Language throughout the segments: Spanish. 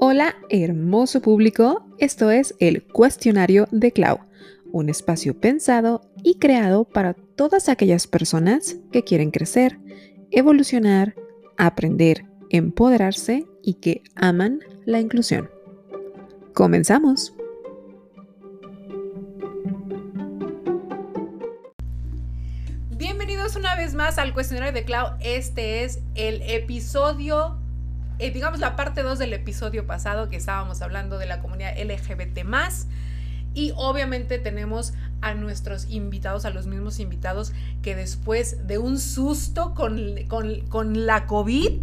Hola, hermoso público. Esto es el Cuestionario de Clau, un espacio pensado y creado para todas aquellas personas que quieren crecer, evolucionar, aprender, empoderarse y que aman la inclusión. Comenzamos. Bienvenidos una vez más al cuestionario de Clau. Este es el episodio, eh, digamos la parte 2 del episodio pasado que estábamos hablando de la comunidad LGBT y obviamente tenemos a nuestros invitados, a los mismos invitados que después de un susto con, con, la COVID,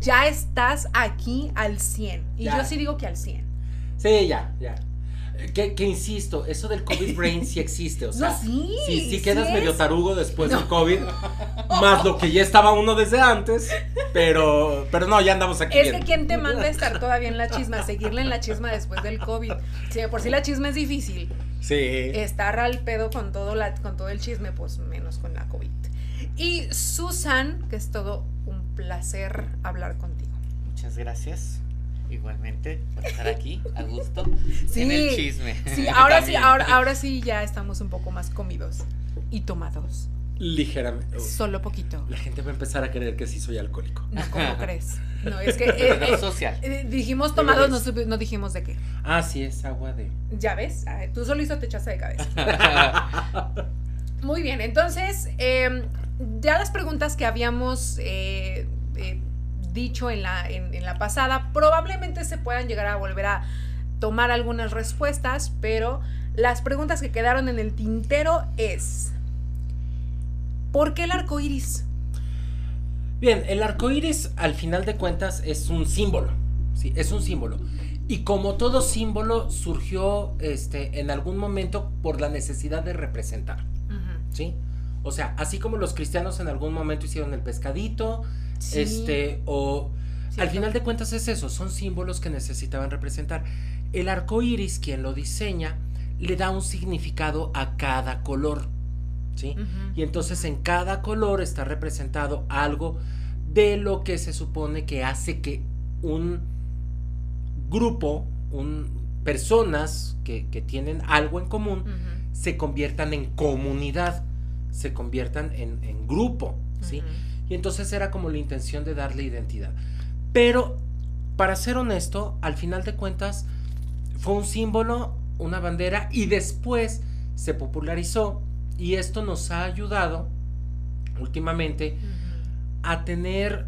ya estás aquí al 100. Y yo sí digo que al 100. Sí, ya, ya. Que, que, insisto, eso del COVID brain sí existe, o sea, no, sí, sí, quedas medio tarugo después del COVID, más lo que ya estaba uno desde antes, pero, pero no, ya andamos aquí. Es que quién te manda a estar todavía en la chisma, seguirle en la chisma después del COVID. Si por si la chisma es difícil. Sí. Estar al pedo con todo, la, con todo el chisme, pues menos con la COVID. Y Susan, que es todo un placer hablar contigo. Muchas gracias igualmente por estar aquí a gusto sí, en el chisme. Sí, ahora sí, ahora, ahora sí ya estamos un poco más comidos y tomados. Ligeramente. Solo poquito. La gente va a empezar a creer que sí soy alcohólico. No, ¿cómo crees? No, es que eh, eh, social. Eh, dijimos tomados, no, no, dijimos de qué. Ah, sí, es agua de. Ya ves, tú solito te echaste de cabeza. Muy bien, entonces, em, ya las preguntas que habíamos dicho en la, en, la pasada, probablemente se puedan llegar a volver a tomar algunas respuestas, pero las preguntas que quedaron en el tintero es, ¿por qué el arco iris? Bien, el arco iris al final de cuentas es un símbolo, ¿sí? es un símbolo. Y como todo símbolo surgió este, en algún momento por la necesidad de representar, ¿sí? O sea, así como los cristianos en algún momento hicieron el pescadito, este, o al final de cuentas es eso, son símbolos que necesitaban representar. El arco iris, quien lo diseña, le da un significado a cada color. ¿sí? Y entonces en cada color está representado algo de lo que se supone que hace que un grupo, un, personas que, tienen algo en común, se conviertan en comunidad, se conviertan en, en grupo. ¿sí? Y entonces era como la intención de darle identidad. Pero, para ser honesto, al final de cuentas, fue un símbolo, una bandera, y después se popularizó. Y esto nos ha ayudado últimamente a tener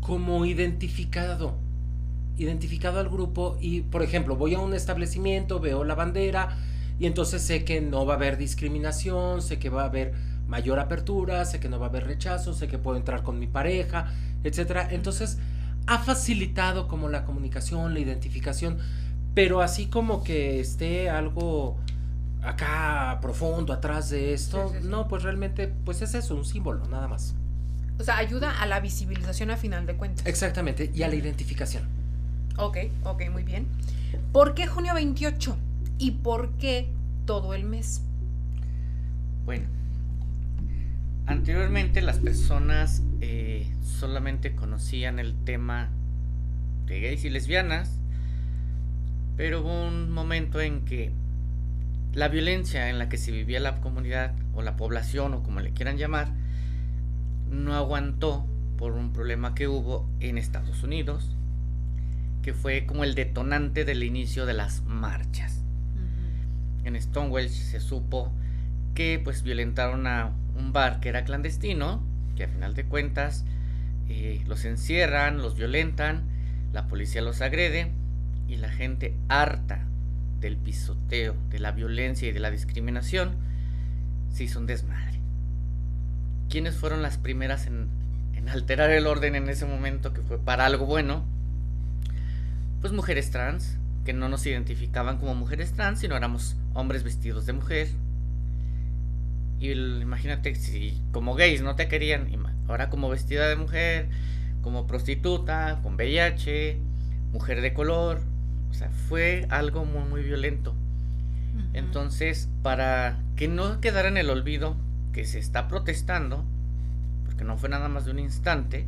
como identificado, identificado al grupo. Y, por ejemplo, voy a un establecimiento, veo la bandera, y entonces sé que no va a haber discriminación, sé que va a haber mayor apertura, sé que no va a haber rechazo, sé que puedo entrar con mi pareja, etcétera. Entonces, ha facilitado como la comunicación, la identificación, pero así como que esté algo acá profundo atrás de esto, no, pues realmente pues es eso, un símbolo, nada más. O sea, ayuda a la visibilización a final de cuentas. Exactamente, y a la identificación. Ok, ok, muy bien. ¿Por qué junio 28? ¿Y por qué todo el mes? Bueno, Anteriormente las personas eh, solamente conocían el tema de gays y lesbianas, pero hubo un momento en que la violencia en la que se vivía la comunidad o la población o como le quieran llamar, no aguantó por un problema que hubo en Estados Unidos, que fue como el detonante del inicio de las marchas. En Stonewall se supo que pues violentaron a un bar que era clandestino, que a final de cuentas eh, los encierran, los violentan, la policía los agrede y la gente harta del pisoteo, de la violencia y de la discriminación, se hizo un desmadre. ¿Quiénes fueron las primeras en, en alterar el orden en ese momento que fue para algo bueno? Pues mujeres trans, que no nos identificaban como mujeres trans, sino éramos hombres vestidos de mujer, y imagínate si como gays no te querían, ahora como vestida de mujer, como prostituta, con VIH, mujer de color, o sea, fue algo muy, muy violento. Entonces, para que no quedara en el olvido que se está protestando, porque no fue nada más de un instante,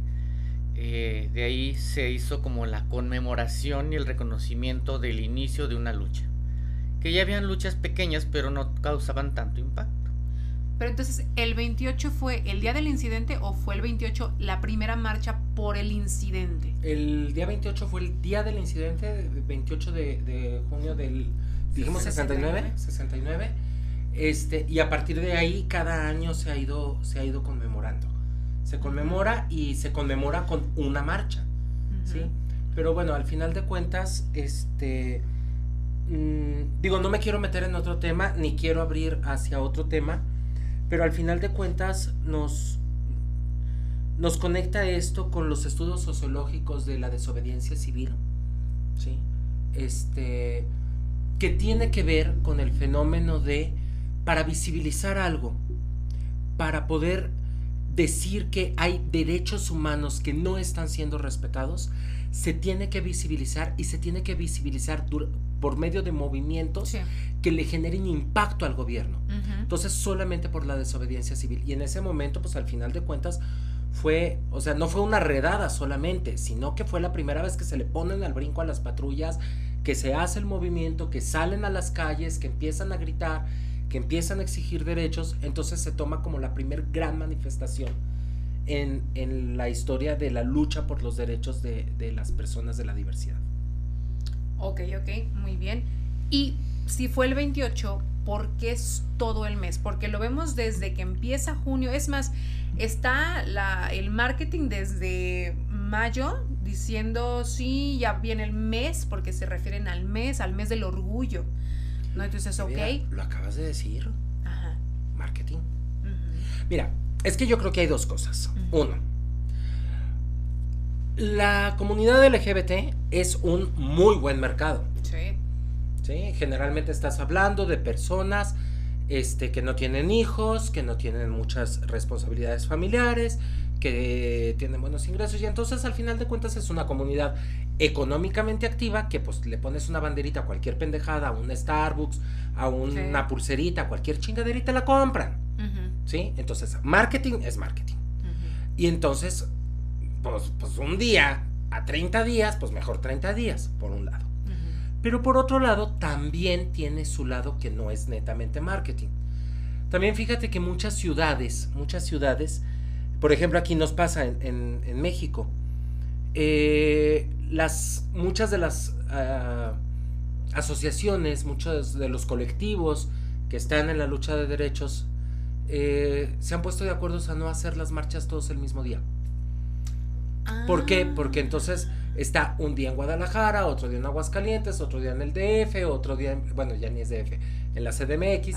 eh, de ahí se hizo como la conmemoración y el reconocimiento del inicio de una lucha. Que ya habían luchas pequeñas, pero no causaban tanto impacto. Pero entonces, ¿el 28 fue el día del incidente o fue el 28 la primera marcha por el incidente? El día 28 fue el día del incidente, 28 de, de junio del, dijimos 69, 69. Este, y a partir de ahí cada año se ha ido, se ha ido conmemorando. Se conmemora y se conmemora con una marcha, ¿sí? Pero bueno, al final de cuentas, este, mm, digo, no me quiero meter en otro tema, ni quiero abrir hacia otro tema, pero al final de cuentas nos, nos conecta esto con los estudios sociológicos de la desobediencia civil, ¿sí? Este, que tiene que ver con el fenómeno de, para visibilizar algo, para poder decir que hay derechos humanos que no están siendo respetados, se tiene que visibilizar y se tiene que visibilizar por medio de movimientos que le generen impacto al gobierno. Entonces, solamente por la desobediencia civil. Y en ese momento, pues al final de cuentas, fue, o sea, no fue una redada solamente, sino que fue la primera vez que se le ponen al brinco a las patrullas, que se hace el movimiento, que salen a las calles, que empiezan a gritar, que empiezan a exigir derechos, entonces se toma como la primer gran manifestación en, en, la historia de la lucha por los derechos de, de, las personas de la diversidad. Ok, ok, muy bien. Y si fue el 28, ¿por qué es todo el mes? Porque lo vemos desde que empieza junio. Es más, está la, el marketing desde mayo diciendo, sí, ya viene el mes, porque se refieren al mes, al mes del orgullo. ¿no? Entonces, ok. lo acabas de decir. Ajá. Marketing. Mira, es que yo creo que hay dos cosas. Uno, la comunidad LGBT es un muy buen mercado. Sí. ¿Sí? Generalmente estás hablando de personas este, que no tienen hijos, que no tienen muchas responsabilidades familiares, que tienen buenos ingresos y entonces al final de cuentas es una comunidad económicamente activa que pues le pones una banderita a cualquier pendejada, a un Starbucks, a una pulserita, a cualquier chingaderita la compran. ¿Sí? Entonces, marketing es marketing. Y entonces, pues, pues un día a 30 días, pues mejor 30 días, por un lado. Pero por otro lado, también tiene su lado que no es netamente marketing. También fíjate que muchas ciudades, muchas ciudades, por ejemplo, aquí nos pasa en, México. Eh, las, muchas de las ah, asociaciones, muchos de los colectivos que están en la lucha de derechos eh, se han puesto de acuerdo a no hacer las marchas todos el mismo día. ¿Por qué? Ah. Porque entonces está un día en Guadalajara, otro día en Aguascalientes, otro día en el DF, otro día, en, bueno, ya ni es DF, en la CDMX,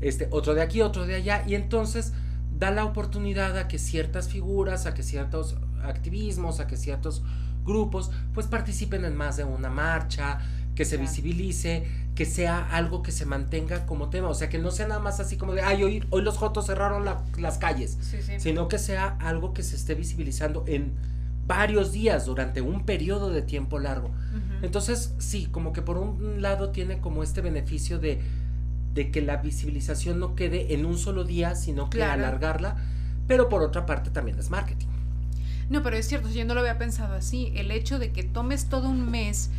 este, otro de aquí, otro de allá, y entonces da la oportunidad a que ciertas figuras, a que ciertos activismos, a que ciertos grupos, pues participen en más de una marcha, que se visibilice, que sea algo que se mantenga como tema, o sea, que no sea nada más así como de, ay, hoy, hoy los jotos cerraron las calles, sino que sea algo que se esté visibilizando en varios días durante un periodo de tiempo largo. Entonces, sí, como que por un lado tiene como este beneficio de de que la visibilización no quede en un solo día, sino que alargarla, pero por otra parte también es marketing. No, pero es cierto, yo no lo había pensado así. El hecho de que tomes todo un mes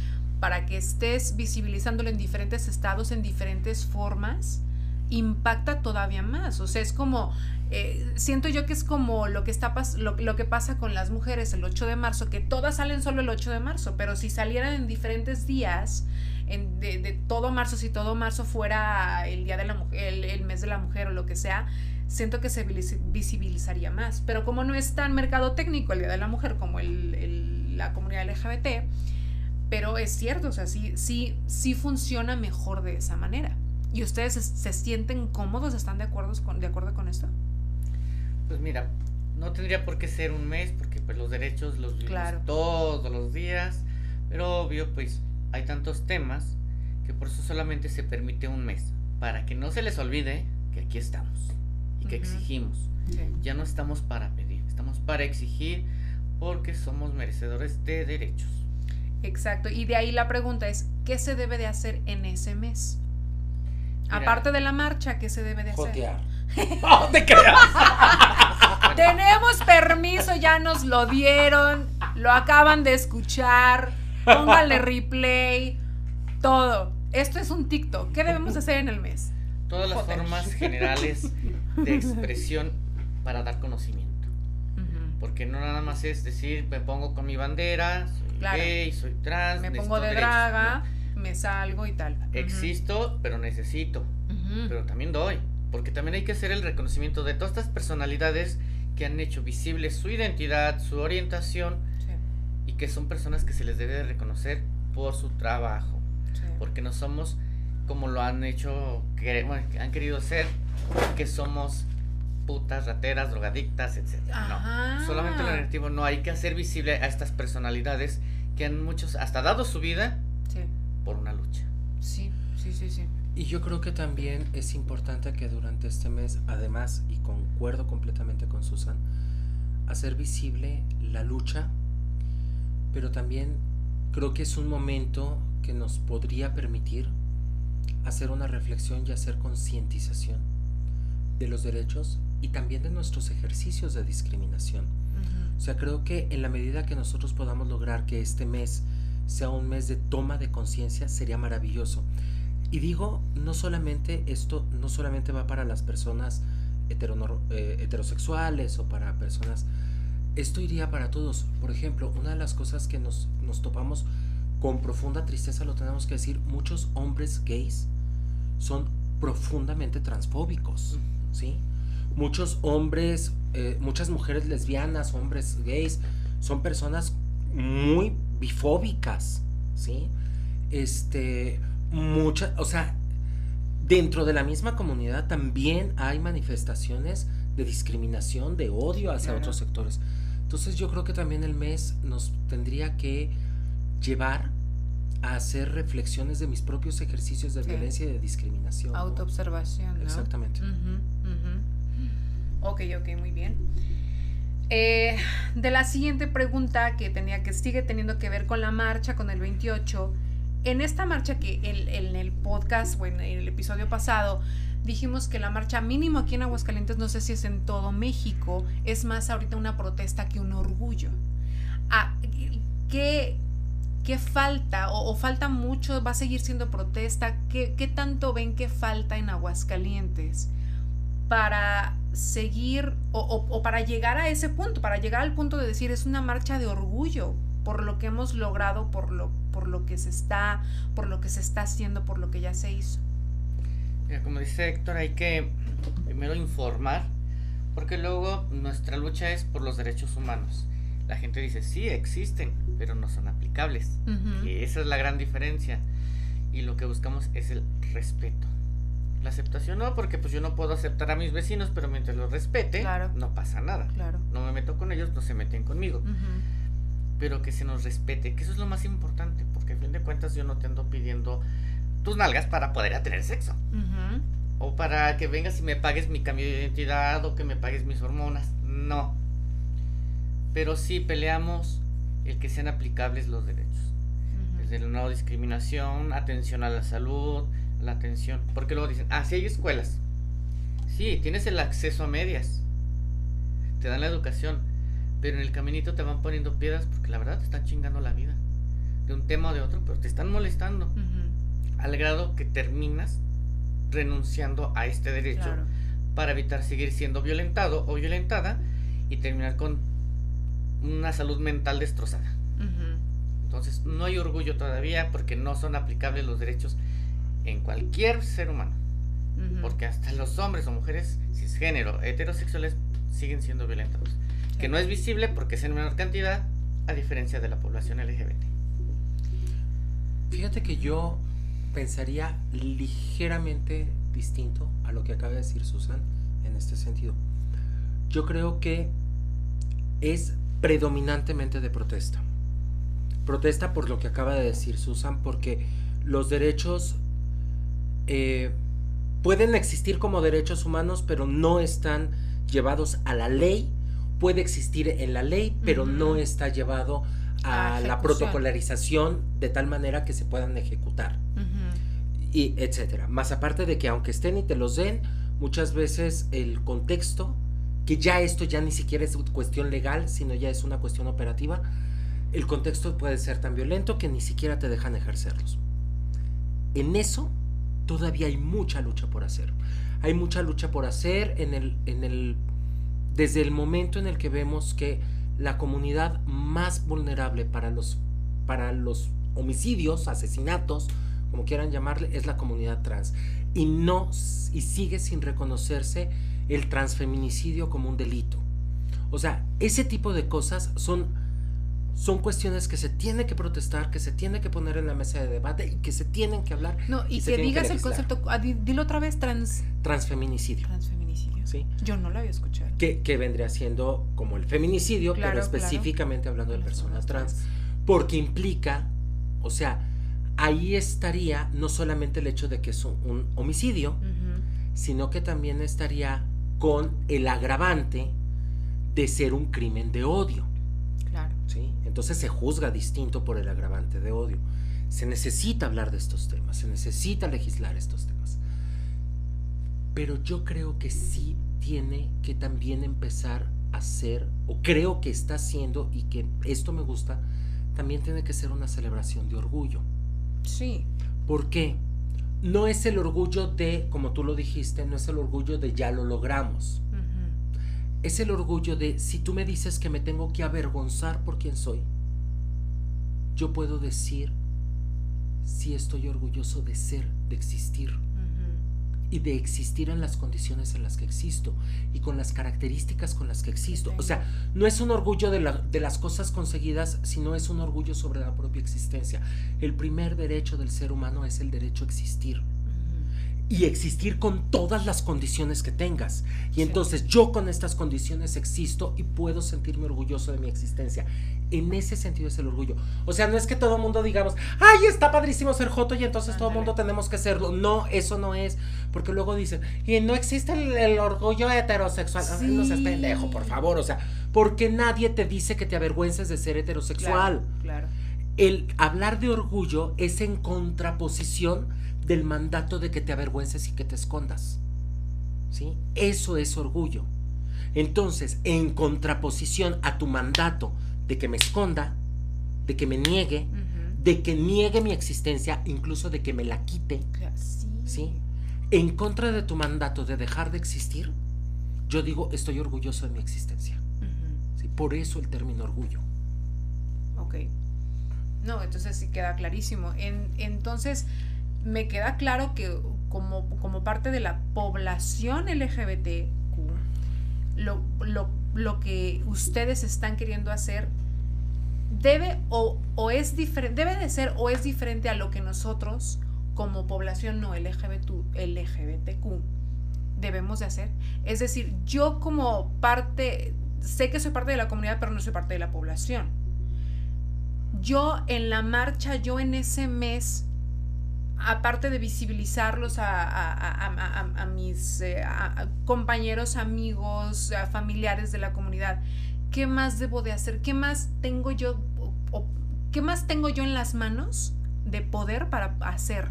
para que estés visibilizándolo en diferentes estados, en diferentes formas, impacta todavía más. O sea, es como, eh, siento yo que es como lo que, está lo, lo, que pasa con las mujeres el 8 de marzo, que todas salen solo el 8 de marzo, pero si salieran en diferentes días, de, todo marzo, si todo marzo fuera el día de la mujer, el, mes de la mujer o lo que sea, siento que se visibilizaría más. Pero como no es tan mercado técnico el Día de la Mujer como el, la comunidad LGBT, pero es cierto, o sea, sí, sí, sí funciona mejor de esa manera. ¿Y ustedes se, sienten cómodos? ¿Están de acuerdo con, de acuerdo con esto? Pues mira, no tendría por qué ser un mes, porque pues los derechos los vivimos todos los días, pero obvio, pues hay tantos temas que por eso solamente se permite un mes, para que no se les olvide que aquí estamos y que exigimos. Ya no estamos para pedir, estamos para exigir porque somos merecedores de derechos. Exacto, y de ahí la pregunta es, ¿qué se debe de hacer en ese mes? Aparte de la marcha, ¿qué se debe de hacer? ¡Oh, te creas! Tenemos permiso, ya nos lo dieron, lo acaban de escuchar, póngale replay, todo. Esto es un TikTok. ¿Qué debemos hacer en el mes? Todas las Joder. formas generales de expresión para dar conocimiento. Porque no nada más es decir, me pongo con mi bandera, soy Claro. gay, soy trans, Me pongo de derechos. draga, No. me salgo y tal. Existo, pero necesito. Pero también doy. Porque también hay que hacer el reconocimiento de todas estas personalidades que han hecho visible su identidad, su orientación Sí, y que son personas que se les debe de reconocer por su trabajo. sí. Porque no somos como lo han hecho, que, bueno, han querido ser, que somos putas, rateras, drogadictas, etc. Ajá. No, solamente lo negativo no, hay que hacer visible a estas personalidades que han muchos hasta dado su vida Sí, por una lucha. Y yo creo que también es importante que durante este mes, además, y concuerdo completamente con Susan, hacer visible la lucha, pero también creo que es un momento que nos podría permitir hacer una reflexión y hacer concientización de los derechos y también de nuestros ejercicios de discriminación. Ujú. O sea, creo que en la medida que nosotros podamos lograr que este mes sea un mes de toma de conciencia, sería maravilloso. Y digo, no solamente esto, no solamente va para las personas eh, heterosexuales o para personas, esto iría para todos. Por ejemplo, una de las cosas que nos, nos topamos con profunda tristeza, lo tenemos que decir, muchos hombres gays son profundamente transfóbicos, ¿sí? Muchos hombres, eh, muchas mujeres lesbianas, hombres gays, son personas muy bifóbicas, ¿sí? Este, muchas, o sea, dentro de la misma comunidad también hay manifestaciones de discriminación, de odio hacia Claro. otros sectores. Entonces yo creo que también el mes nos tendría que llevar a hacer reflexiones de mis propios ejercicios de Sí. violencia y de discriminación. Autoobservación, ¿no? Exactamente. Ujú, ujú. Ok, ok, muy bien. Eh, de la siguiente pregunta que tenía que sigue teniendo que ver con la marcha, con el 28. En esta marcha que en, el podcast o en el episodio pasado dijimos que la marcha mínimo aquí en Aguascalientes, no sé si es en todo México, es más ahorita una protesta que un orgullo. Ah, ¿qué, qué falta? O, o falta mucho? ¿Va a seguir siendo protesta? ¿Qué, qué tanto ven que falta en Aguascalientes para seguir o, o- o para llegar a ese punto, para llegar al punto de decir es una marcha de orgullo por lo que hemos logrado, por lo, por lo que se está, por lo que se está haciendo, por lo que ya se hizo? Mira, como dice Héctor, hay que primero informar, porque luego nuestra lucha es por los derechos humanos. La gente dice, sí, existen, pero no son aplicables. Ujú. Y esa es la gran diferencia. Y lo que buscamos es el respeto. La aceptación no, porque pues yo no puedo aceptar a mis vecinos, pero mientras los respete, Claro. no pasa nada. Claro. No me meto con ellos, no se meten conmigo. Ujú. Pero que se nos respete, que eso es lo más importante, porque a fin de cuentas yo no te ando pidiendo tus nalgas para poder tener sexo. O para que vengas y me pagues mi cambio de identidad o que me pagues mis hormonas. No. Pero sí peleamos el que sean aplicables los derechos. Desde la no discriminación, atención a la salud, la atención. Porque luego dicen, ah, sí hay escuelas. Sí, tienes el acceso a medias. Te dan la educación. Pero en el caminito te van poniendo piedras porque la verdad te están chingando la vida. De un tema o de otro, pero te están molestando. Al grado que terminas renunciando a este derecho Claro. para evitar seguir siendo violentado o violentada y terminar con una salud mental destrozada. Entonces, no hay orgullo todavía porque no son aplicables los derechos en cualquier ser humano. Porque hasta los hombres o mujeres cisgénero, heterosexuales, siguen siendo violentados. Que no es visible porque es en menor cantidad, a diferencia de la población LGBT. Fíjate que yo pensaría ligeramente distinto a lo que acaba de decir Susan en este sentido. Yo creo que es predominantemente de protesta. Protesta por lo que acaba de decir Susan, porque los derechos eh, pueden existir como derechos humanos, pero no están llevados a la ley. Puede existir en la ley, pero no está llevado A la ejecución. protocolización de tal manera que se puedan ejecutar Ujú. y etcétera. Más aparte de que aunque estén y te los den, muchas veces el contexto que ya esto ya ni siquiera es cuestión legal, sino ya es una cuestión operativa, el contexto puede ser tan violento que ni siquiera te dejan ejercerlos. En eso todavía hay mucha lucha por hacer. Hay mucha lucha por hacer en el, en el, desde el momento en el que vemos que la comunidad más vulnerable para los, para los homicidios, asesinatos, como quieran llamarle, es la comunidad trans. Y no, y sigue sin reconocerse el transfeminicidio como un delito. O sea, ese tipo de cosas son, son cuestiones que se tiene que protestar, que se tiene que poner en la mesa de debate y que se tienen que hablar. No, y, que digas el concepto, ah, dilo otra vez, trans... Transfeminicidio. Transfeminicidio. ¿Sí? Yo no lo había escuchado. Que, que vendría siendo como el feminicidio, pero específicamente hablando de personas trans, porque implica, o sea, ahí estaría no solamente el hecho de que es un, homicidio, sino que también estaría con el agravante de ser un crimen de odio. Claro. ¿sí? Entonces se juzga distinto por el agravante de odio. Se necesita hablar de estos temas, se necesita legislar estos temas. Pero yo creo que sí tiene que también empezar a ser, o creo que está haciendo, y que esto me gusta, también tiene que ser una celebración de orgullo. Sí. ¿Por qué? no es el orgullo de, como tú lo dijiste, no es el orgullo de ya lo logramos. Es el orgullo de, si tú me dices que me tengo que avergonzar por quien soy, yo puedo decir si estoy orgulloso de ser, de existir y de existir en las condiciones en las que existo y con las características con las que existo. O sea, no es un orgullo de, de, las cosas conseguidas, sino es un orgullo sobre la propia existencia. El primer derecho del ser humano es el derecho a existir y existir con todas las condiciones que tengas. Y entonces yo con estas condiciones existo y puedo sentirme orgulloso de mi existencia. En ese sentido es el orgullo. O sea, no es que todo el mundo digamos, ay, está padrísimo ser joto y entonces todo el mundo tenemos que serlo. No, eso no es. Porque luego dicen, y no existe el, orgullo heterosexual. No seas pendejo, por favor. O sea, porque nadie te dice que te avergüences de ser heterosexual. claro. El hablar de orgullo es en contraposición del mandato de que te avergüences y que te escondas. ¿Sí? Eso es orgullo. Entonces, en contraposición a tu mandato de que me esconda, de que me niegue, de que niegue mi existencia, incluso de que me la quite, sí. En contra de tu mandato de dejar de existir, yo digo, estoy orgulloso de mi existencia. ¿Sí? Por eso el término orgullo. Ok. No, entonces sí queda clarísimo. En, entonces, me queda claro que como, como parte de la población LGBTQ, lo, lo, que ustedes están queriendo hacer debe o, o es diferente, debe de ser o es diferente a lo que nosotros como población no LGBT, LGBTQ debemos de hacer. Es decir, yo como parte, sé que soy parte de la comunidad, pero no soy parte de la población. Yo en la marcha, yo en ese mes, aparte de visibilizarlos a, mis eh, compañeros, amigos, familiares de la comunidad, ¿qué más debo de hacer? ¿Qué más tengo yo o, qué más tengo yo en las manos de poder para hacer?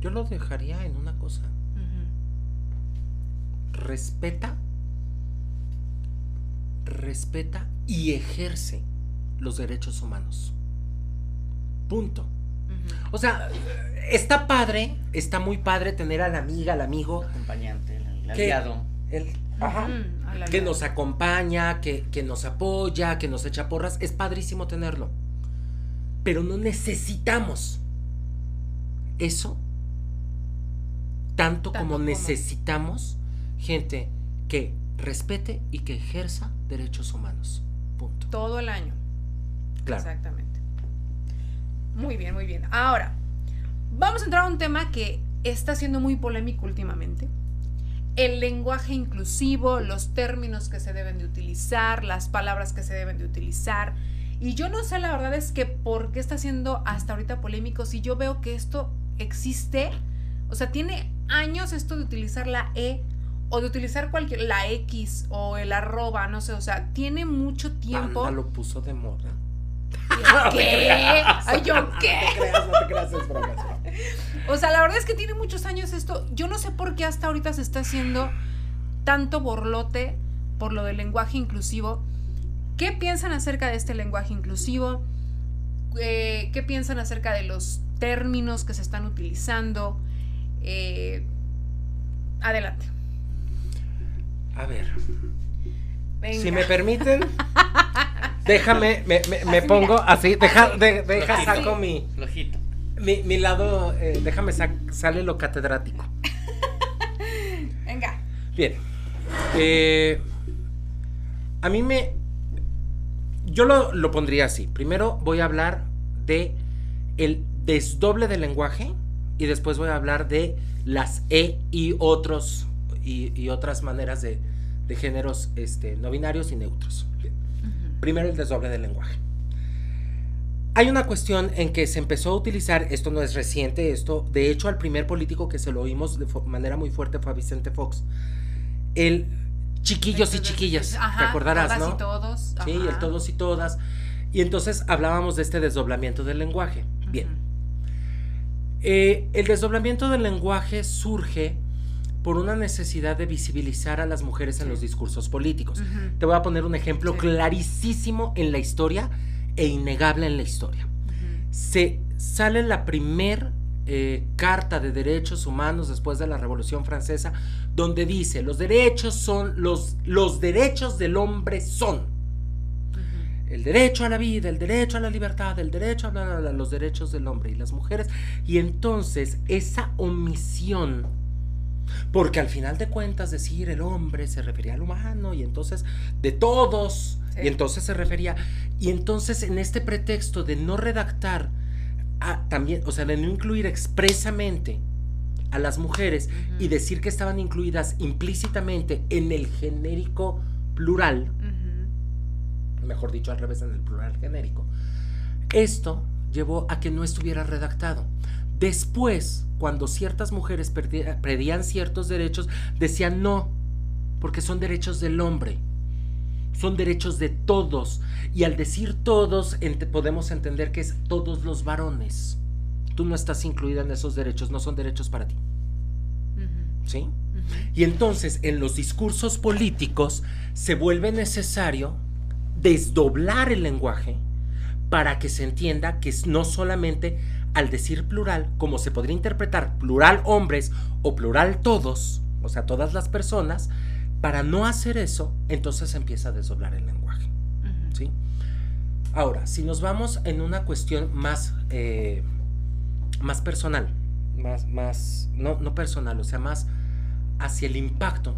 Yo lo dejaría en una cosa. Respeta, respeta y ejerce los derechos humanos. Punto. O sea, está padre, está muy padre tener a la amiga, al amigo. Acompañante, el aliado. El, ajá, que nos acompaña, que, que nos apoya, que nos echa porras. Es padrísimo tenerlo. Pero no necesitamos eso tanto, como, necesitamos gente que respete y que ejerza derechos humanos. Punto. Todo el año. Claro. Exactamente. Muy bien, muy bien. Ahora, vamos a entrar a un tema que está siendo muy polémico últimamente. El lenguaje inclusivo, los términos que se deben de utilizar, las palabras que se deben de utilizar. Y yo no sé, la verdad es que por qué está siendo hasta ahorita polémico si yo veo que esto existe. O sea, tiene años esto de utilizar la E o de utilizar cualquier, la X o el arroba, no sé, o sea, tiene mucho tiempo. lo puso de moda. ¿Qué? Ay, ¿yo qué? No te creas, no te creas, es O sea, la verdad es que tiene muchos años esto. Yo no sé por qué hasta ahorita se está haciendo tanto borlote por lo del lenguaje inclusivo. ¿Qué piensan acerca de este lenguaje inclusivo? Eh, ¿Qué piensan acerca de los términos que se están utilizando? Eh, adelante. A ver. Si me permiten, déjame, me, pongo así, deja, deja saco mi, mi, lado, eh, déjame sale lo catedrático. Venga. Bien. Eh, a mí me, yo lo, lo pondría así. Primero voy a hablar de el desdoble del lenguaje y después voy a hablar de las E y otros y, otras maneras de, géneros este, no binarios y neutros. Primero el desdoble del lenguaje. Hay una cuestión en que se empezó a utilizar, esto no es reciente, esto, de hecho, al primer político que se lo oímos de manera muy fuerte fue a Vicente Fox. El chiquillos y chiquillas, te acordarás, todas ¿no? Y todos. Sí, el todos y todas. Y entonces hablábamos de este desdoblamiento del lenguaje. Bien. Eh, el desdoblamiento del lenguaje surge por una necesidad de visibilizar a las mujeres en los discursos políticos. Te voy a poner un ejemplo clarísimo en la historia e innegable en la historia. Se sale la primer eh, carta de derechos humanos después de la Revolución Francesa, donde dice los derechos son los, los derechos del hombre son el derecho a la vida, el derecho a la libertad, el derecho a los derechos del hombre y las mujeres. Y entonces esa omisión, porque al final de cuentas decir el hombre se refería al humano y entonces de todos, y entonces se refería, y entonces en este pretexto de no redactar, también, o sea, de no incluir expresamente a las mujeres y decir que estaban incluidas implícitamente en el genérico plural, mejor dicho al revés en el plural genérico. Esto llevó a que no estuviera redactado. Después, cuando ciertas mujeres pedían ciertos derechos, decían no, porque son derechos del hombre, son derechos de todos. Y al decir todos, podemos entender que es todos los varones. Tú no estás incluida en esos derechos, no son derechos para ti. ¿Sí? Y entonces en los discursos políticos se vuelve necesario desdoblar el lenguaje para que se entienda que no solamente al decir plural, como se podría interpretar plural hombres o plural todos, o sea, todas las personas, para no hacer eso, entonces empieza a desdoblar el lenguaje. ¿sí? Ahora, si nos vamos en una cuestión más, eh, más personal, más, más, no, no personal, o sea, más hacia el impacto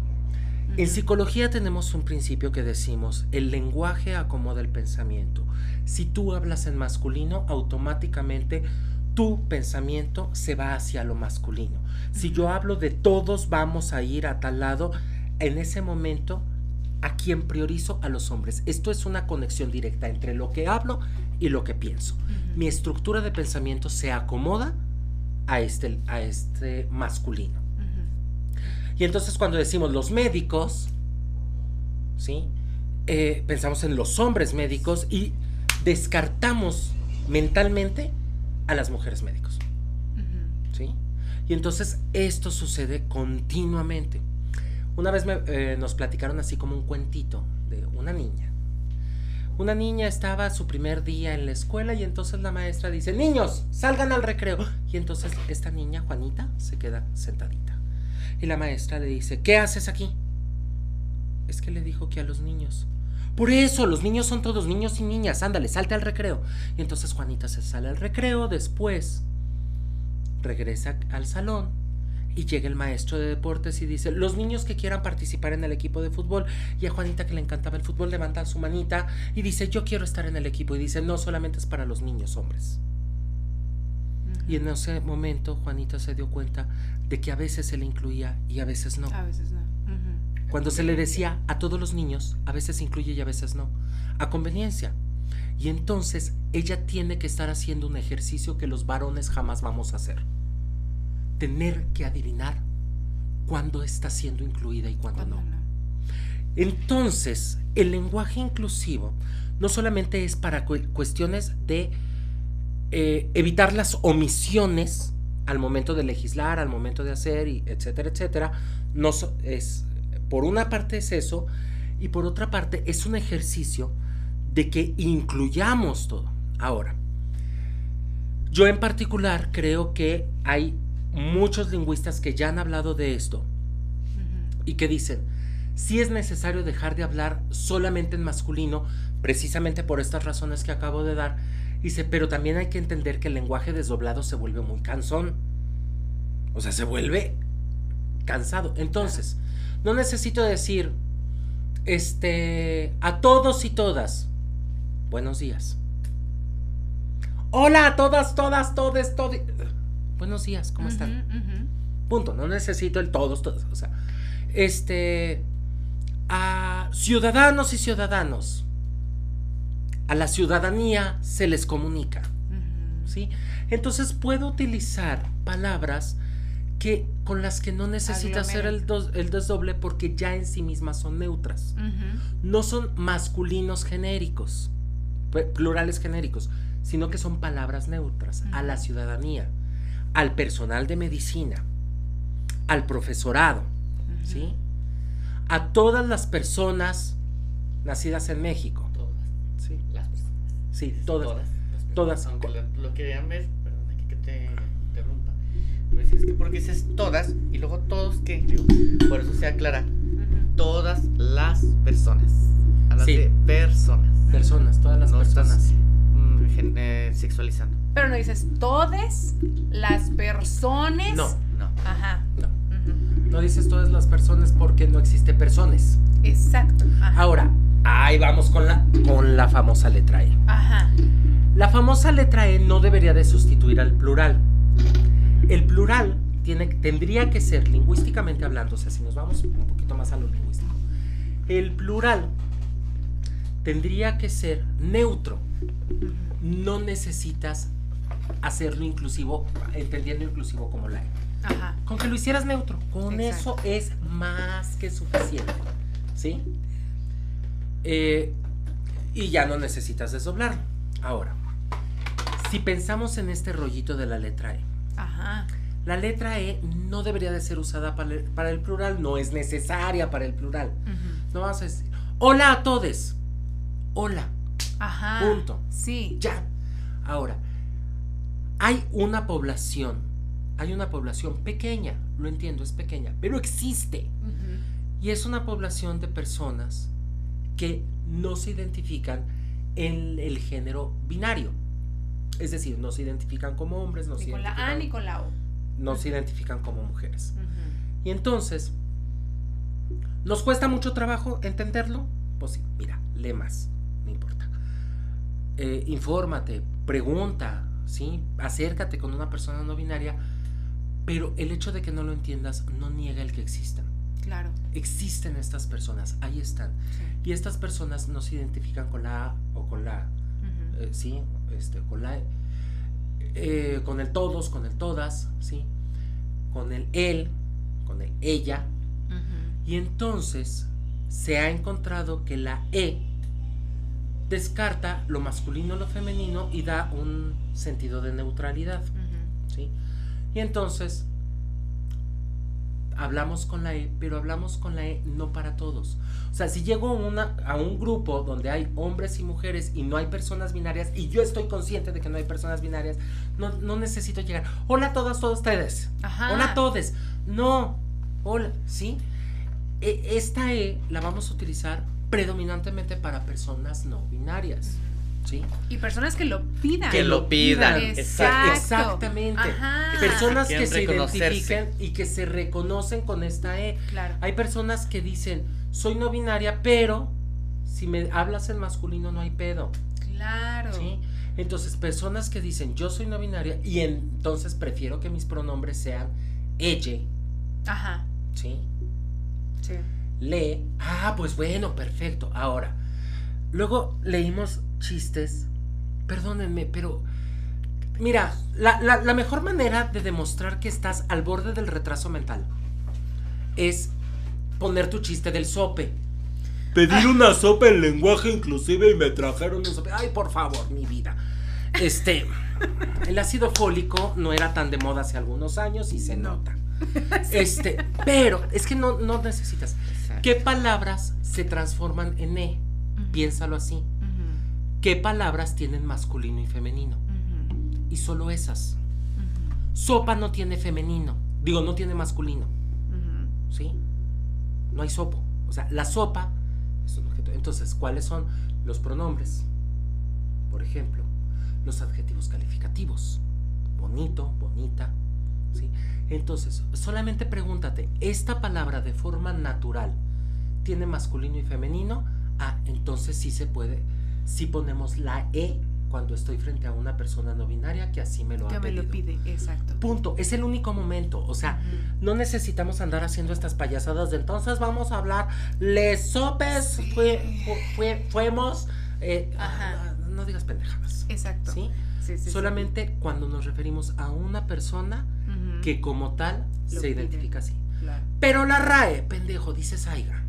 en psicología tenemos un principio que decimos, el lenguaje acomoda el pensamiento. Si tú hablas en masculino, automáticamente tu pensamiento se va hacia lo masculino. Si yo hablo de todos vamos a ir a tal lado, en ese momento, ¿a quién priorizo? A los hombres. Esto es una conexión directa entre lo que hablo y lo que pienso. Mi estructura de pensamiento se acomoda a este, a este masculino. Y entonces cuando decimos los médicos, ¿sí? Eh, pensamos en los hombres médicos y descartamos mentalmente a las mujeres médicos. ¿Sí? Y entonces esto sucede continuamente. Una vez eh, nos platicaron así como un cuentito de una niña. Una niña estaba su primer día en la escuela y entonces la maestra dice, niños, salgan al recreo. Y entonces esta niña, Juanita, se queda sentadita. Y la maestra le dice, ¿qué haces aquí? Es que le dijo que a los niños. Por eso, los niños son todos niños y niñas. Ándale, salte al recreo. Y entonces Juanita se sale al recreo, después regresa al salón y llega el maestro de deportes y dice, los niños que quieran participar en el equipo de fútbol, y a Juanita que le encantaba el fútbol levanta su manita y dice, yo quiero estar en el equipo, y dice, no solamente es para los niños hombres. Y en ese momento Juanita se dio cuenta de que a veces se le incluía y a veces no. A veces no. Cuando se le decía a todos los niños, a veces incluye y a veces no. A conveniencia. Y entonces ella tiene que estar haciendo un ejercicio que los varones jamás vamos a hacer. Tener que adivinar cuándo está siendo incluida y cuándo no. Entonces, el lenguaje inclusivo no solamente es para cuestiones de eh, evitar las omisiones al momento de legislar, al momento de hacer, y etcétera, etcétera. No es, por una parte es eso, Y por otra parte, es un ejercicio de que incluyamos todo. Ahora, yo en particular creo que hay muchos lingüistas que ya han hablado de esto y que dicen, si es necesario dejar de hablar solamente en masculino, precisamente por estas razones que acabo de dar. Dice, pero también hay que entender que el lenguaje desdoblado se vuelve muy cansón. O sea, se vuelve cansado. Entonces, no necesito decir, este, a todos y todas, buenos días. Hola a todas, todas, todes, todos. Buenos días, ¿cómo están? Punto, no necesito el todos, todos. O sea, este, a ciudadanos y ciudadanos, a la ciudadanía se les comunica. ¿Sí? Entonces puedo utilizar palabras que con las que no necesito hacer el, el, desdoble porque ya en sí mismas son neutras. No son masculinos genéricos, plurales genéricos, sino que son palabras neutras a la ciudadanía, al personal de medicina, al profesorado, ¿sí? A todas las personas nacidas en México. Todas. Sí. Las personas. Sí, todas. Todas. Aunque lo, lo querían ver, perdón, Pero es que porque dices todas y luego todos qué. por eso se aclara. Todas las personas. Hablas Sí. de personas. Personas, todas las No personas. estás, mm, gen- eh, sexualizando. Pero no dices todes las personas. No, No. Ajá. no. No dices todas las personas porque no existe personas. Exacto. Ajá. Ahora, ahí vamos con la, con la famosa letra E. Ajá. La famosa letra E no debería de sustituir al plural. El plural tiene, tendría que ser, lingüísticamente hablando, o sea, si nos vamos un poquito más a lo lingüístico, el plural tendría que ser neutro. No necesitas hacerlo inclusivo, entendiendo inclusivo como la E. Ajá. Con que lo hicieras neutro, con Exacto. eso es más que suficiente. ¿Sí? Eh, y ya no necesitas desdoblarlo. Ahora, si pensamos en este rollito de la letra E, Ajá. la letra E no debería de ser usada para el, para el plural, no es necesaria para el plural. No vas a decir, hola a todos. Hola, Ajá. Punto. Sí. ya. Ahora, hay una población, hay una población pequeña, lo entiendo, es pequeña, pero existe. Y es una población de personas que no se identifican en el género binario. Es decir, no se identifican como hombres, no, Ni se, con la A identifican, ni con la O. no se identifican como mujeres. Y entonces, ¿nos cuesta mucho trabajo entenderlo? Pues sí, mira, lee más, no importa. Eh, infórmate, pregunta, ¿sí? Acércate con una persona no binaria, pero el hecho de que no lo entiendas no niega el que existan. Claro. Existen estas personas, ahí están. Sí. Y estas personas no se identifican con la A o con la, Ujú. eh, sí, este, con la, eh, con el todos, con el todas, sí, con el él, con el ella. Y entonces se ha encontrado que la E descarta lo masculino, lo femenino y da un sentido de neutralidad. ¿sí? Y entonces hablamos con la E, pero hablamos con la E no para todos. O sea, si llego a, una, a un grupo donde hay hombres y mujeres y no hay personas binarias y yo estoy consciente de que no hay personas binarias, no, no necesito llegar. Hola a todas, todos ustedes. Ajá. Hola a todos. No. Hola, ¿sí? E- esta E la vamos a utilizar predominantemente para personas no binarias. ¿Sí? Y personas que lo pidan. Que lo pidan. Exacto. Exactamente. Ajá. Personas que se identifiquen y que se reconocen con esta E. Claro. Hay personas que dicen, soy no binaria, pero si me hablas en masculino no hay pedo. Claro. ¿Sí? Entonces, personas que dicen, yo soy no binaria y entonces prefiero que mis pronombres sean ella, Ajá. ¿sí? Sí. lee. Ah, pues bueno, perfecto. Ahora, luego leímos chistes. Perdónenme, pero. Mira, la, la- la mejor manera de demostrar que estás al borde del retraso mental es poner tu chiste del sope. Pedir una sopa en lenguaje inclusive y me trajeron un sope. Ay, por favor, mi vida. Este, el ácido fólico no era tan de moda hace algunos años y se No. nota. Este, pero es que no, no necesitas. Exacto. ¿Qué palabras se transforman en E? Piénsalo así. ¿Qué palabras tienen masculino y femenino? Y solo esas. Sopa no tiene femenino. Digo, no tiene masculino. ¿Sí? No hay sopo. O sea, la sopa es un objeto. Entonces, ¿cuáles son los pronombres? Por ejemplo, los adjetivos calificativos. Bonito, bonita. ¿sí? Entonces, solamente pregúntate, ¿esta palabra de forma natural tiene masculino y femenino? Ah, entonces sí se puede, si ponemos la E cuando estoy frente a una persona no binaria que así me lo que ha me pedido. lo pide, exacto. Punto. Es el único momento. O sea, no necesitamos andar haciendo estas payasadas de entonces vamos a hablar les sopes fue, fu- fue- fuemos. eh, Ajá. ah, no digas pendejadas. Exacto. ¿Sí? Sí, sí, sí. Solamente cuando nos referimos a una persona que como tal Lo se pide. identifica así. Claro. Pero la RAE, pendejo, dice Saiga.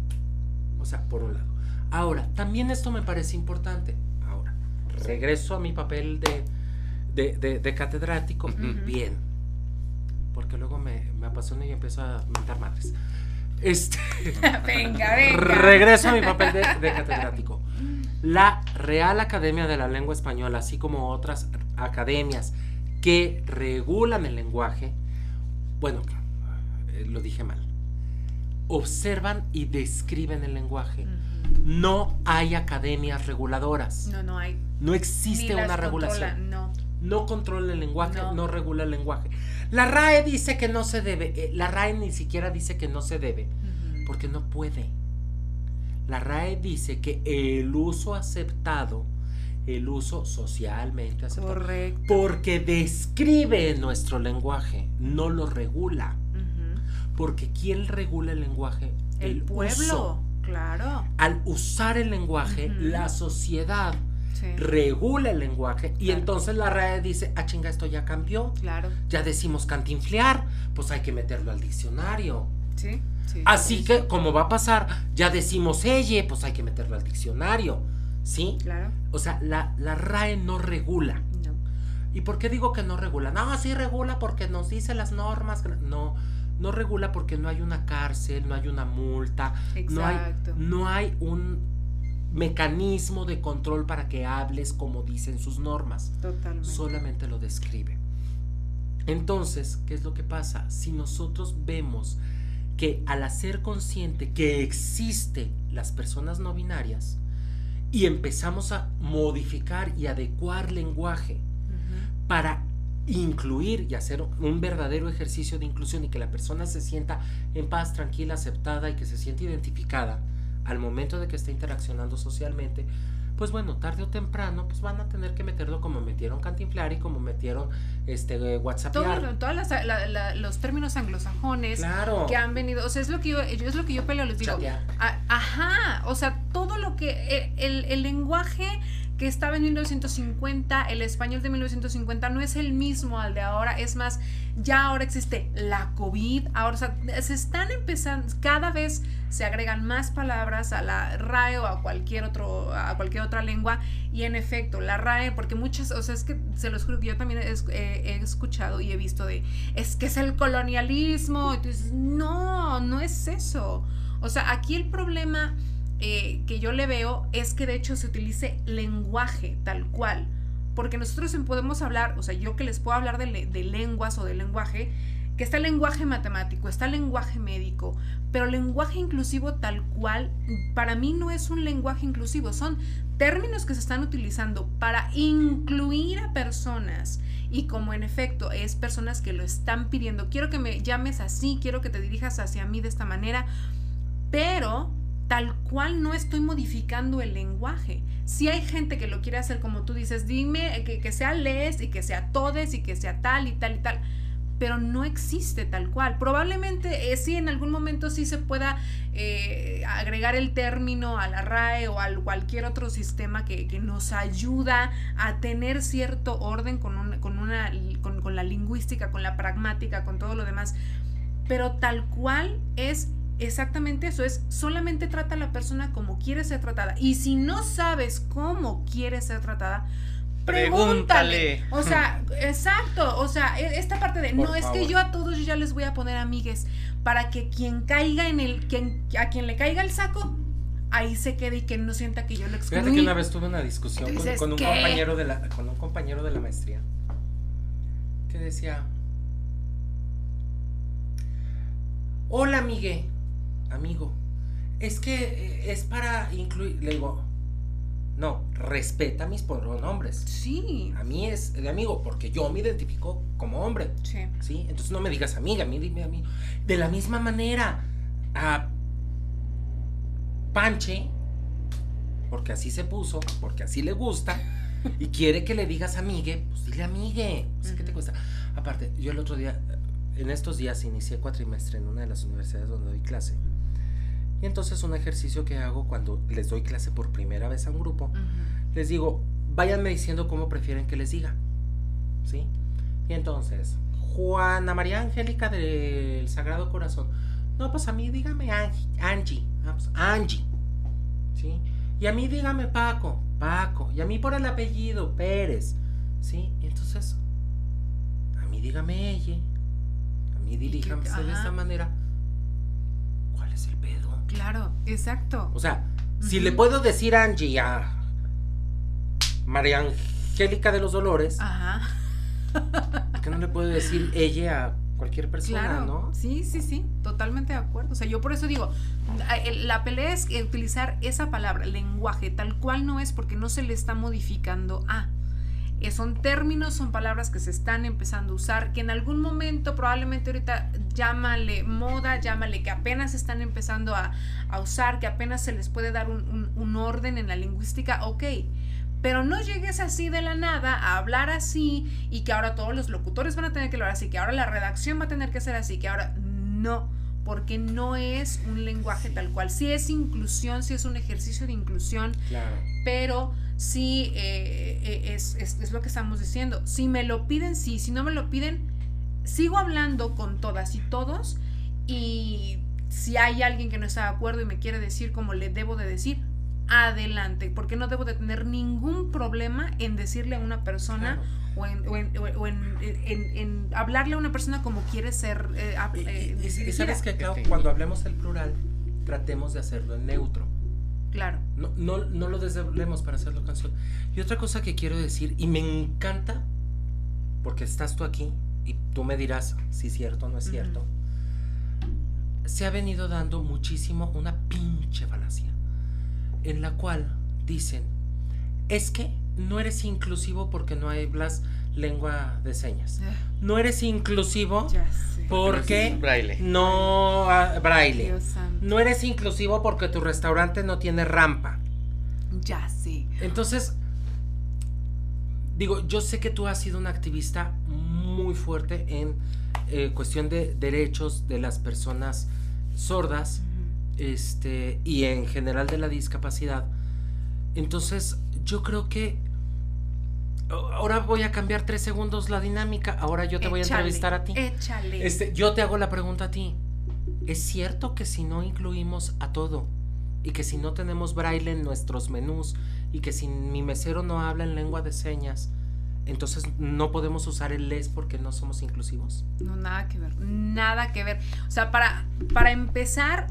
O sea, por un lado. Ahora, también esto me parece importante. Ahora, regreso a mi papel de, de, de- de catedrático. Bien. Porque luego me, me apasiona y empiezo a mentar madres. Este, venga, venga. regreso a mi papel de, de catedrático. La Real Academia de la Lengua Española, así como otras academias que regulan el lenguaje, bueno, eh, lo dije mal, observan y describen el lenguaje. No hay academias reguladoras. No, no hay. No existe una regulación. No. No controla el lenguaje, No. no. regula el lenguaje. La RAE dice que no se debe. eh, La RAE ni siquiera dice que no se debe, porque no puede. La RAE dice que el uso aceptado, el uso socialmente aceptado, Correcto. porque describe nuestro lenguaje, no lo regula. Porque ¿quién regula el lenguaje? El, pueblo. uso. Claro. Al usar el lenguaje, la sociedad Sí. regula el lenguaje y Claro. entonces la RAE dice, ah chinga, esto ya cambió. Claro. Ya decimos cantinflear, pues hay que meterlo al diccionario. Sí. sí, Así sí, que, como va a pasar, ya decimos elle, pues hay que meterlo al diccionario. ¿Sí? Claro. O sea, la, la RAE no regula. No. ¿Y por qué digo que no regula? No, sí regula porque nos dice las normas. No, no regula porque no hay una cárcel, no hay una multa, no hay, no hay un mecanismo de control para que hables como dicen sus normas. Totalmente. Solamente lo describe. Entonces, ¿qué es lo que pasa? Si nosotros vemos que al hacer consciente que existe las personas no binarias y empezamos a modificar y adecuar lenguaje para incluir y hacer un verdadero ejercicio de inclusión y que la persona se sienta en paz, tranquila, aceptada y que se sienta identificada al momento de que esté interaccionando socialmente, pues bueno, tarde o temprano, pues van a tener que meterlo como metieron cantinflar y como metieron este WhatsAppear. Todo, todas las, la- la- los términos anglosajones Claro. que han venido, o sea, es lo que yo, es lo que yo peleo, les digo. A- ajá, o sea, todo lo que eh, el, el lenguaje que estaba en 1950, el español de 1950 no es el mismo al de ahora, es más, ya ahora existe la COVID, ahora se están empezando, cada vez se agregan más palabras a la RAE o a cualquier otro a cualquier otra lengua y en efecto, la RAE porque muchas, o sea, es que se los juro yo también he- he escuchado y he visto de es que es el colonialismo, entonces no, no es eso. O sea, aquí el problema eh, que yo le veo es que de hecho se utilice lenguaje tal cual. Porque nosotros podemos hablar, o sea, yo que les puedo hablar de, le- de lenguas o de lenguaje, que está el lenguaje matemático, está el lenguaje médico, pero lenguaje inclusivo tal cual, para mí no es un lenguaje inclusivo, son términos que se están utilizando para incluir a personas y como en efecto es personas que lo están pidiendo, quiero que me llames así, quiero que te dirijas hacia mí de esta manera, pero tal cual no estoy modificando el lenguaje. Si hay gente que lo quiere hacer como tú dices, dime que, que sea les y que sea todes y que sea tal y tal y tal, pero no existe tal cual. Probablemente eh, sí en algún momento sí se pueda eh, agregar el término a la RAE o a cualquier otro sistema que, que nos ayuda a tener cierto orden con, un- con, una, con, con la lingüística, con la pragmática, con todo lo demás. Pero tal cual es exactamente eso, es solamente trata a la persona como quiere ser tratada. Y si no sabes cómo quiere ser tratada, pregúntale. O sea, exacto. O sea, e, esta parte de no es que yo a todos ya les voy a poner amigues para que quien caiga en el, quien, a quien le caiga el saco, ahí se quede y que no sienta que yo le excluí. Fíjate que una vez tuve una discusión con, un compañero de la, con un compañero de la maestría que decía, hola amigue, amigo, es que eh, es para incluir, le digo, no, respeta mis pronombres. Sí. A mí es de amigo, porque yo me identifico como hombre. Sí. ¿Sí? Entonces no me digas amiga, a mí dime amigo. De la misma manera, a Panche, porque así se puso, porque así le gusta, y quiere que le digas amigue, pues dile amigue. O ¿qué te cuesta? Aparte, yo el otro día, en estos días inicié cuatrimestre en una de las universidades donde doy clase. Y entonces un ejercicio que hago cuando les doy clase por primera vez a un grupo, les digo, váyanme diciendo cómo prefieren que les diga. ¿Sí? Y entonces, Juana María Angélica del Sagrado Corazón. No, pues a mí dígame Angie. Ah, pues, Angie. ¿Sí? Y a mí dígame Paco, Paco. Y a mí por el apellido, Pérez. ¿Sí? Y entonces, a mí dígame ella. A mí diríjame de esta manera. Claro, exacto. O sea, si le puedo decir Angie a María Angélica de los Dolores, Ajá. ¿por qué no le puedo decir ella a cualquier persona, ¿no? Sí, sí, sí, totalmente de acuerdo. O sea, yo por eso digo, la pelea es utilizar esa palabra, lenguaje, tal cual no es porque no se le está modificando a. Eh, son términos, son palabras que se están empezando a usar, que en algún momento probablemente ahorita llámale moda, llámale que apenas están empezando a, usar, que apenas se les puede dar un, un, orden en la lingüística, ok. Pero no llegues así de la nada a hablar así y que ahora todos los locutores van a tener que hablar así, que ahora la redacción va a tener que ser así, que ahora no, porque no es un lenguaje tal cual. Sí es inclusión, sí es un ejercicio de inclusión, claro. pero sí eh, eh, es, es, lo que estamos diciendo. Si me lo piden, sí, si no me lo piden, sigo hablando con todas y todos y si hay alguien que no está de acuerdo y me quiere decir como le debo de decir, adelante, porque no debo de tener ningún problema en decirle a una persona o, en, o, en, hablarle a una persona como quiere ser. Eh, y, sabes que, cuando hablemos el plural, tratemos de hacerlo en neutro. Claro. No, no, no lo desdoblemos para hacerlo canción. Y otra cosa que quiero decir, y me encanta, porque estás tú aquí y tú me dirás si es cierto o no es cierto, se ha venido dando muchísimo una pinche falacia, en la cual dicen, es que no eres inclusivo porque no hablas lengua de señas. No eres inclusivo porque braille. no ah, braille. No eres inclusivo porque tu restaurante no tiene rampa. Ya sí. Entonces, digo, yo sé que tú has sido una activista muy fuerte en eh, cuestión de derechos de las personas sordas, este, y en general de la discapacidad. Entonces, yo creo que ahora voy a cambiar tres segundos la dinámica. Ahora yo te voy a entrevistar a ti. Échale. Este, yo te hago la pregunta a ti. ¿Es cierto que si no incluimos a todo y que si no tenemos braille en nuestros menús y que si mi mesero no habla en lengua de señas, entonces no podemos usar el les porque no somos inclusivos? No, nada que ver. Nada que ver. O sea, para, para empezar,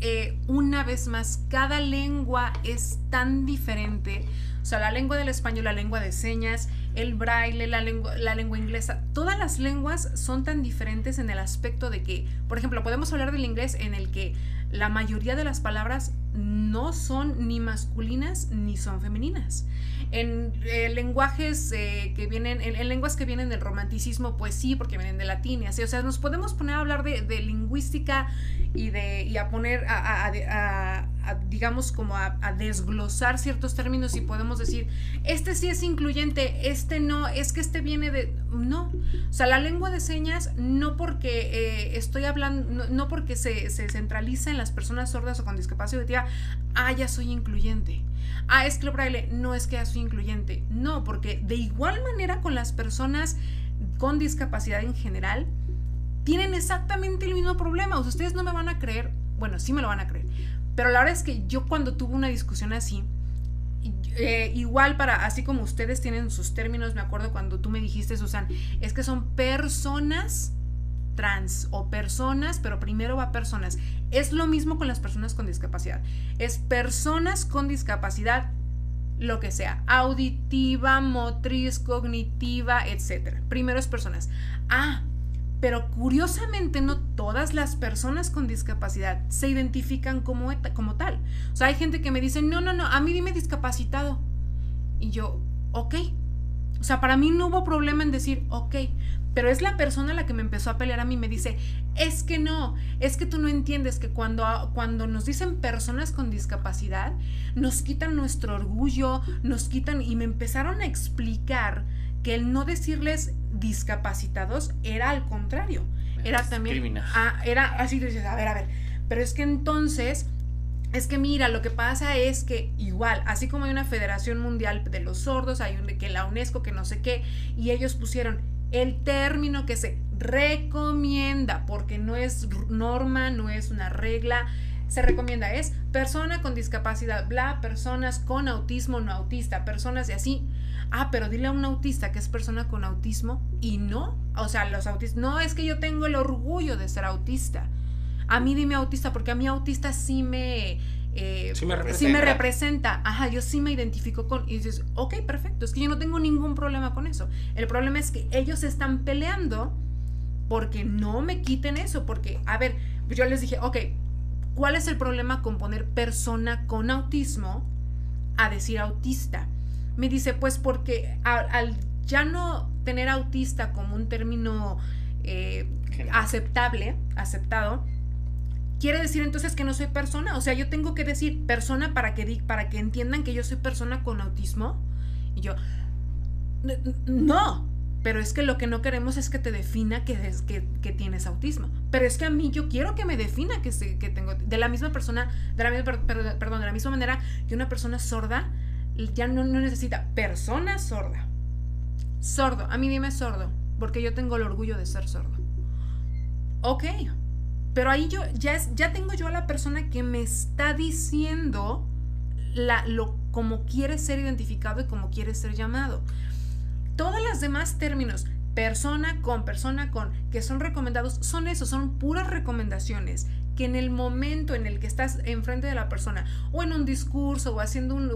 eh, una vez más, cada lengua es tan diferente sea, la lengua del español, la lengua de señas, el braille, la lengua, la lengua inglesa, todas las lenguas son tan diferentes en el aspecto de que, por ejemplo, podemos hablar del inglés en el que la mayoría de las palabras no son ni masculinas ni son femeninas. En eh, lenguajes eh, que vienen, en, lenguas que vienen del romanticismo, pues sí, porque vienen de latín y así. O sea, nos podemos poner a hablar de, lingüística y, de, y a poner a digamos, como a, desglosar ciertos términos y podemos decir, este sí es incluyente, este no, es que este viene de... No, o sea, la lengua de señas no porque eh, estoy hablando, no, porque se, centraliza en las personas sordas o con discapacidad auditiva, ah, ya soy incluyente. Ah, es que braille, no es que ya soy incluyente. No, porque de igual manera con las personas con discapacidad en general, tienen exactamente el mismo problema. ustedes no me van a creer, bueno, sí me lo van a creer, pero la verdad es que yo cuando tuve una discusión así, eh, igual para, así como ustedes tienen sus términos, me acuerdo cuando tú me dijiste, Susan, es que son personas trans o personas, pero primero va personas. Es lo mismo con las personas con discapacidad. Es personas con discapacidad, lo que sea, auditiva, motriz, cognitiva, etc. Primero es personas. Ah, pero curiosamente no todas las personas con discapacidad se identifican como, como tal. O sea, hay gente que me dice, no, no, no, a mí dime discapacitado. Y yo, ok. O sea, para mí no hubo problema en decir, ok, pero es la persona la que me empezó a pelear a mí, me dice, es que no, es que tú no entiendes que cuando, cuando nos dicen personas con discapacidad, nos quitan nuestro orgullo, nos quitan, y me empezaron a explicar que el no decirles discapacitados era al contrario. Era también. Ah, era así, dices, a ver, a ver. Pero es que entonces. Es que mira, lo que pasa es que igual, así como hay una Federación Mundial de los Sordos, hay un, que la UNESCO, que no sé qué, y ellos pusieron el término que se recomienda, porque no es norma, no es una regla, se recomienda es persona con discapacidad, bla, personas con autismo, no autista, personas y así. Ah, pero dile a un autista que es persona con autismo y no. O sea, los autistas, no es que yo tengo el orgullo de ser autista. A mí dime autista porque a mí autista sí me... Eh, sí, me representa. Ajá, yo sí me identifico con... Y dices, ok, perfecto, es que yo no tengo ningún problema con eso. El problema es que ellos están peleando porque no me quiten eso, porque, a ver, yo les dije, ok, ¿cuál es el problema con poner persona con autismo a decir autista? Me dice, pues porque al, ya no tener autista como un término eh, aceptable, aceptado, quiere decir entonces que no soy persona. O sea, yo tengo que decir persona para que, para que entiendan que yo soy persona con autismo. Y yo, no, pero es que lo que no queremos es que te defina que, es, que, tienes autismo. Pero es que a mí yo quiero que me defina que, que tengo, de la misma persona, de la misma, perdón, de la misma manera que una persona sorda ya no, necesita persona sorda. Sordo, a mí dime sordo, porque yo tengo el orgullo de ser sordo. Ok, pero ahí yo ya, es, ya tengo yo a la persona que me está diciendo la, lo, como quiere ser identificado y como quiere ser llamado. Todos los demás términos, persona con, persona con, que son recomendados, son eso, son puras recomendaciones que en el momento en el que estás enfrente de la persona o en un discurso o haciendo un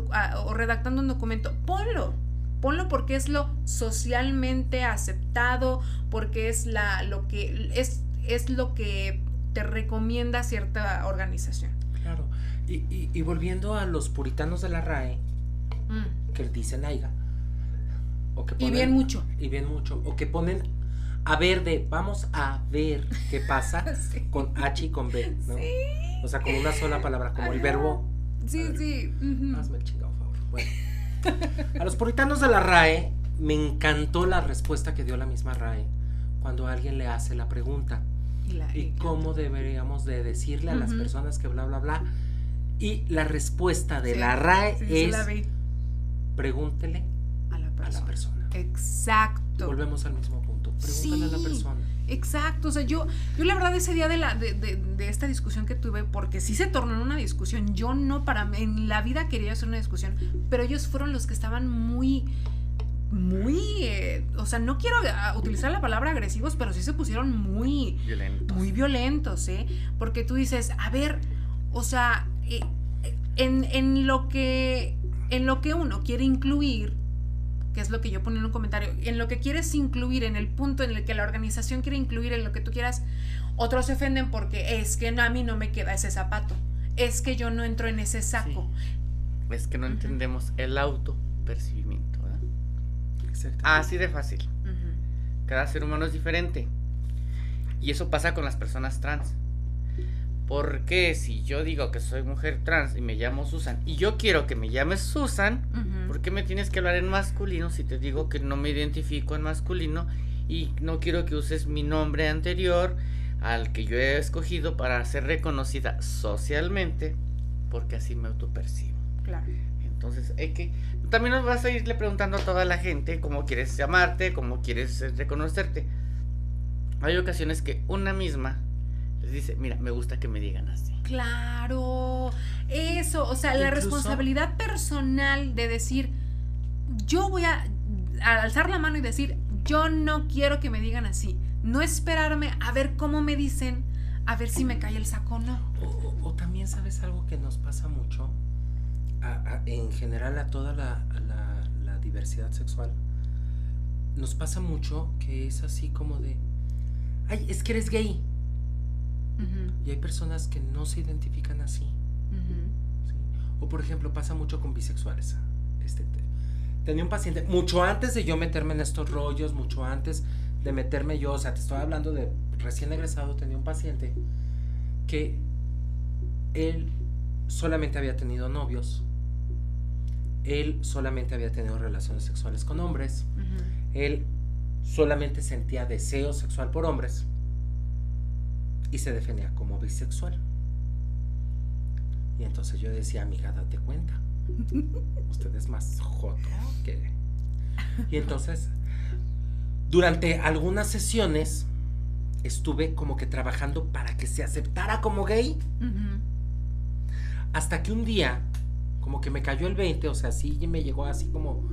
o redactando un documento, ponlo. Ponlo porque es lo socialmente aceptado, porque es la lo que es, es lo que te recomienda cierta organización. Claro. Y, volviendo a los puritanos de la RAE, mm. que dicen aiga. O que y bien mucho. Y bien mucho. O que ponen a ver de vamos a ver qué pasa con H y con B, ¿no? O sea, con una sola palabra, como el verbo. Sí, sí. Hazme el chingado favor. Bueno. A los puritanos de la RAE me encantó la respuesta que dio la misma RAE cuando alguien le hace la pregunta. Y, cómo deberíamos de decirle a las personas que bla, bla, bla. Y la respuesta de la RAE es pregúntele a la persona. Exacto. Volvemos al mismo punto Pregúntale a la persona. Exacto, o sea, yo, yo la verdad ese día de, la, de, de, esta discusión que tuve, porque sí se tornó en una discusión, yo no para en la vida quería hacer una discusión, pero ellos fueron los que estaban muy, muy, eh, o sea, no quiero ah, utilizar la palabra agresivos, pero sí se pusieron muy violentos, muy violentos, ¿eh? Porque tú dices, a ver, o sea, eh, en, en, lo que, en lo que uno quiere incluir, que es lo que yo ponía en un comentario, en lo que quieres incluir, en el punto en el que la organización quiere incluir, en lo que tú quieras, otros se ofenden porque es que a mí no me queda ese zapato, es que yo no entro en ese saco. Es que no entendemos el autopercibimiento. ¿verdad? Así de fácil. Cada ser humano es diferente. Y eso pasa con las personas trans. Porque si yo digo que soy mujer trans y me llamo Susan y yo quiero que me llames Susan, ¿por qué me tienes que hablar en masculino si te digo que no me identifico en masculino y no quiero que uses mi nombre anterior al que yo he escogido para ser reconocida socialmente? Porque así me autopercibo. Claro. Entonces, hay que también nos vas a irle preguntando a toda la gente cómo quieres llamarte, cómo quieres reconocerte. Hay ocasiones que una misma dice, mira, me gusta que me digan así. Claro, eso, o sea, la responsabilidad personal de decir, yo voy a, a alzar la mano y decir, yo no quiero que me digan así. No esperarme a ver cómo me dicen, a ver si me cae el saco o no. O, o también sabes algo que nos pasa mucho, a- a- en general a toda la, a la- la diversidad sexual. Nos pasa mucho que es así como de, ay, es que eres gay. Y hay personas que no se identifican así. O por ejemplo pasa mucho con bisexuales. Este, te- tenía un paciente, mucho antes de yo meterme en estos rollos, mucho antes de meterme yo, o sea, te estoy hablando de recién egresado, tenía un paciente que él solamente había tenido novios, él solamente había tenido relaciones sexuales con hombres, él solamente sentía deseo sexual por hombres y se definía como bisexual. Y entonces yo decía, amiga, date cuenta. Usted es más joto que... Y entonces, durante algunas sesiones, estuve como que trabajando para que se aceptara como gay. Hasta que un día, como que me cayó el 20, o sea, sí me llegó así como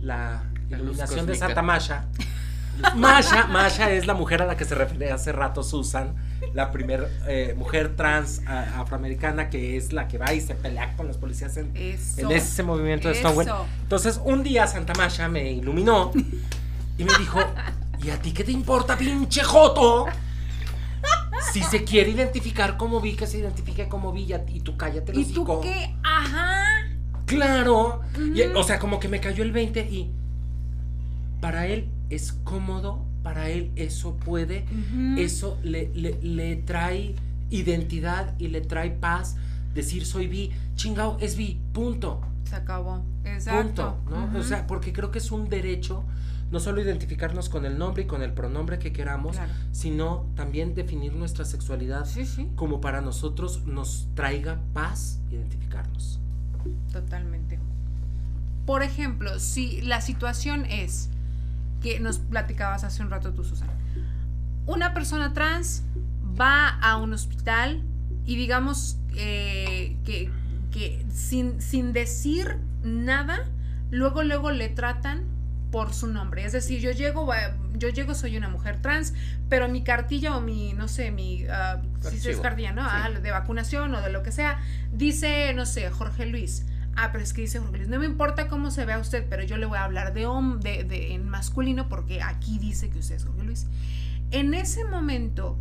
la iluminación de. Santa Masha. Masha, Masha es la mujer a la que se refiere hace rato Susan, la primera mujer trans a- afroamericana que es la que va y se pelea con los policías en, ese movimiento de Stonewall. Eso. Entonces, un día Santa Masha me iluminó y me dijo, ¿y a ti qué te importa, pinche joto? Si se quiere identificar como vi, que se identifique como vi y tú cállate ¿Y tú qué? Ajá. Claro. Y, o sea, como que me cayó el 20 y para él es cómodo, para él eso puede, eso le, le- le trae identidad y le trae paz. Decir soy bi, chingao, es bi, punto. Se acabó. Exacto. Punto, ¿no? O sea, porque creo que es un derecho no solo identificarnos con el nombre y con el pronombre que queramos, Claro. sino también definir nuestra sexualidad Sí, sí, como para nosotros nos traiga paz identificarnos. totalmente. Por ejemplo, si la situación es que nos platicabas hace un rato tú, Susana, una persona trans va a un hospital y digamos eh, que, que sin, sin decir nada, luego, luego le tratan por su nombre. Es decir, yo llego, yo llego, soy una mujer trans, pero mi cartilla o mi, no sé, mi, ah, si es cartilla, ¿no? Sí. Ah, de vacunación o de lo que sea, dice, no sé, Jorge Luis. Ah, pero es que dice Jorge Luis, no me importa cómo se vea usted, pero yo le voy a hablar de, de, de en masculino porque aquí dice que usted es Jorge Luis. En ese momento,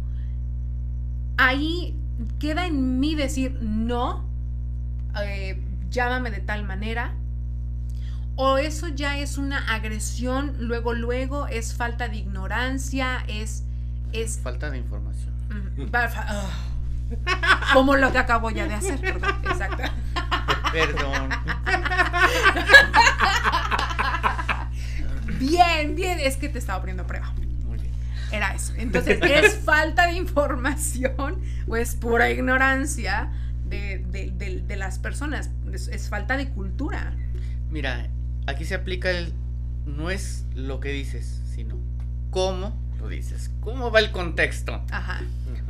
ahí queda en mí decir no, eh, llámame de tal manera, o eso ya es una agresión, luego, luego es falta de ignorancia, es, es Falta de información. ah. como lo que acabo ya de hacer, perdón, exacto. Perdón. Bien, bien, es que te estaba poniendo a prueba. Muy bien. Era eso. Entonces, ¿es falta de información o es pura ignorancia de, de- de- de las personas? Es, es falta de cultura. Mira, aquí se aplica el no es lo que dices, sino cómo lo dices. ¿Cómo va el contexto? Ajá.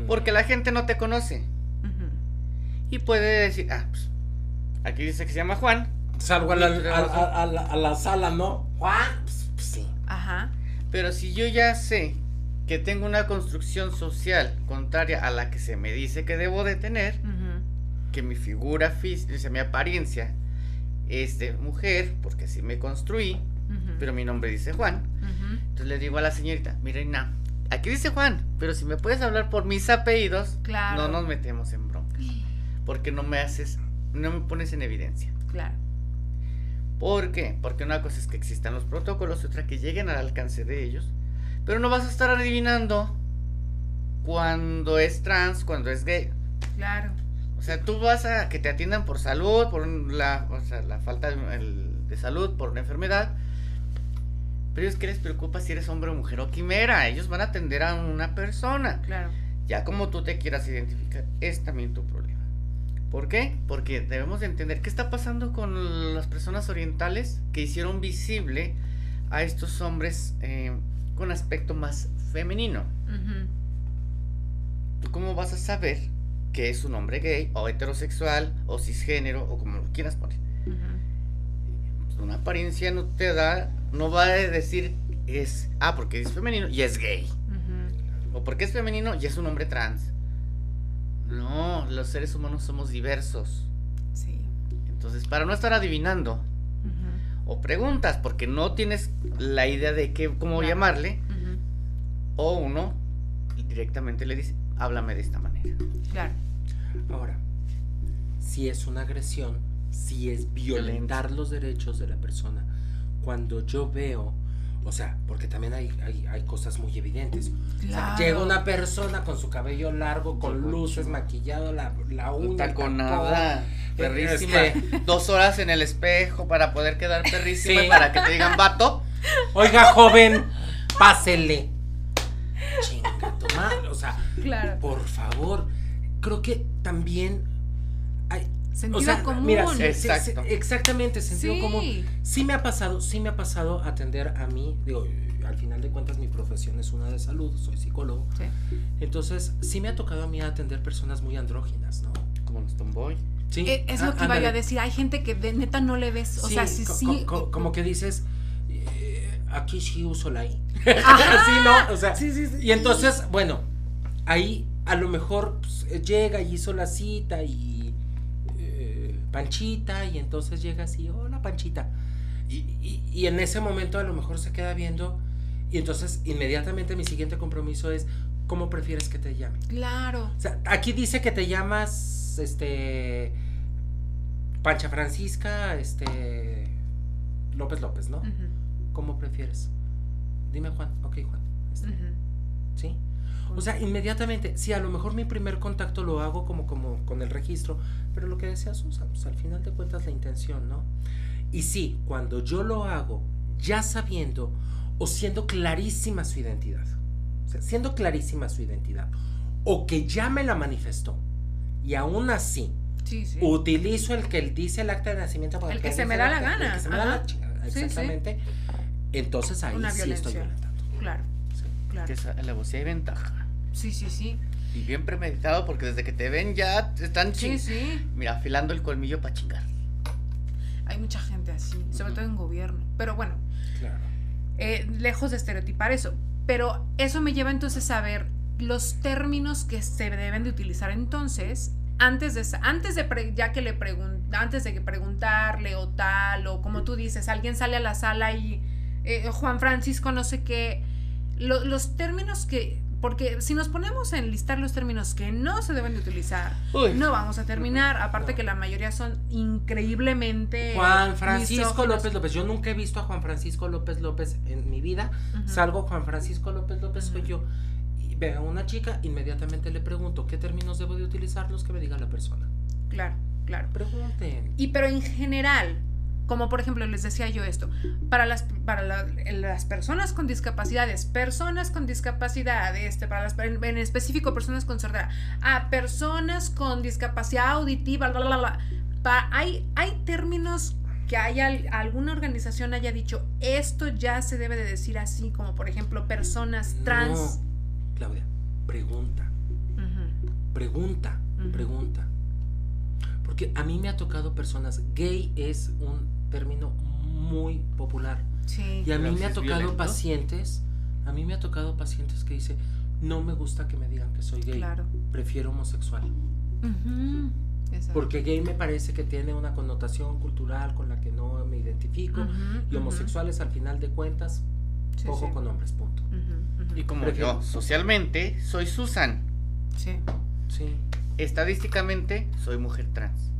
Porque la gente no te conoce y puede decir, ah, pues, aquí dice que se llama Juan, Salgo a la, a- a- a la- a la sala, ¿no? Juan, pues, pues, sí. Ajá. pero si yo ya sé que tengo una construcción social contraria a la que se me dice que debo de tener, que mi figura física, o sea, mi apariencia es de mujer, porque así me construí, pero mi nombre dice Juan, entonces le digo a la señorita, mireina, aquí dice Juan, pero si me puedes hablar por mis apellidos, Claro. no nos metemos en bronca, porque no me haces, no me pones en evidencia. Claro. ¿Por qué? Porque una cosa es que existan los protocolos y otra que lleguen al alcance de ellos. Pero no vas a estar adivinando cuando es trans, cuando es gay. Claro. O sea, tú vas a que te atiendan por salud, por la, o sea, la falta de, el- de salud, por una enfermedad. Pero es que les preocupa si eres hombre o mujer o quimera. Ellos van a atender a una persona. Claro. Ya como tú te quieras identificar, es también tu problema. ¿Por qué? Porque debemos de entender qué está pasando con las personas orientales que hicieron visible a estos hombres eh, con aspecto más femenino. ¿Tú cómo vas a saber que es un hombre gay o heterosexual o cisgénero o como lo quieras poner? Ujú. una apariencia no te da, no va a decir es, ah, porque es femenino y es gay. O porque es femenino y es un hombre trans. No, los seres humanos somos diversos. Sí. Entonces, para no estar adivinando, o preguntas porque no tienes la idea de qué, cómo Claro. llamarle, o uno directamente le dice, háblame de esta manera. Claro. Ahora, si es una agresión, si es violentar los derechos de la persona, cuando yo veo, o sea, porque también hay, hay, hay cosas muy evidentes. O sea, Claro. llega una persona con su cabello largo, con luces, maquillado, la, la uña. Taconada, perrísima. este, Dos horas en el espejo para poder quedar perrísima Sí. y para que te digan vato. Oiga, joven, pásele. Chinga tu madre, o sea, Claro. por favor. Creo que también. Sentido o sea, común. mira, sí, sí, Exacto. sí, exactamente, sentido Sí. común. Sí me ha pasado, sí me ha pasado atender a mí, digo, al final de cuentas mi profesión es una de salud, soy psicólogo. Sí. Entonces, sí me ha tocado a mí atender personas muy andróginas, ¿no? Como los tomboy. Sí. Eh, Es lo ah, que iba yo a decir. Hay gente que de neta no le ves. O Sí, sea, sí, co- sí. co- co- como que dices, eh, aquí sí uso la I. Así, ¿no? O sea, Sí, sí, sí. y entonces, bueno, ahí a lo mejor pues, llega y hizo la cita y Panchita y entonces llega así, hola Panchita. Y, y- y en ese momento a lo mejor se queda viendo y entonces inmediatamente mi siguiente compromiso es, ¿cómo prefieres que te llame? Claro. O sea, aquí dice que te llamas, este, Pancha Francisca, este, López López, ¿no? ¿Cómo prefieres? Dime Juan, ok Juan, este. ¿sí? O sea, inmediatamente, sí, a lo mejor mi primer contacto lo hago como, como con el registro, pero lo que decía Susan, pues al final de cuentas la intención, ¿no? Y sí, cuando yo lo hago, ya sabiendo o siendo clarísima su identidad, o sea, siendo clarísima su identidad, o que ya me la manifestó, y aún así Sí, sí. utilizo el que él dice el acta de nacimiento para El que se dice me da la acta- el gana, que se me da la chingada, Sí, sí. exactamente. Entonces ahí Una sí estoy violencia. violentando. Claro, sí. claro. Que la voz sí hay ventaja. Sí, sí, sí. Y bien premeditado porque desde que te ven ya están Sí, ching- sí. Mira, afilando el colmillo para chingar. Hay mucha gente así, sobre Ujú. todo en gobierno. Pero bueno, Claro. eh, lejos de estereotipar eso. Pero eso me lleva entonces a ver los términos que se deben de utilizar entonces antes de antes de pre- ya que le pregun antes de que preguntarle o tal o como tú dices alguien sale a la sala y eh, Juan Francisco no sé qué lo- los términos que porque si nos ponemos a enlistar los términos que no se deben de utilizar Uy. no vamos a terminar aparte No. que la mayoría son increíblemente Juan Francisco misóginos. López López. Yo nunca he visto a Juan Francisco López López en mi vida. Ujú. Salgo Juan Francisco López López, soy yo. Y veo a una chica, inmediatamente le pregunto qué términos debo de utilizar, los que me diga la persona. claro claro Pregunten. Y pero en general, como por ejemplo les decía yo esto, para las, para la- las personas con discapacidades, personas con discapacidad, este, para las, en, en específico personas con sordera, a personas con discapacidad auditiva, bla, bla, bla, pa- hay, hay términos que haya alguna organización haya dicho esto ya se debe de decir así, como por ejemplo personas trans. No, Claudia, pregunta, pregunta, pregunta. Porque a mí me ha tocado personas, gay es un término muy popular. Sí. Y a mí me ha tocado violento. pacientes, a mí me ha tocado pacientes que dice, no me gusta que me digan que soy gay, Claro. prefiero homosexual. Ujú, exacto. Porque gay me parece que tiene una connotación cultural con la que no me identifico. Y homosexuales al final de cuentas, Sí, ojo sí. con hombres, punto. Y como Prefiero- yo, socialmente, soy Susan. Sí, Sí. Estadísticamente, soy mujer trans.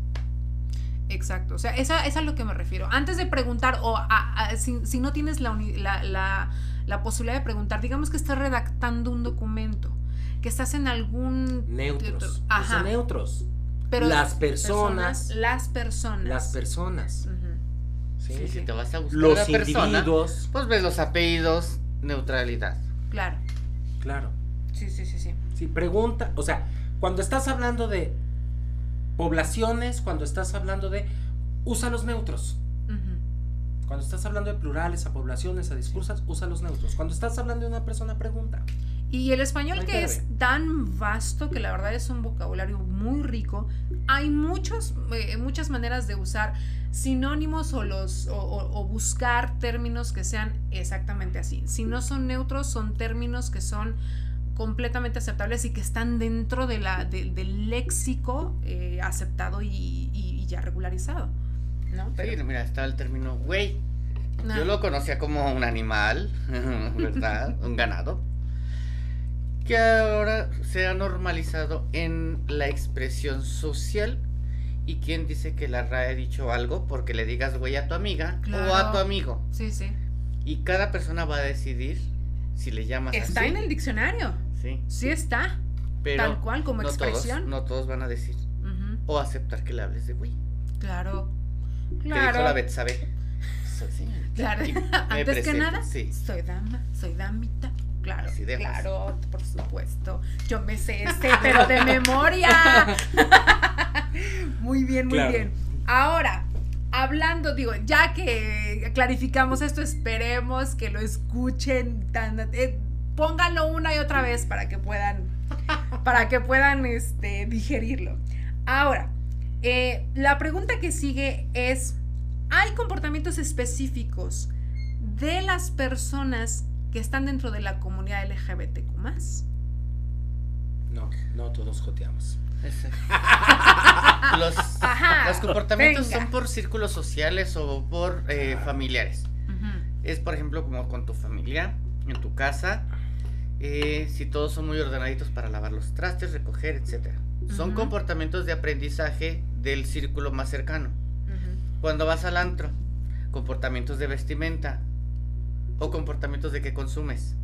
Exacto. O sea, esa, es a lo que me refiero. Antes de preguntar, o a- a- si, si no tienes la, uni- la, la- la posibilidad de preguntar, digamos que estás redactando un documento, que estás en algún... Neutros. Ajá. Neutros. Pero Las personas. Las personas. Las personas. ¿sí? Sí, si te vas a buscar Los persona, individuos. pues ves los apellidos, neutralidad. Claro. Claro. Sí, sí, sí, sí. Sí, pregunta, o sea, cuando estás hablando de poblaciones, cuando estás hablando de usa los neutros. Cuando estás hablando de plurales, a poblaciones, a discursos, usa los neutros. Cuando estás hablando de una persona, pregunta. Y el español que es tan vasto que la verdad es un vocabulario muy rico, hay muchos, eh, muchas maneras de usar sinónimos o, los, o, buscar términos que sean exactamente así. Si no son neutros, son términos que son completamente aceptables y que están dentro de la, del léxico eh, aceptado y, ya regularizado. ¿no? Pero, mira, está el término güey. Yo lo conocía como un animal, ¿verdad? un ganado que ahora se ha normalizado en la expresión social. ¿Y quién dice que la RAE ha dicho algo? Porque le digas güey a tu amiga o a tu amigo. Sí, sí. Y cada persona va a decidir si le llamas está en el diccionario. Sí. Sí está. Pero Tal cual, como expresión. no todos van a decir. O aceptar que le hables de güey. Claro. Claro. ¿Qué dijo la Betsabe? Claro. Antes que nada, sí. soy dama, soy damita. Claro, claro, por supuesto. Yo me sé este, pero de memoria. muy bien, muy bien. Ahora, hablando, digo, ya que clarificamos esto, esperemos que lo escuchen tan, eh, pónganlo una y otra vez para que puedan, para que puedan este, digerirlo. Ahora, eh, la pregunta que sigue es, ¿hay comportamientos específicos de las personas que están dentro de la comunidad LGBTQ No, no todos joteamos. los, los, comportamientos son por círculos sociales o por eh, familiares. Es, por ejemplo, como con tu familia, en tu casa, eh, si todos son muy ordenaditos para lavar los trastes, recoger, etc. Son comportamientos de aprendizaje del círculo más cercano. Cuando vas al antro, comportamientos de vestimenta, o comportamientos de que consumes.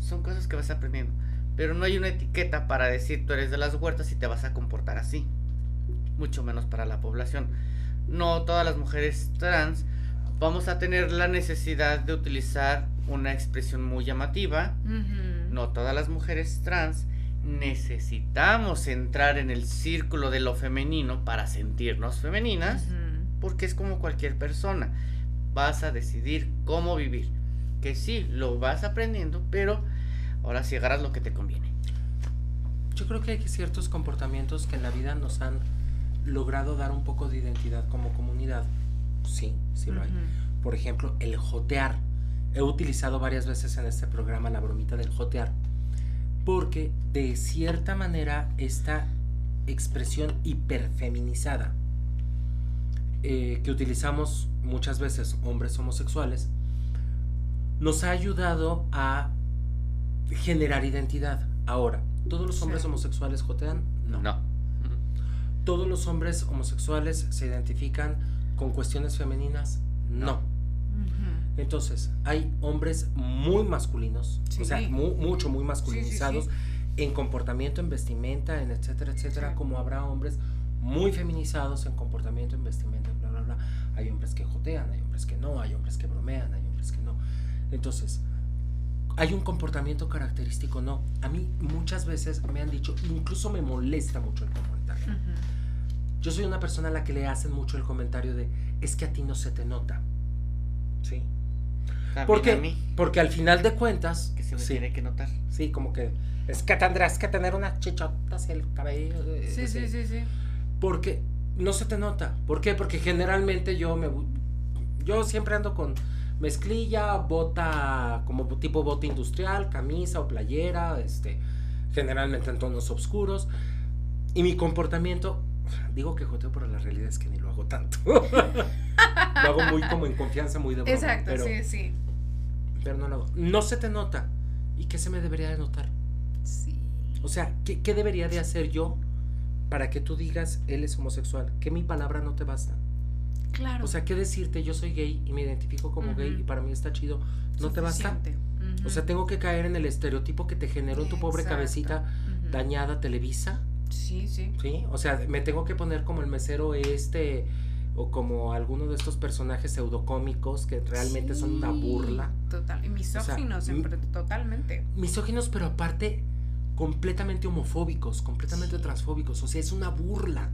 Son cosas que vas aprendiendo. Pero no hay una etiqueta para decir tú eres de las huertas y te vas a comportar así. Mucho menos para la población. No todas las mujeres trans vamos a tener la necesidad de utilizar una expresión muy llamativa. No todas las mujeres trans necesitamos entrar en el círculo de lo femenino para sentirnos femeninas. Porque es como cualquier persona. Vas a decidir cómo vivir que sí, lo vas aprendiendo, pero ahora sí agarras lo que te conviene. Yo creo que hay ciertos comportamientos que en la vida nos han logrado dar un poco de identidad como comunidad. Sí, sí lo hay. Por ejemplo, el jotear. He utilizado varias veces en este programa la bromita del jotear. Porque de cierta manera esta expresión hiperfeminizada eh, que utilizamos muchas veces hombres homosexuales nos ha ayudado a generar identidad. Ahora, ¿todos los hombres homosexuales jotean? No. no. ¿Todos los hombres homosexuales se identifican con cuestiones femeninas? No. Entonces, hay hombres muy masculinos, o sea, mucho, muy masculinizados en comportamiento, en vestimenta, en etcétera, etcétera, como habrá hombres muy feminizados en comportamiento, en vestimenta, bla, bla, bla. Hay hombres que jotean, hay hombres que no, hay hombres que bromean, hay hombres que no. Entonces, ¿hay un comportamiento característico? No. A mí muchas veces me han dicho, incluso me molesta mucho el comentario. Yo soy una persona a la que le hacen mucho el comentario de, es que a ti no se te nota. ¿Sí? Porque, a mí. porque al final de cuentas... Que se me tiene que notar. Sí, como que es que tendrás que tener unas chichotas el cabello. Eh, sí, sí, sí, sí. Porque no se te nota. ¿Por qué? Porque generalmente yo me... Yo siempre ando con mezclilla, bota como tipo bota industrial, camisa o playera, este, generalmente en tonos oscuros. Y mi comportamiento, digo que joteo, pero la realidad es que ni lo tanto. lo hago muy como en confianza, muy de broma. Exacto, sí, sí. Pero no lo hago. No se te nota. ¿Y qué se me debería de notar? Sí. O sea, ¿qué, ¿qué debería de hacer yo para que tú digas él es homosexual? Que mi palabra no te basta. Claro. O sea, ¿qué decirte? Yo soy gay y me identifico como gay y para mí está chido. ¿No te basta? O sea, tengo que caer en el estereotipo que te generó en tu pobre cabecita dañada Televisa. Sí, sí. Sí, o sea, me tengo que poner como el mesero este o como alguno de estos personajes pseudocómicos que realmente son una burla. Total, y misóginos, totalmente. Misóginos, pero aparte completamente homofóbicos, completamente transfóbicos, o sea, es una burla.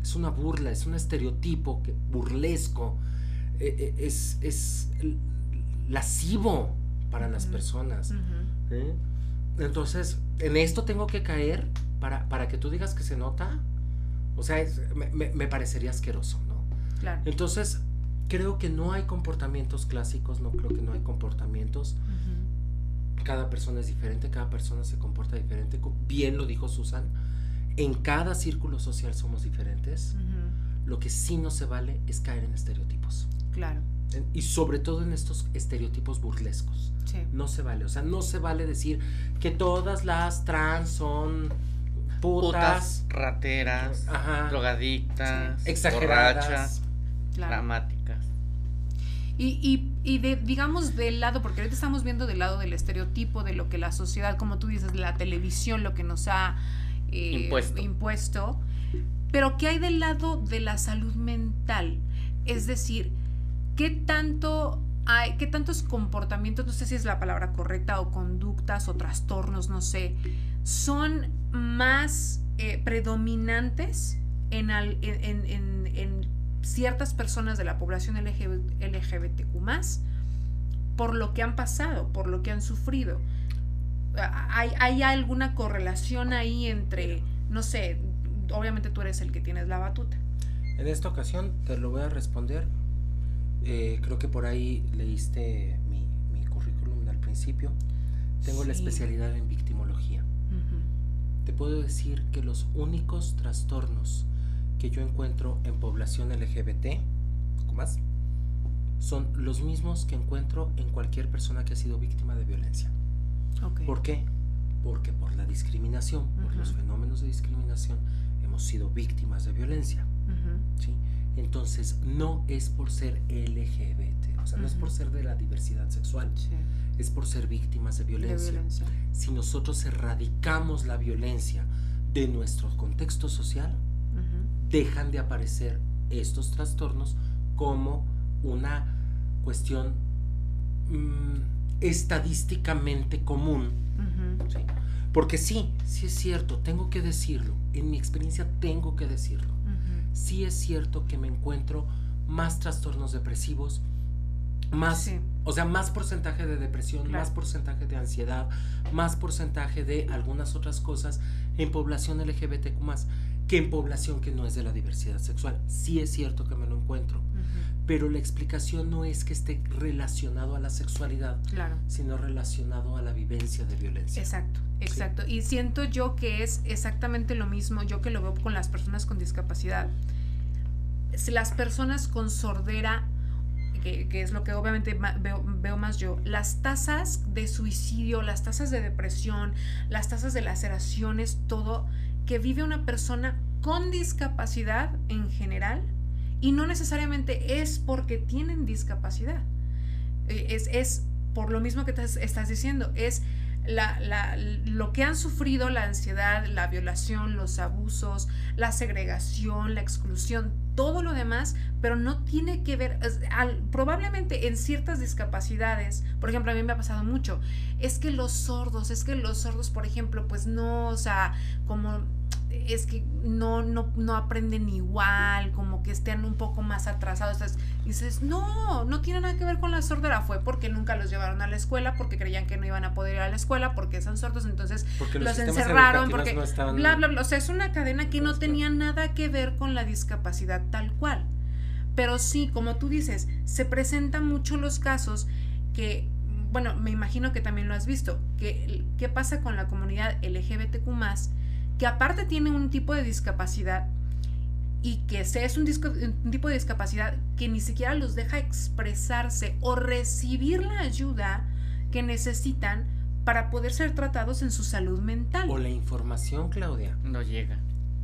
Es una burla, es un estereotipo que, burlesco, eh, eh, es, es lascivo para las personas. ¿eh? Entonces, en esto tengo que caer para, para que tú digas que se nota. O sea, es- me, me- parecería asqueroso, ¿no? Claro. Entonces, creo que no hay comportamientos clásicos, no creo que no hay comportamientos. Cada persona es diferente, cada persona se comporta diferente. Bien lo dijo Susan. En cada círculo social somos diferentes. Lo que sí no se vale es caer en estereotipos. Claro. Y sobre todo en estos estereotipos burlescos. Sí. No se vale. O sea, no se vale decir que todas las trans son putas, Putas, rateras, Ajá. drogadictas, exageradas. borrachas, Claro. dramáticas. Y, y, y de, digamos, del lado, porque ahorita estamos viendo del lado del estereotipo, de lo que la sociedad, como tú dices, la televisión, lo que nos ha eh, Impuesto. impuesto. Pero ¿qué hay del lado de la salud mental? Es decir, ¿qué tanto hay, qué tantos comportamientos, no sé si es la palabra correcta, o conductas o trastornos, no sé, son más eh, predominantes en, al- en- en- en- ciertas personas de la población LGB LGBTQ por lo que han pasado, por lo que han sufrido. ¿Hay, ¿Hay alguna correlación ahí entre, no sé, obviamente tú eres el que tienes la batuta? En esta ocasión te lo voy a responder. Eh, creo que por ahí leíste mi, mi currículum al principio. Tengo la Sí. especialidad en victimología. Te puedo decir que los únicos trastornos que yo encuentro en población LGBT, poco más, son los mismos que encuentro en cualquier persona que ha sido víctima de violencia. Ok. ¿Por qué? Porque por la discriminación, por los fenómenos de discriminación, hemos sido víctimas de violencia. ¿sí? Entonces, no es por ser LGBT, o sea, no es por ser de la diversidad sexual, Sí, es por ser víctimas de de violencia. Si nosotros erradicamos la violencia de nuestro contexto social, dejan de aparecer estos trastornos como una cuestión mm, estadísticamente común. Porque sí, sí es cierto, tengo que decirlo, en mi experiencia tengo que decirlo. Ujú. Sí es cierto que me encuentro más trastornos depresivos, más, Sí. O sea, más porcentaje de depresión, Claro. más porcentaje de ansiedad, más porcentaje de algunas otras cosas en población LGBTQ que en población que no es de la diversidad sexual. Sí es cierto que me lo encuentro, pero la explicación no es que esté relacionado a la sexualidad, Claro. sino relacionado a la vivencia de violencia. Exacto, exacto. Y siento yo que es exactamente lo mismo, yo que lo veo con las personas con discapacidad. Las personas con sordera, que, es lo que obviamente veo, más yo, las tasas de suicidio, las tasas de depresión, las tasas de laceraciones, todo que vive una persona con discapacidad en general y no necesariamente es porque tienen discapacidad. Eh, Es, es por lo mismo que te estás diciendo, es la, la- lo que han sufrido, la ansiedad, la violación, los abusos, la segregación, la exclusión, todo lo demás, pero no tiene que ver, al- probablemente en ciertas discapacidades, por ejemplo, a mí me ha pasado mucho, es que los sordos, es que los sordos, por ejemplo, pues no, o sea, como es que no, no, no aprenden igual, como que estén un poco más atrasados. Entonces, dices, no, no tiene nada que ver con la sordera, fue porque nunca los llevaron a la escuela, porque creían que no iban a poder ir a la escuela, porque son sordos, entonces Porque los encerraron, porque no estaban- bla, bla, bla. O sea, es una cadena que no tenía nada que ver con la discapacidad tal cual. Pero sí, como tú dices, se presentan mucho los casos que, bueno, me imagino que también lo has visto, que qué pasa con la comunidad LGBTQ+, que aparte tiene un tipo de discapacidad y que es un, disco- un tipo de discapacidad que ni siquiera los deja expresarse o recibir la ayuda que necesitan para poder ser tratados en su salud mental. O la información, Claudia. No llega.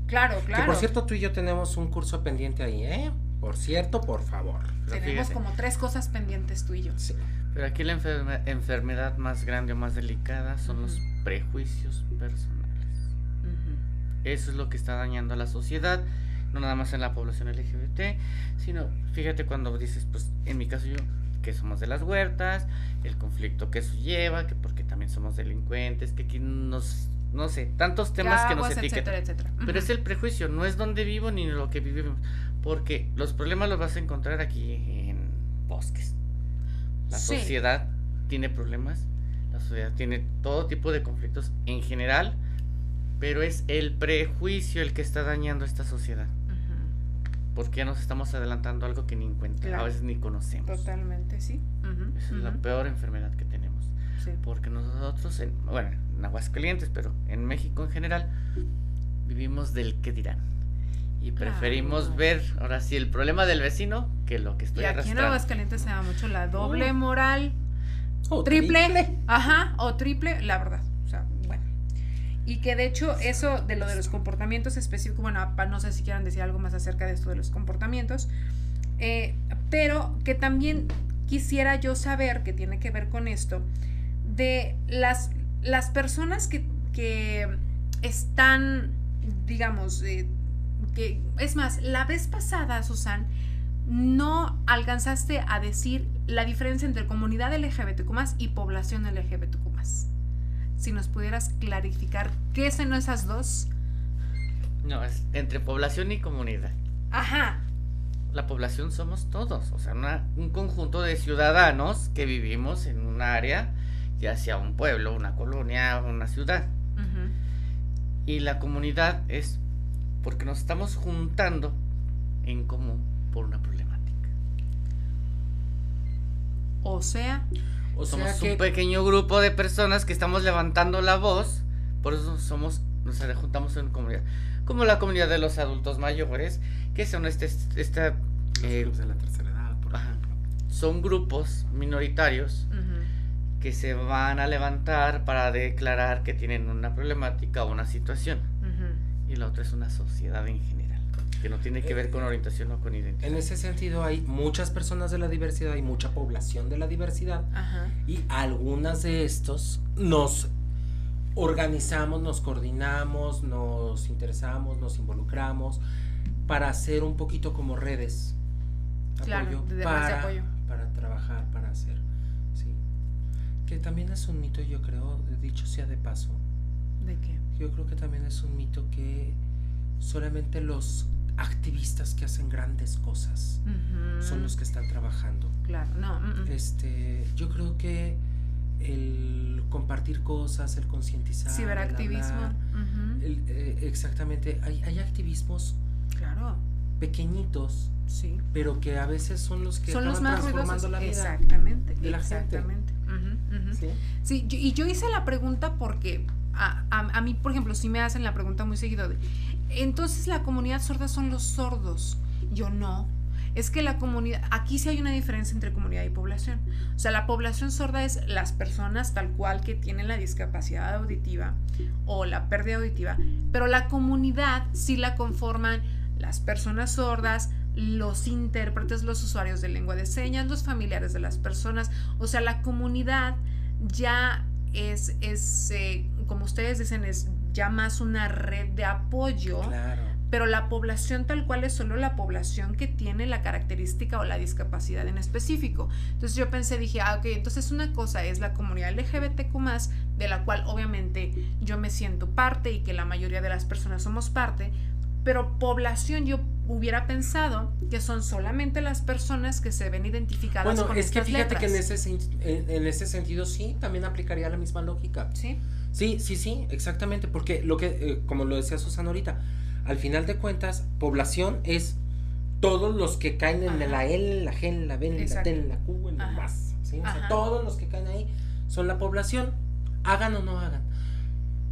Claro, Que claro. por cierto, tú y yo tenemos un curso pendiente ahí, ¿eh? Por cierto, por favor. Pero Tenemos fíjate, como tres cosas pendientes tú y yo. Sí. Pero aquí la enferme- enfermedad más grande o más delicada son los prejuicios personales. Eso es lo que está dañando a la sociedad, no nada más en la población LGBT, sino fíjate cuando dices, pues en mi caso yo, que somos de las huertas, el conflicto que eso lleva, que porque también somos delincuentes, que aquí nos, no sé, tantos temas que nos etiquetan. etcétera, etcétera. Pero es el prejuicio, no es donde vivo ni lo que vivimos, porque los problemas los vas a encontrar aquí en bosques. La Sí. sociedad tiene problemas, la sociedad tiene todo tipo de conflictos en general, pero es el prejuicio el que está dañando esta sociedad. Porque nos estamos adelantando algo que ni encuentra, a veces ni conocemos. Totalmente, sí. Esa es la peor enfermedad que tenemos. Porque nosotros, en, bueno, en Aguascalientes, pero en México en general, vivimos del que dirán. Y preferimos ver, ahora sí, el problema del vecino que lo que estoy y aquí en Aguascalientes se da mucho la doble moral. O triple, Ajá, o triple, la verdad. Y que de hecho eso de lo de los comportamientos específicos, bueno, no sé si quieran decir algo más acerca de esto de los comportamientos, eh, pero que también quisiera yo saber, que tiene que ver con esto, de las, las personas que, que están, digamos, eh, que, es más, la vez pasada, Susan, no alcanzaste a decir la diferencia entre comunidad LGBTQ y población LGBTQ Si nos pudieras clarificar qué son esas dos. No, es entre población y comunidad. Ajá. La población somos todos, o sea, un conjunto de ciudadanos que vivimos en un área, ya sea un pueblo, una colonia, una ciudad. Y la comunidad es porque nos estamos juntando en común por una problemática. O sea, o somos un pequeño grupo de personas que estamos levantando la voz, por eso somos nos juntamos en comunidad, como la comunidad de los adultos mayores, que son este esta eh, de la tercera edad, por ejemplo. Son grupos minoritarios que se van a levantar para declarar que tienen una problemática o una situación. Y la otra es una sociedad en general, que no tiene que ver con orientación o con identidad. En ese sentido hay muchas personas de la diversidad, hay mucha población de la diversidad y algunas de estos nos organizamos, nos coordinamos, nos interesamos, nos involucramos para hacer un poquito como redes. Claro, para, apoyo. para trabajar, para hacer. Sí. Que también es un mito, yo creo, dicho sea de paso. ¿De qué? Yo creo que también es un mito que solamente los activistas que hacen grandes cosas son los que están trabajando. Claro, no. Mm, mm. Este, yo creo que el compartir cosas, el concientizar, ciberactivismo, eh, exactamente, hay, hay activismos, claro, pequeñitos, sí, pero que a veces son los que son los más transformando la vida exactamente, de la exactamente. Gente. ¿Sí? sí, y yo hice la pregunta porque a, mí, por ejemplo, si me hacen la pregunta muy seguido de, entonces la comunidad sorda son los sordos. Yo no. Es que la comunidad, aquí sí hay una diferencia entre comunidad y población. O sea, la población sorda es las personas tal cual que tienen la discapacidad auditiva o la pérdida auditiva, pero la comunidad sí la conforman las personas sordas, los intérpretes, los usuarios de lengua de señas, los familiares de las personas. O sea, la comunidad ya es, es eh, como ustedes dicen, es ya más una red de apoyo. Pero la población tal cual es solo la población que tiene la característica o la discapacidad en específico. Entonces yo pensé, dije, ah, ok, entonces una cosa es la comunidad LGBTQ, de la cual obviamente yo me siento parte y que la mayoría de las personas somos parte, pero población yo hubiera pensado que son solamente las personas que se ven identificadas bueno, con es que fíjate que en ese, en, ese sentido sí, también aplicaría la misma lógica. Sí. Sí, sí, sí, exactamente, porque lo que, eh, como lo decía Susana ahorita, al final de cuentas, población es todos los que caen en la L, la G, la B, la T, la Q, en la más. O sea, todos los que caen ahí son la población, hagan o no hagan.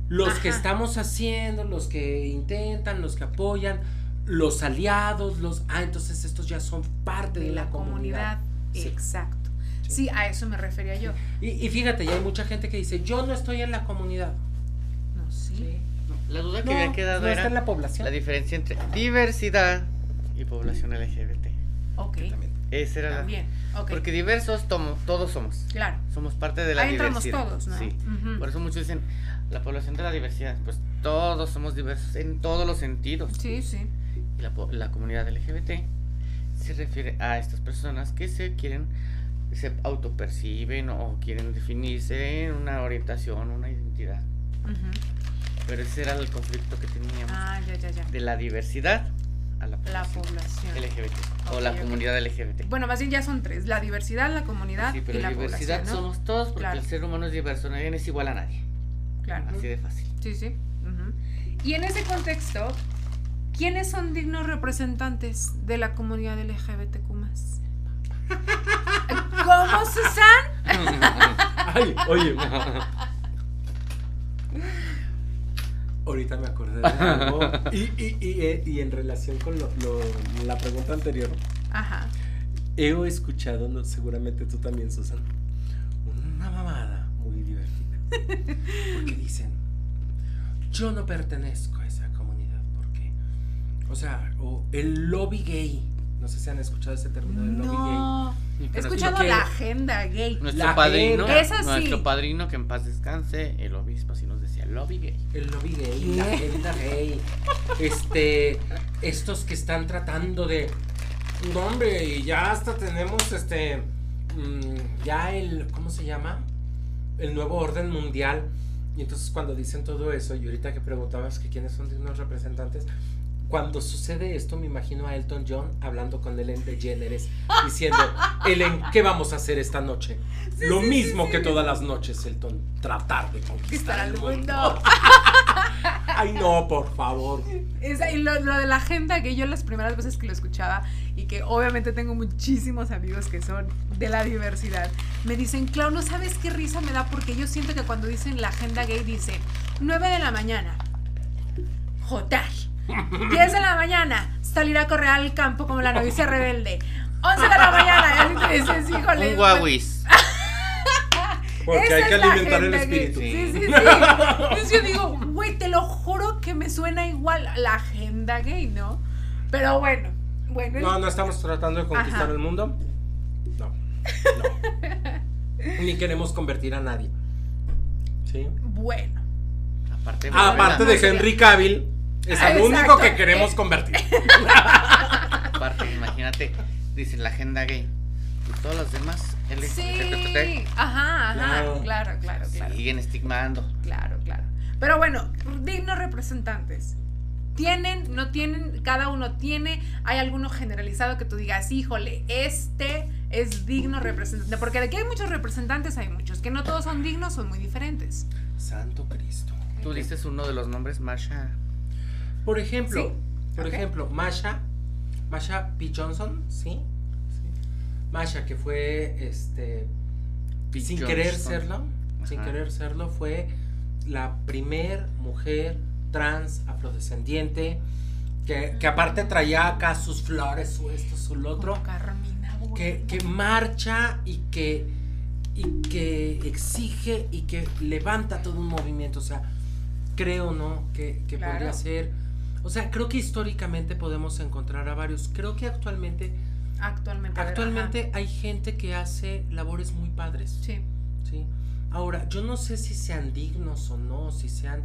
Los que estamos haciendo, los que intentan, los que apoyan, los aliados, los... Ah, entonces estos ya son parte de, la, comunidad. Exacto. Sí. a eso me refería yo. Y, fíjate, ya hay mucha gente que dice, yo no estoy en la comunidad. No, sí. La duda que había quedado era la población. La diferencia entre diversidad y población LGBT. Ok. Esa era También. Porque diversos todos somos. Claro. Somos parte de la Ahí diversidad. todos, ¿no? Sí. Por eso muchos dicen, la población de la diversidad. Pues todos somos diversos en todos los sentidos. Sí, sí. Y la, la comunidad LGBT se refiere a estas personas que se quieren se autoperciben o quieren definirse en una orientación, una identidad. Pero ese era el conflicto que teníamos ah, de la diversidad a la La población, población. LGBT o la ok. comunidad LGBT. Bueno, más bien ya son tres. La diversidad, la comunidad sí, pero y la diversidad población, ¿no? somos todos porque Claro. el ser humano es diverso, nadie es igual a nadie. Claro. Así de fácil. Sí, sí. ujú. Y en ese contexto, ¿quiénes son dignos representantes de la comunidad LGBTQ+. ¿Cómo, Susan? Ay, oye. Ahorita me acordé de algo. Y, y, y, eh, y en relación con lo- lo- la pregunta anterior, Ajá. he escuchado, no, seguramente tú también, Susan, una mamada muy divertida. Porque dicen, yo no pertenezco a esa comunidad, porque, o sea, o el lobby gay. No sé si han escuchado ese término del lobby gay. No. Y He escuchado que- la agenda gay. Nuestro La padrino, sí. nuestro padrino que en paz descanse, el obispo así nos decía, lobby gay. El lobby gay, la agenda gay. Este, estos que están tratando de. No, hombre, y ya hasta tenemos este. mm, ya el. ¿Cómo se llama? El nuevo orden mundial. Y entonces cuando dicen todo eso, y ahorita que preguntabas que quiénes son dignos representantes, cuando sucede esto me imagino a Elton John hablando con Ellen DeGeneres diciendo, Ellen, ¿qué vamos a hacer esta noche? Lo sí, mismo sí, que todas las noches, Elton, tratar de Conquistar al el mundo. mundo. Ay, no, por favor. Esa- y lo, lo de la agenda que yo las primeras veces que lo escuchaba y que obviamente tengo muchísimos amigos que son de la diversidad, me dicen, Clau, no sabes qué risa me da porque yo siento que cuando dicen la agenda gay dicen 9 de la mañana, jotar, 10 de la mañana, salir a correr al campo como la novicia rebelde, 11 de la mañana, y así te dices, híjole. Un guauis. Porque Esa hay que alimentar el espíritu. Sí, sí, sí. Entonces yo digo, güey, te lo juro que me suena igual a la agenda gay, ¿no? Pero bueno, bueno. No, no estamos tratando de conquistar Ajá. el mundo. No. No. Ni queremos convertir a nadie. ¿Sí? Bueno. Aparte, aparte de Henry Cavill, es Ah, el único que queremos convertir. aparte, imagínate, dice la agenda gay. Y todos los demás, Sí. Ajá, ajá. Claro. Claro, claro, claro. siguen estigmando. Claro, claro. Pero bueno, dignos representantes. ¿Tienen? ¿No tienen? Cada uno tiene. ¿Hay alguno generalizado que tú digas, híjole, este es digno representante? Porque de que hay muchos representantes, hay muchos. Que no todos son dignos, son muy diferentes. Santo Cristo. Tú dices uno de los nombres, Marsha. Por ejemplo, Sí, por ejemplo, Masha, Masha P. Johnson, ¿sí? Sí. Masha, que fue, este, P. sin querer serlo, sin querer serlo, fue la primer mujer trans afrodescendiente que, que aparte traía acá sus flores, su esto, su lo otro, Carmina que, que marcha y que, y que exige y que levanta todo un movimiento. O sea, creo, ¿no? Que, que Claro. podría ser. O sea, creo que históricamente podemos encontrar a varios. Creo que actualmente, Actualmente. ver, actualmente hay gente que hace labores muy padres. Sí. ¿sí? Ahora, yo no sé si sean dignos o no, si sean.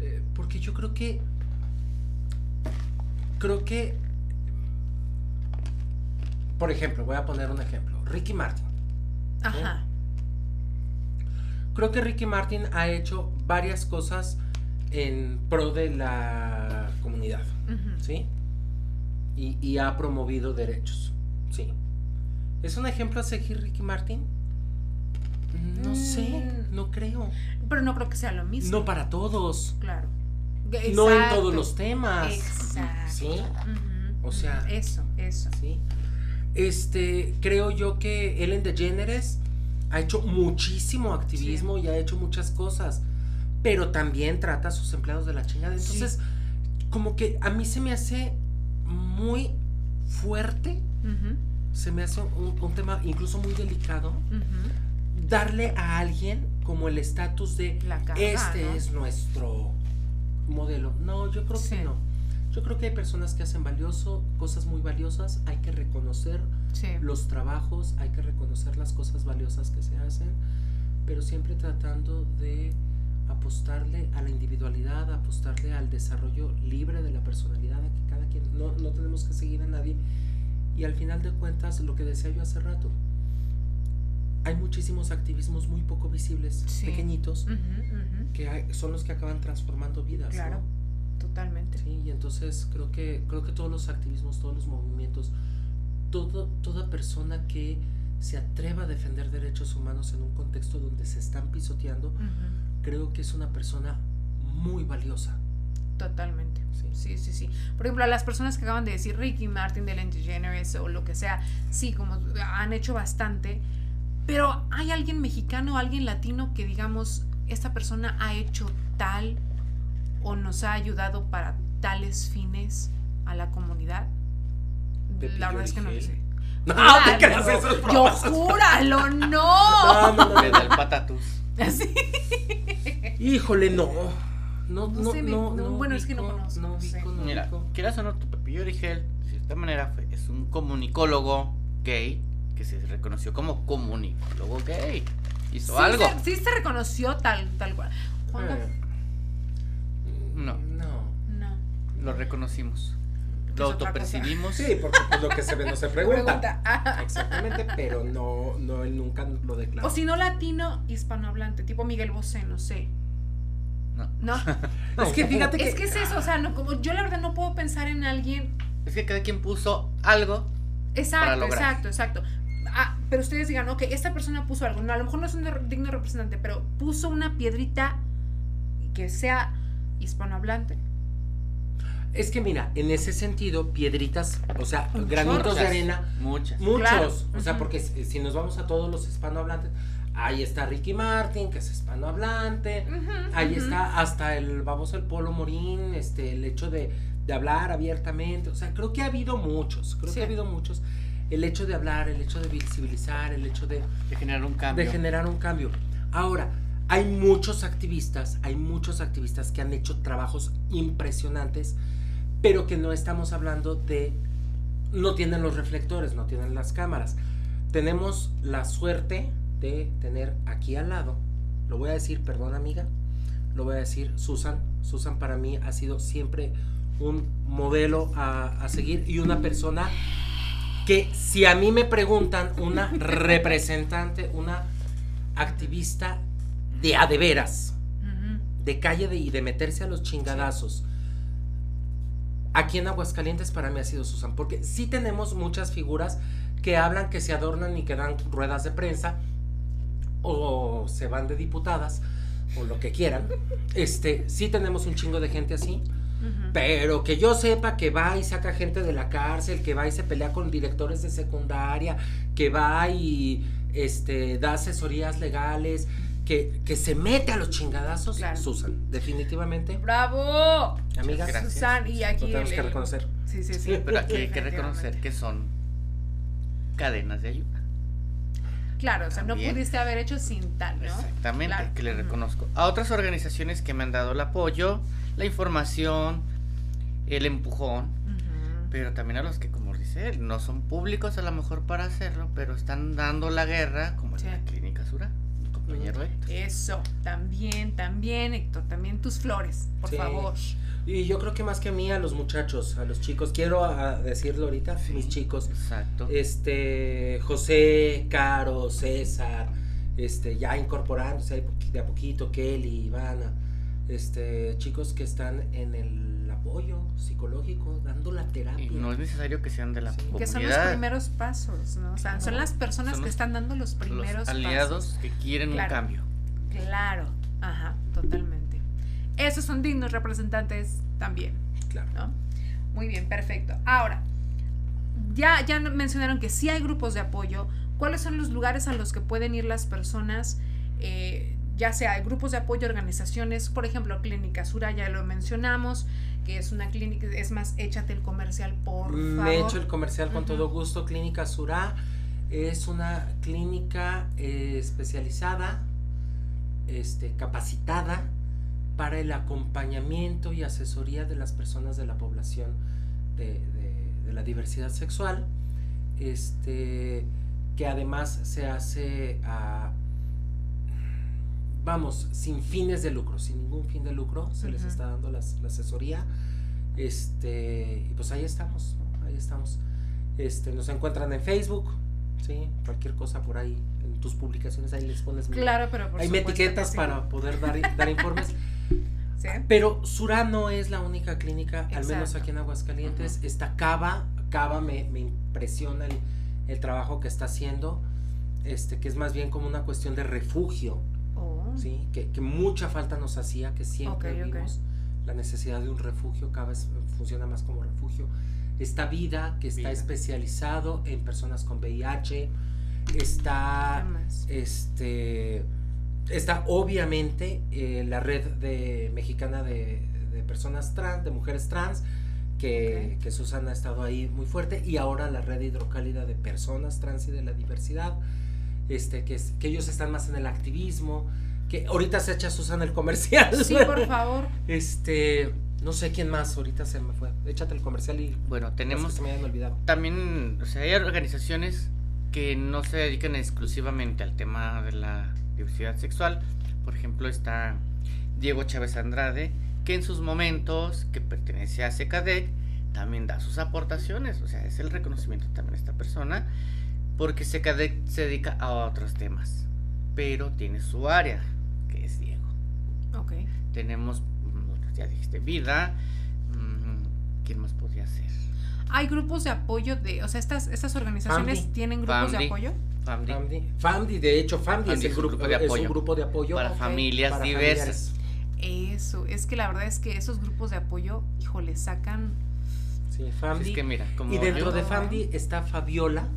eh, porque yo creo que. Creo que. Por ejemplo, voy a poner un ejemplo. Ricky Martin. Ajá. Creo que Ricky Martin ha hecho varias cosas en pro de la comunidad, Ujú. ¿sí? Y, y ha promovido derechos, ¿sí? ¿Es un ejemplo a seguir Ricky Martin? No sé, Mm. no creo. Pero no creo que sea lo mismo. No para todos. Claro. No en Exacto. todos los temas. Exacto. ¿Sí? Ujú, O sea-. Eso, eso. ¿Sí? Este, creo yo que Ellen DeGeneres ha hecho muchísimo activismo y ha hecho muchas cosas, pero también trata a sus empleados de la chingada. Sí. Como que a mí se me hace muy fuerte, se me hace un, un tema incluso muy delicado, darle a alguien como el estatus de La este ¿no? es nuestro modelo. No, yo creo Sí. que no. Yo creo que hay personas que hacen valioso, cosas muy valiosas, hay que reconocer Sí. los trabajos, hay que reconocer las cosas valiosas que se hacen, pero siempre tratando de apostarle a la individualidad, apostarle al desarrollo libre de la personalidad, a que cada quien, no, no tenemos que seguir a nadie. Y al final de cuentas, lo que decía yo hace rato, hay muchísimos activismos muy poco visibles, Sí. pequeñitos, Ujú, ujú. que hay- son los que acaban transformando vidas. ¿no? Claro. Totalmente. Sí, y entonces creo que, creo que todos los activismos, todos los movimientos, todo, toda persona que se atreva a defender derechos humanos en un contexto donde se están pisoteando, Ujú. Creo que es una persona muy valiosa. Totalmente. Sí. Sí, sí, sí. Por ejemplo, a las personas que acaban de decir Ricky Martin de Ellen DeGeneres o lo que sea, sí, como han hecho bastante, pero hay alguien mexicano, alguien latino que digamos, esta persona ha hecho tal o nos ha ayudado para tales fines a la comunidad. Pepillo la verdad es que no lo sé. No, te creas esas Yo júralo, no. No, no, no, Le da Así. Híjole, no. No, No no, sé, no, no, no bueno, es que no conozco, No sé. no Mira, quieras o no, tu Pepillo Origel, de cierta manera, fue- es un comunicólogo gay que se reconoció como comunicólogo gay. Hizo Sí algo. se- sí se reconoció tal, tal cual. Juan Eh, No. No. No. Lo reconocimos. Lo autopercibimos. Sí, porque pues, lo que se ve no se pregunta. Pregunta. Ah. Exactamente, pero no, no, él nunca lo declaró. O si no latino hispanohablante, tipo Miguel Bosé, no sé. No. No. es que fíjate que. Es que es eso, o sea, no, como yo la verdad no puedo pensar en alguien. Es que cada quien puso algo. Para Exacto, lograr. exacto, exacto. Ah, pero ustedes digan, ok, esta persona puso algo. No, a lo mejor no es un digno representante, pero puso una piedrita que sea hispanohablante. Es que mira, en ese sentido, piedritas, o sea, granitos de arena, Muchas. muchos. Claro. O sea, porque si, si nos vamos a todos los hispanohablantes, ahí está Ricky Martin, que es hispanohablante. Ahí Ujú. está hasta el baboso el Polo Morín, este, el hecho de, de hablar abiertamente. O sea, creo que ha habido muchos, creo Sí. que ha habido muchos. El hecho de hablar, el hecho de visibilizar, el hecho de, De generar un cambio. de generar un cambio. Ahora, hay muchos activistas, hay muchos activistas que han hecho trabajos impresionantes, pero que no estamos hablando de, no tienen los reflectores, no tienen las cámaras. Tenemos la suerte de tener aquí al lado, lo voy a decir, perdón amiga, lo voy a decir Susan. Susan para mí ha sido siempre un modelo a, a seguir y una persona que si a mí me preguntan una representante, una activista de a de veras, de calle de, y de meterse a los chingadazos. Aquí en Aguascalientes para mí ha sido Susan, porque sí tenemos muchas figuras que hablan, que se adornan y que dan ruedas de prensa, o se van de diputadas, o lo que quieran. Este, sí tenemos un chingo de gente así, pero que yo sepa que va y saca gente de la cárcel, que va y se pelea con directores de secundaria, que va y este, da asesorías legales, que, que se mete a los chingadazos, Claro. Susan, definitivamente. ¡Bravo! Amiga, gracias. Susan, y aquí. lo tenemos el- que reconocer. Sí, sí, sí. Pero aquí hay que reconocer que son cadenas de ayuda. Claro, o sea, no pudiste haber hecho sin tal, ¿no? Exactamente, Claro. que le reconozco. A otras organizaciones que me han dado el apoyo, la información, el empujón, pero también a los que, como dice él, no son públicos a lo mejor para hacerlo, pero están dando la guerra, como en la Clínica Sura, Eso, también, también, Héctor, también tus flores, por Sí. favor. Y yo creo que más que a mí, a los muchachos, a los chicos, quiero decirlo ahorita, Sí. mis chicos, Exacto. este, José, Caro, César, este, ya incorporándose de a poquito, Kelly, Ivana, este, chicos que están en el psicológico, dando la terapia. Y no es necesario que sean de la Sí. comunidad. Que son los primeros pasos, ¿no? O sea, son las personas Son que los- están dando los los primeros aliados pasos. que quieren Claro. un cambio. Claro, ajá, totalmente. Esos son dignos representantes también, Claro. ¿no? Muy bien, perfecto. Ahora, ya, ya mencionaron que sí hay grupos de apoyo. ¿Cuáles son los lugares a los que pueden ir las personas? Eh, ya sea grupos de apoyo, organizaciones, por ejemplo, Clínica Sura, ya lo mencionamos, que es una clínica, es más, échate el comercial, por favor. Me he hecho el comercial con todo gusto. Clínica Surá es una clínica eh, especializada, este, capacitada para el acompañamiento y asesoría de las personas de la población de, de- de la diversidad sexual. Este, que además se hace a vamos, sin fines de lucro, sin ningún fin de lucro, se les está dando las- la asesoría. Este, y pues ahí estamos, ¿no? ahí estamos. Este, nos encuentran en Facebook, sí, cualquier cosa por ahí, en tus publicaciones ahí les pones mi- Claro, pero por ahí me etiquetas sí. para poder dar, dar informes. ¿sí? Pero Sura no es la única clínica, al menos aquí en Aguascalientes. Está Cava, Cava me, me impresiona el, el trabajo que está haciendo, este, que es más bien como una cuestión de refugio, ¿sí? Que, que mucha falta nos hacía, que siempre Ok, ok. vimos la necesidad de un refugio, Cava es- funciona más como refugio. Está Vida, que está Vida. especializado en personas con VIH, ¿qué está este está obviamente eh, la red de mexicana de, de personas trans, de mujeres trans, que, Ok. que Susana ha estado ahí muy fuerte, y ahora la red hidrocálida de personas trans y de la diversidad, este, que, es- que ellos están más en el activismo, que ahorita se echa Susana el comercial. Sí, por favor. Este, no sé quién más, ahorita se me fue. Échate el comercial y Bueno, que tenemos se me hayan olvidado. también, o sea, hay organizaciones que no se dedican exclusivamente al tema de la diversidad sexual. Por ejemplo, está Diego Chávez Andrade, que en sus momentos, que pertenece a SECADEC, también da sus aportaciones. O sea, es el reconocimiento también de esta persona, porque SECADEC se dedica a otros temas, pero tiene su área. Ok. Tenemos, mm, ya dijiste, vida. mm, ¿Quién más podría ser? Hay grupos de apoyo de, o sea, estas, estas organizaciones Famdi. tienen grupos de apoyo. Famdi, FAMDI, FAMDI, de hecho, FAMDI, es, el grupo, de apoyo. es un grupo de apoyo para ok, familias para diversas. familiares. Eso, es que la verdad es que esos grupos de apoyo, híjole, sacan. Sí, FAMDI. es que mira, como y dentro yo- de. FAMDI está Fabiola.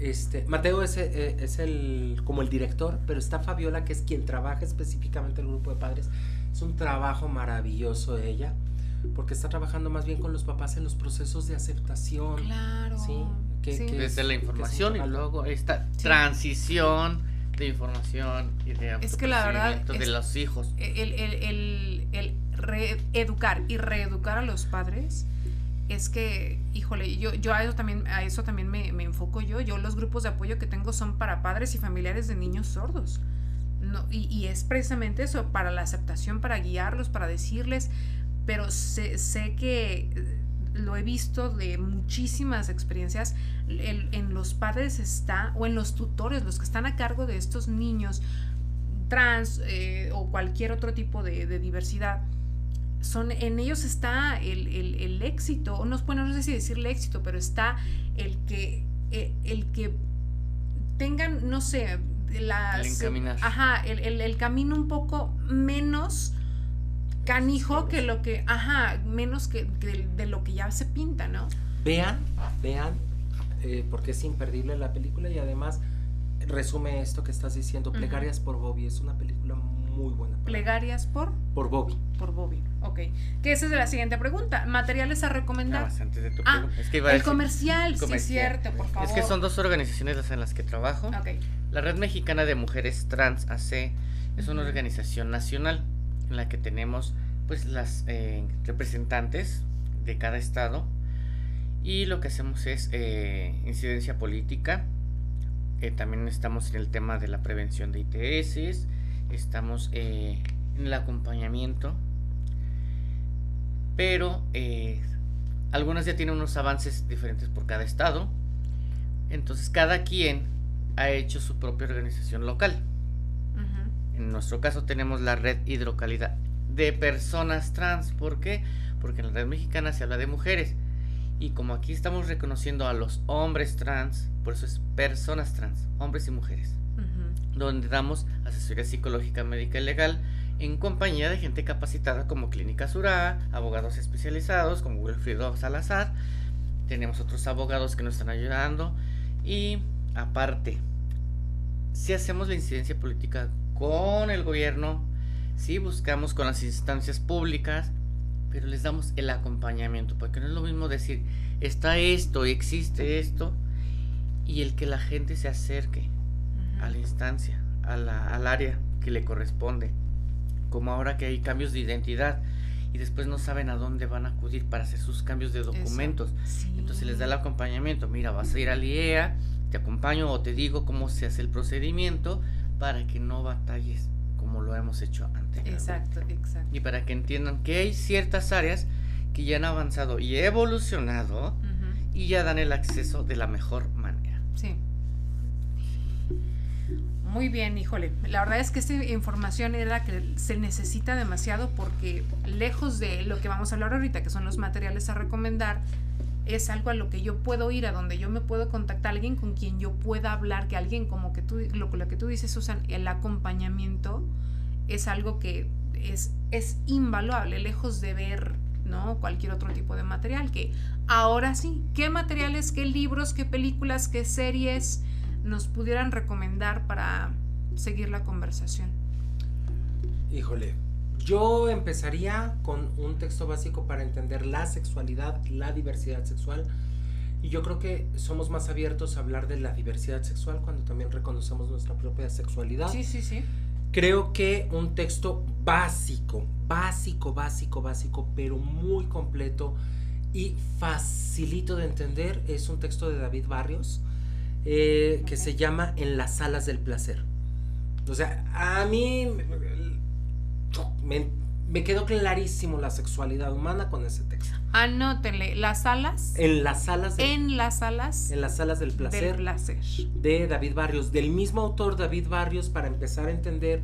Este, Mateo es, eh, es el como el director, pero está Fabiola, que es quien trabaja específicamente el grupo de padres. Es un trabajo maravilloso ella, porque está trabajando más bien con los papás en los procesos de aceptación. Claro. Sí, que- sí. que- desde la información y luego esta Sí. transición de información y de Es que la verdad de es- los hijos. el, el, el, el reeducar y reeducar a los padres es que, híjole, yo, yo a eso también, a eso también me, me enfoco yo. Yo los grupos de apoyo que tengo son para padres y familiares de niños sordos. No, y, y es precisamente eso, para la aceptación, para guiarlos, para decirles, pero sé, sé que eh, lo he visto de muchísimas experiencias, el- en los padres está, o en los tutores, los que están a cargo de estos niños trans eh, o cualquier otro tipo de, de diversidad, son, en ellos está el, el- el éxito, o no, bueno, no sé si decirle éxito, pero está el que, eh, el que tengan, no sé, las, El encaminar. ajá, el, el- el camino un poco menos canijo que lo que, ajá, menos que, que de, de lo que ya se pinta, ¿no? Vean, vean, eh, porque es imperdible la película y además resume esto que estás diciendo. Plegarias por Bobby es una película muy buena. para- Plegarias por, Por Bobby. por Bobby, ok. Que esa es la siguiente pregunta. Materiales a recomendar. más antes de tu Ah, pregunta. Es que iba a El decir- comercial, sí, comercial. cierto, por favor. Es que son dos organizaciones las en las que trabajo. Ok. La Red Mexicana de Mujeres Trans AC es una organización nacional en la que tenemos pues las eh, representantes de cada estado y lo que hacemos es eh, incidencia política. Eh, también estamos en el tema de la prevención de ITS, estamos eh, en el acompañamiento, pero eh, algunas ya tienen unos avances diferentes por cada estado. Entonces cada quien ha hecho su propia organización local. En nuestro caso tenemos la red hidrocálida de personas trans. ¿Por qué? Porque en la red mexicana se habla de mujeres. Y como aquí estamos reconociendo a los hombres trans, por eso es personas trans, hombres y mujeres. Donde damos asesoría psicológica, médica y legal en compañía de gente capacitada como Clínica Surá, abogados especializados como Wilfrido Salazar. Tenemos otros abogados que nos están ayudando. Y aparte, si hacemos la incidencia política con el gobierno, si buscamos con las instancias públicas, pero les damos el acompañamiento, porque no es lo mismo decir, está esto, existe esto, y el que la gente se acerque. A la instancia, a la- al área que le corresponde, como ahora que hay cambios de identidad y después no saben a dónde van a acudir para hacer sus cambios de documentos. Sí. Entonces les da el acompañamiento. Mira, vas a ir al IEA, te acompaño o te digo cómo se hace el procedimiento para que no batalles como lo hemos hecho anteriormente. Exacto, exacto. Y para que entiendan que hay ciertas áreas que ya han avanzado y evolucionado y ya dan el acceso de la mejor manera. Sí. Muy bien, híjole. La verdad es que esta información era que se necesita demasiado porque lejos de lo que vamos a hablar ahorita, que son los materiales a recomendar, es algo a lo que yo puedo ir, a donde yo me puedo contactar, alguien con quien yo pueda hablar, que alguien como que tú, lo, lo que tú dices, Susan, el acompañamiento es algo que es, es invaluable, lejos de ver ¿no? cualquier otro tipo de material, que ahora sí, ¿qué materiales, qué libros, qué películas, qué series nos pudieran recomendar para seguir la conversación? Híjole, yo empezaría con un texto básico para entender la sexualidad, la diversidad sexual. Y yo creo que somos más abiertos a hablar de la diversidad sexual cuando también reconocemos nuestra propia sexualidad. Sí, sí, sí. Creo que un texto básico, básico, básico, básico, pero muy completo y facilito de entender es un texto de David Barrios eh, que se llama En las salas del placer. O sea, a mí me, me, quedó clarísimo la sexualidad humana con ese texto. Anótenle, las salas. En las salas. en las salas. En las salas del placer. Del placer. De David Barrios. Del mismo autor David Barrios, para empezar a entender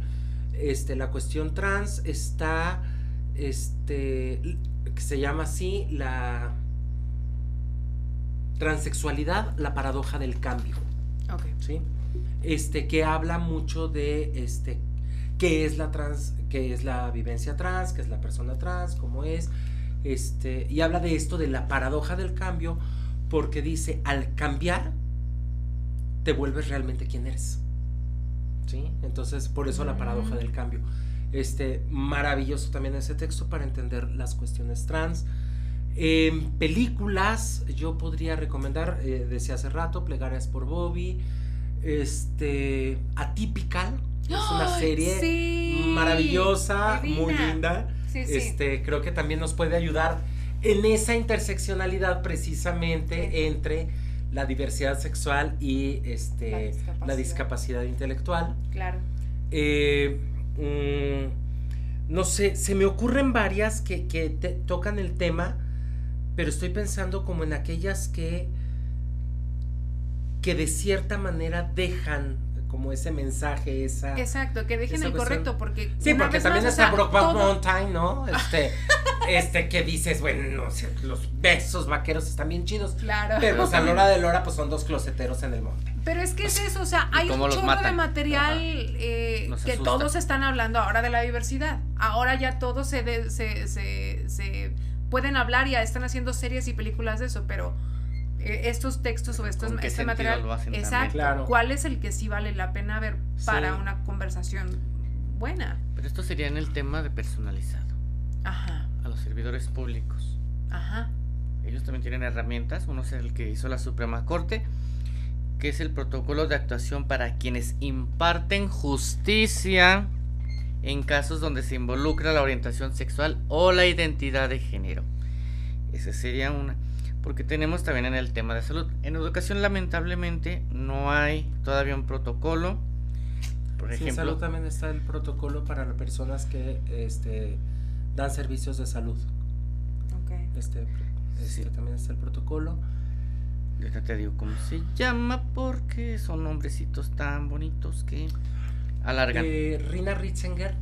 este, la cuestión trans, está, este, que se llama así, la transexualidad, la paradoja del cambio. Ok. ¿Sí? Este, que habla mucho de, este, qué es la trans, qué es la vivencia trans, qué es la persona trans, cómo es, este, y habla de esto de la paradoja del cambio, porque dice, al cambiar, te vuelves realmente quien eres. ¿Sí? Entonces, por eso la paradoja del cambio. Este, maravilloso también ese texto para entender las cuestiones trans. Películas, yo podría recomendar, eh, decía hace rato, Plegarias por Bobby, este, Atypical, es una serie maravillosa, muy linda. Este, creo que también nos puede ayudar en esa interseccionalidad precisamente entre la diversidad sexual y este, la, discapacidad. intelectual. Claro. Eh, mm, no sé, se me ocurren varias que, tocan el tema, pero estoy pensando como en aquellas que, que de cierta manera dejan como ese mensaje, esa... Exacto, que dejen el correcto, porque... Sí, porque también está Brokeback Mountain, ¿no? Este, este que dices, bueno, los besos vaqueros están bien chidos. Claro. Pero pues a la hora de Lora, pues son dos closeteros en el monte. Pero es que es eso, o sea, hay un chorro de material eh, que todos están hablando ahora de la diversidad. Ahora ya se, se, se, se pueden hablar y ya están haciendo series y películas de eso, pero eh, estos textos o estos, este material. exacto. ¿Cuál es el que sí vale la pena ver para una conversación buena? Pero esto sería en el tema de personalizado. Ajá. A los servidores públicos. Ajá. Ellos también tienen herramientas. Uno es el que hizo la Suprema Corte, que es el protocolo de actuación para quienes imparten justicia en casos donde se involucra la orientación sexual o la identidad de género. Esa sería una porque tenemos también en el tema de salud. En educación lamentablemente no hay todavía un protocolo. Por ejemplo, en salud también está el protocolo para las personas que este, dan servicios de salud. Okay. Este, este también está el protocolo. Yo te digo cómo se llama porque son nombrecitos tan bonitos que alargan. Eh, Rina Ritzinger.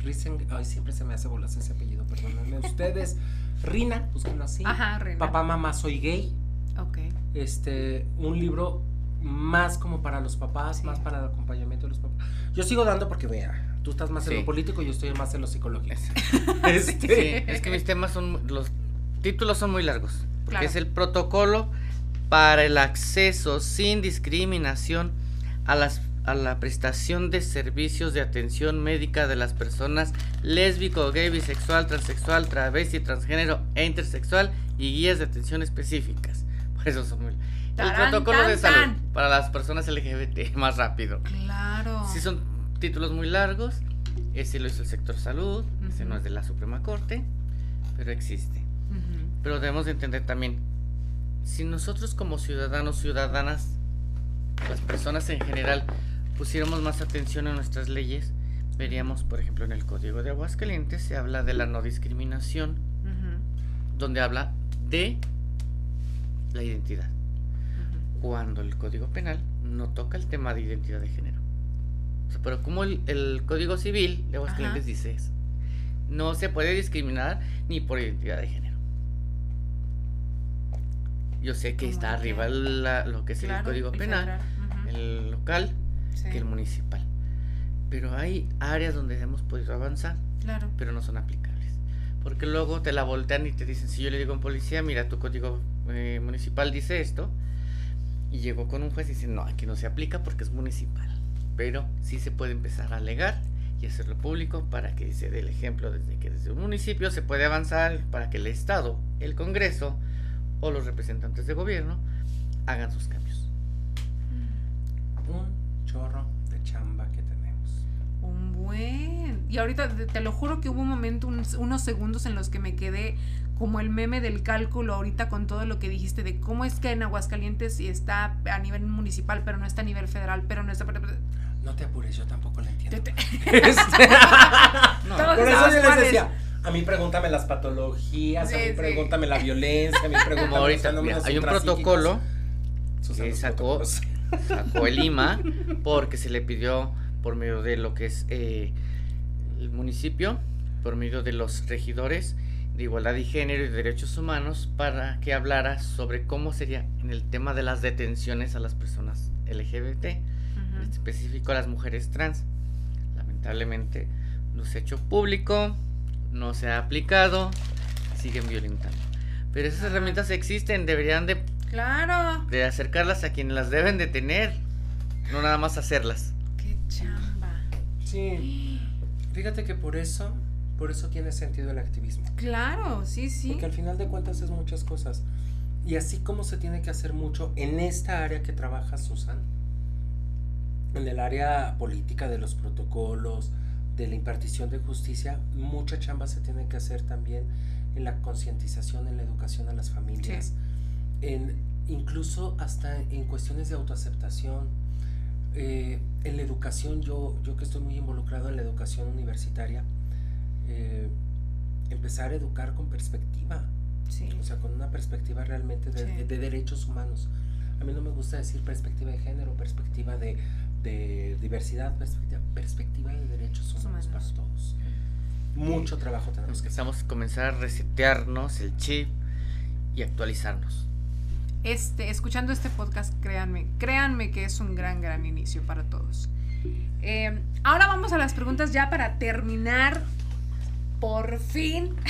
Ritzinger. Ay, siempre se me hace bolas ese apellido, perdónenme ustedes. Rina, búsquenlo así. Ajá, Rina. Papá, mamá, soy gay. Ok. Este, un libro más como para los papás, más para el acompañamiento de los papás. Yo sigo dando porque, vea, tú estás más en lo político y yo estoy más en lo psicológico. este... Sí, es que mis temas son, los títulos son muy largos. Porque es el protocolo para el acceso sin discriminación a las a la prestación de servicios de atención médica de las personas lésbico, gay, bisexual, transexual, travesti, transgénero e intersexual y guías de atención específicas. Por eso son muy... El protocolo de salud para las personas LGBT, más rápido. Claro. Sí son títulos muy largos. Ese lo hizo el sector salud, ese no es de la Suprema Corte, pero existe. Pero debemos entender también, si nosotros como ciudadanos, ciudadanas, las personas en general, pusiéramos más atención a nuestras leyes, veríamos, por ejemplo, en el Código de Aguascalientes se habla de la no discriminación, donde habla de la identidad. Cuando el Código Penal no toca el tema de identidad de género. Pero como el, el Código Civil de Aguascalientes Ajá. dice eso, no se puede discriminar ni por identidad de género. Yo sé que ¿Cómo está arriba la- lo que es Claro, el Código Penal, el local, sí, que el municipal. Pero hay áreas donde hemos podido avanzar, Claro. pero no son aplicables. Porque luego te la voltean y te dicen, si yo le digo a un policía, mira, tu código eh, municipal dice esto, y llegó con un juez y dice, no, aquí no se aplica porque es municipal. Pero sí se puede empezar a alegar y hacerlo público para que se dé el ejemplo desde que desde un municipio se puede avanzar para que el Estado, el Congreso o los representantes de gobierno hagan sus cambios. Un chorro de chamba que tenemos. Un buen. Y ahorita te, lo juro que hubo un momento, unos, unos segundos en los que me quedé como el meme del cálculo ahorita con todo lo que dijiste de cómo es que en Aguascalientes está a nivel municipal, pero no está a nivel federal, pero no está... No te apures, yo tampoco lo entiendo. Te- te- Este- No, Por eso yo les decía, a mí pregúntame las patologías, a Sí, mí sí. pregúntame la violencia, a mí pregúntame como ahorita, mira, hay un protocolo que sacó, protocolos. Sacó el IMA porque se le pidió por medio de lo que es eh, el municipio, por medio de los regidores de igualdad y género y derechos humanos para que hablara sobre cómo sería en el tema de las detenciones a las personas LGBT, en Ujú. específico a las mujeres trans. Lamentablemente no se ha hecho público, no se ha aplicado, siguen violentando. Pero esas herramientas existen, deberían de Claro. de acercarlas a quienes las deben de tener, no nada más hacerlas. Qué chamba. Sí, fíjate que por eso, por eso tiene sentido el activismo. Claro, sí, sí. Porque al final de cuentas es muchas cosas. Y así como se tiene que hacer mucho en esta área que trabaja Susan, en el área política de los protocolos, de la impartición de justicia, mucha chamba se tiene que hacer también en la concientización, en la educación a las familias, en incluso hasta en cuestiones de autoaceptación. Eh, en la educación, yo, yo que estoy muy involucrado en la educación universitaria, eh, empezar a educar con perspectiva, Sí. o sea, con una perspectiva realmente de, Sí. de derechos humanos. A mí no me gusta decir perspectiva de género, perspectiva de, de diversidad, perspectiva, perspectiva de derechos humanos, Humanos. para todos. Mucho trabajo tenemos que hacer. Empezamos a comenzar a resetearnos el chip y actualizarnos. Este, escuchando este podcast, créanme, créanme que es un gran, gran inicio para todos. Eh, ahora vamos a las preguntas ya para terminar. Por fin.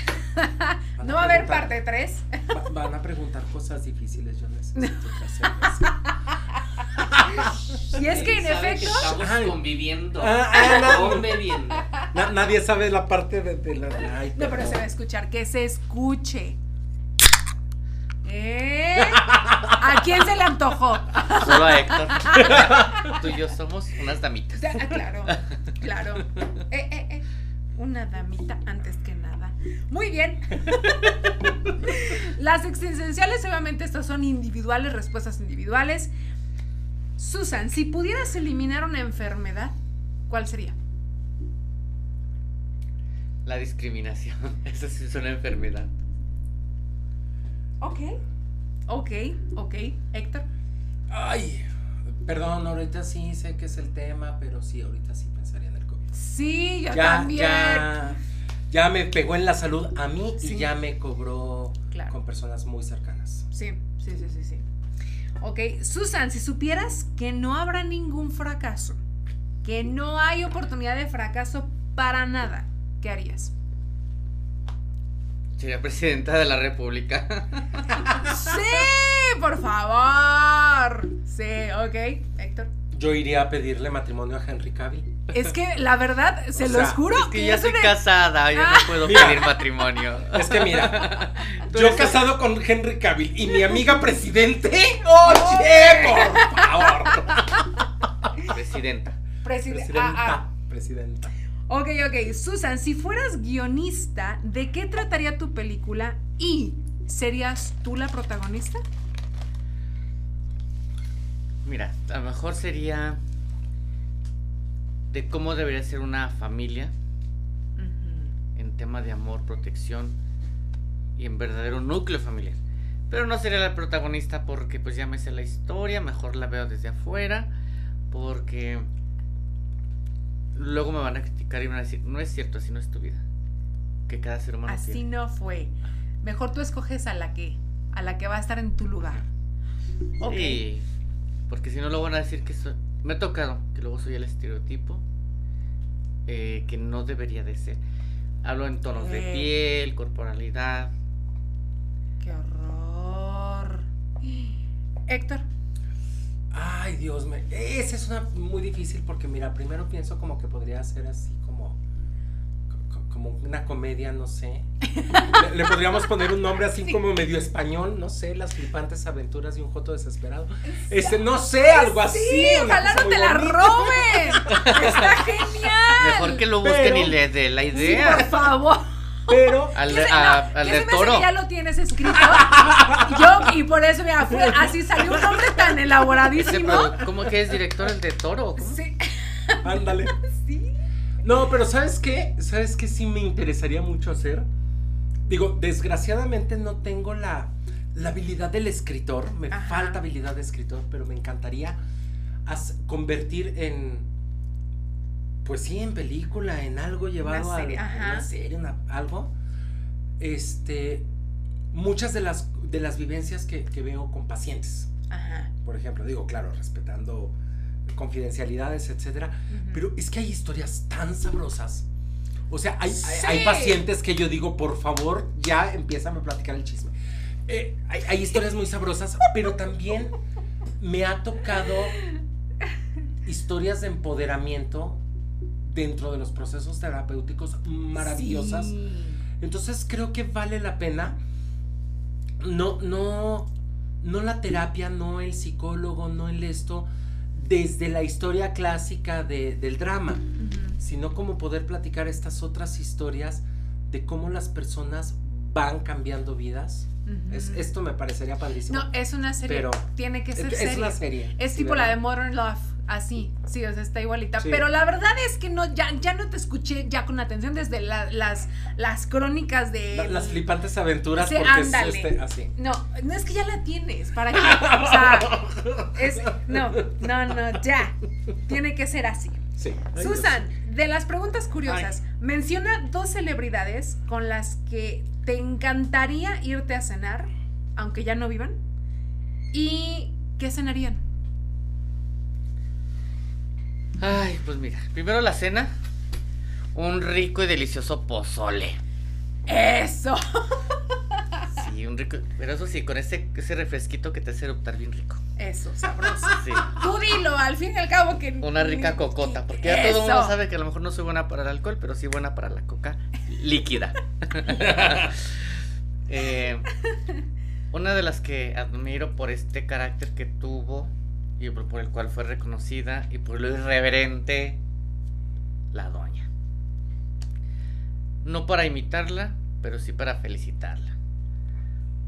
No va a haber parte 3. va- van a preguntar cosas difíciles, yo necesito que hacerlas. Y es que en efecto. estamos Ay. conviviendo, Ah, ah, no. conviviendo. Na- nadie sabe la parte de, de la... ay, No, pero se va a escuchar. Que se escuche. ¿Eh? ¿A quién se le antojó? Solo a Héctor. Tú y yo somos unas damitas. Ah, claro, claro. Eh, eh, eh. Una damita antes que nada. Muy bien. Las existenciales, obviamente, estas son individuales, respuestas individuales. Susan, si pudieras eliminar una enfermedad, ¿cuál sería? La discriminación. Eso sí es una enfermedad. Ok. Ok, ok. Héctor. Ay, perdón, ahorita sí sé que es el tema, pero sí, ahorita sí pensaría en el COVID. Sí, yo ya, también. ya, ya me pegó en la salud a mí Sí. y ya me cobró Claro. con personas muy cercanas. Sí, sí, sí, sí, sí. Ok, Susan, si supieras que no habrá ningún fracaso, que no hay oportunidad de fracaso para nada, ¿qué harías? Sería presidenta de la república. Sí, por favor. Sí, ok, Héctor. Yo iría a pedirle matrimonio a Henry Cavill. Es que la verdad, se O los sea, juro Es que ya una- casada, yo Ah. no puedo Mira. pedir matrimonio. Es que mira, yo eres- casado con Henry Cavill y mi amiga presidente. ¡Oye, por favor! Presidenta. Preside- Presidenta. ah, Presidenta. Ok, ok. Susan, si fueras guionista, ¿de qué trataría tu película y serías tú la protagonista? Mira, a lo mejor sería de cómo debería ser una familia en tema de amor, protección y en verdadero núcleo familiar. Pero no sería la protagonista porque pues ya me sé la historia, mejor la veo desde afuera, porque luego me van a criticar y van a decir, no es cierto, así no es tu vida. Que cada ser humano Así tiene. no fue. Mejor tú escoges a la que, a la que va a estar en tu lugar. Ok. Sí, porque si no luego van a decir que soy... Me ha tocado que luego soy el estereotipo eh, que no debería de ser. Hablo en tonos de piel, corporalidad. Qué horror. Héctor. Ay, Dios mío. Esa es una muy difícil porque, mira, primero pienso como que podría ser así como. co- Como una comedia, no sé. Le, le podríamos poner un nombre así Sí. como medio español, no sé, las flipantes aventuras de un joto desesperado. Este, no sé, algo así. Sí, una ojalá no te la bonita. roben. Está genial. Mejor que lo busquen pero- y le dé la Sí, idea. por favor. Pero, al ¿Qué de, se- a- no, al ¿qué de se me hace toro. ya lo tienes escrito. Yo, y por eso, mira, fue así salió un nombre tan Ese elaboradísimo. produ- ¿Cómo que es director el de toro? ¿Cómo? Sí, ándale. sí. No, pero ¿sabes qué? ¿Sabes qué sí me interesaría mucho hacer? Digo, desgraciadamente no tengo la, la habilidad del escritor, me Ajá. falta habilidad de escritor, pero me encantaría convertir en, pues sí, en película, en algo llevado a una serie, una- algo. Este, muchas de las, de las vivencias que, que veo con pacientes, Ajá. por ejemplo, digo, claro, respetando confidencialidades, etcétera. Pero es que hay historias tan sabrosas. O sea, hay, hay pacientes que yo digo, por favor, ya empiezan a platicar el chisme. Eh, hay, hay historias muy sabrosas, pero también me ha tocado historias de empoderamiento dentro de los procesos terapéuticos maravillosas. Sí. Entonces creo que vale la pena. No, no, no la terapia, no el psicólogo, no el esto, desde la historia clásica de- del drama, Ujú. sino como poder platicar estas otras historias de cómo las personas van cambiando vidas. Ujú. Es, esto me parecería padrísimo. No, es una serie. Pero tiene que es, ser es serie. una serie. Es tipo la de ¿verdad? Modern Love, así, sí, o sea, está igualita. Sí. Pero la verdad es que no, ya, ya no te escuché ya con atención desde la- las, las crónicas de... La- las flipantes aventuras Sí, porque es este, así. No, no es que ya la tienes, ¿para qué? O sea, es... No, no, no, ya. Tiene que ser así. Sí. Ay, Susan, de las preguntas curiosas, menciona dos celebridades con las que te encantaría irte a cenar, aunque ya no vivan. ¿Y qué cenarían? Ay, pues mira, primero la cena. Un rico y delicioso pozole. Eso. Sí, un rico. Pero eso sí, con ese, ese refresquito que te hace eruptar bien rico. Eso, sabroso. Sí. Tú dilo, al fin y al cabo que... Una rica cocota. Porque ya todo el mundo sabe que a lo mejor no soy buena para el alcohol, pero sí buena para la coca líquida. Eh, una de las que admiro por este carácter que tuvo y por, por el cual fue reconocida y por lo irreverente, la doña. No para imitarla, pero sí para felicitarla.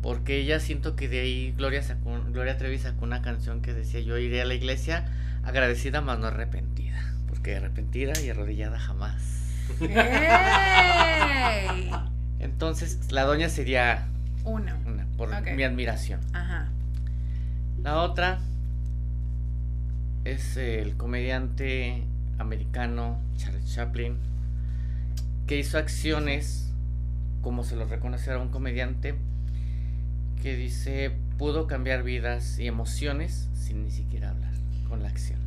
Porque ella siento que de ahí Gloria, sacó, Gloria Trevi sacó una canción que decía yo iré a la iglesia agradecida más no arrepentida. Porque arrepentida y arrodillada jamás. Entonces la doña sería Uno. una, por mi admiración. Ajá. La otra es el comediante americano Charles Chaplin, que hizo acciones, como se lo reconoce a un comediante, que dice, pudo cambiar vidas y emociones sin ni siquiera hablar, con la acción.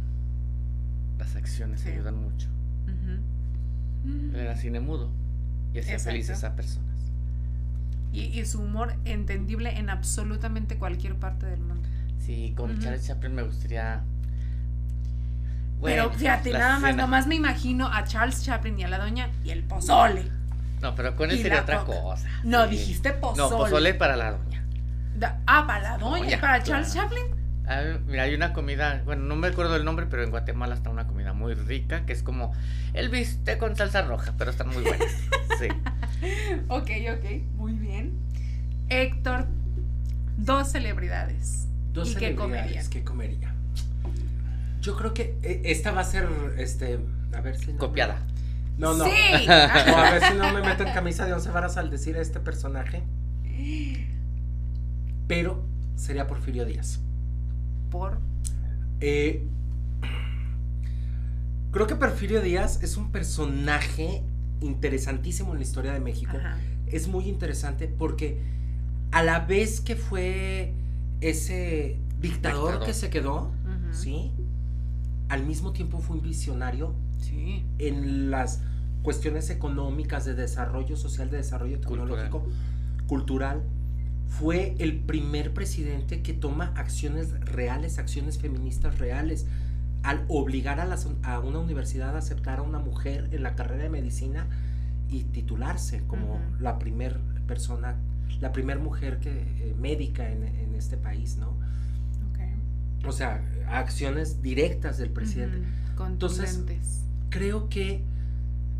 Las acciones Sí. ayudan mucho. Él era cine mudo y hacía felices a personas. Y, y su humor entendible en absolutamente cualquier parte del mundo. Sí, con Ujú. Charles Chaplin me gustaría... Pero fíjate, nada más, nomás me imagino a Charles Chaplin y a la doña y el pozole. No, pero con él Y sería otra coca. cosa. No, sí. dijiste pozole. No, pozole para la doña. Da- ah, para la doña, Doña, para Charles claro. Chaplin. Ah, mira, hay una comida, bueno, no me acuerdo el nombre, pero en Guatemala está una comida muy rica que es como el bistec con salsa roja, pero están muy buenas. Sí. Ok, ok, muy bien. Héctor, dos celebridades. Dos ¿Y qué celebridades, comerían? ¿Qué comería? Yo creo que eh, esta va a ser, este, a ver si no me- Copiada. No, no. Sí. No, a ver si no me meto en camisa de once varas al decir a este personaje. Pero sería Porfirio Díaz. Por. Eh, Creo que Porfirio Díaz es un personaje interesantísimo en la historia de México. Ajá. Es muy interesante porque a la vez que fue ese dictador, Dictador. que se quedó. ¿sí? Al mismo tiempo fue un visionario Sí. en las cuestiones económicas, de desarrollo social, de desarrollo tecnológico, cultural. Fue el primer presidente que toma acciones reales, acciones feministas reales, al obligar a, las- a una universidad a aceptar a una mujer en la carrera de medicina y titularse como la primer persona, la primer mujer que, eh, médica en, en este país, ¿no? Ok. O sea, acciones directas del presidente. Entonces, creo que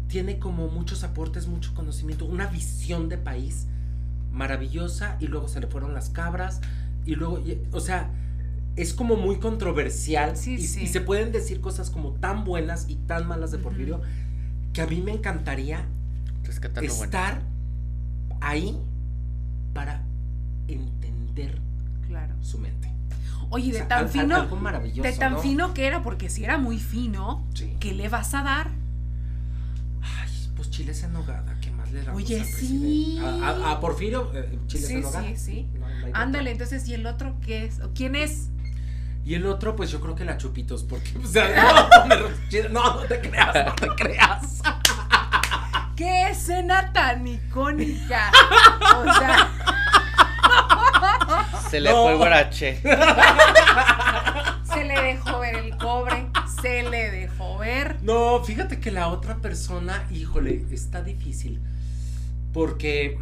tiene como muchos aportes, mucho conocimiento, una visión de país maravillosa y luego se le fueron las cabras y luego, y- o sea, es como muy controversial Sí, y, sí. y se pueden decir cosas como tan buenas y tan malas de. Porfirio que a mí me encantaría Rescatando bueno. estar ahí para entender Claro. su mente. Oye, O de sea, tan al- al- fino. algo maravilloso, De tan ¿no? fino que era, porque si era muy fino, Sí. ¿qué le vas a dar? Ay, pues chiles en nogada, ¿qué más le damos Oye, al sí. A, a- a Porfirio, eh, chiles Sí, en nogada. sí, sí. No, no Ándale, entonces, ¿y el otro qué es? ¿O ¿Quién es? Y el otro, pues yo creo que la chupitos, porque, o sea, no, no, no te creas, no te creas. ¿Qué escena tan icónica? O sea, Se le No. fue el guarache. se le dejó ver el cobre, se le dejó ver. No, fíjate que la otra persona, híjole, está difícil. Porque.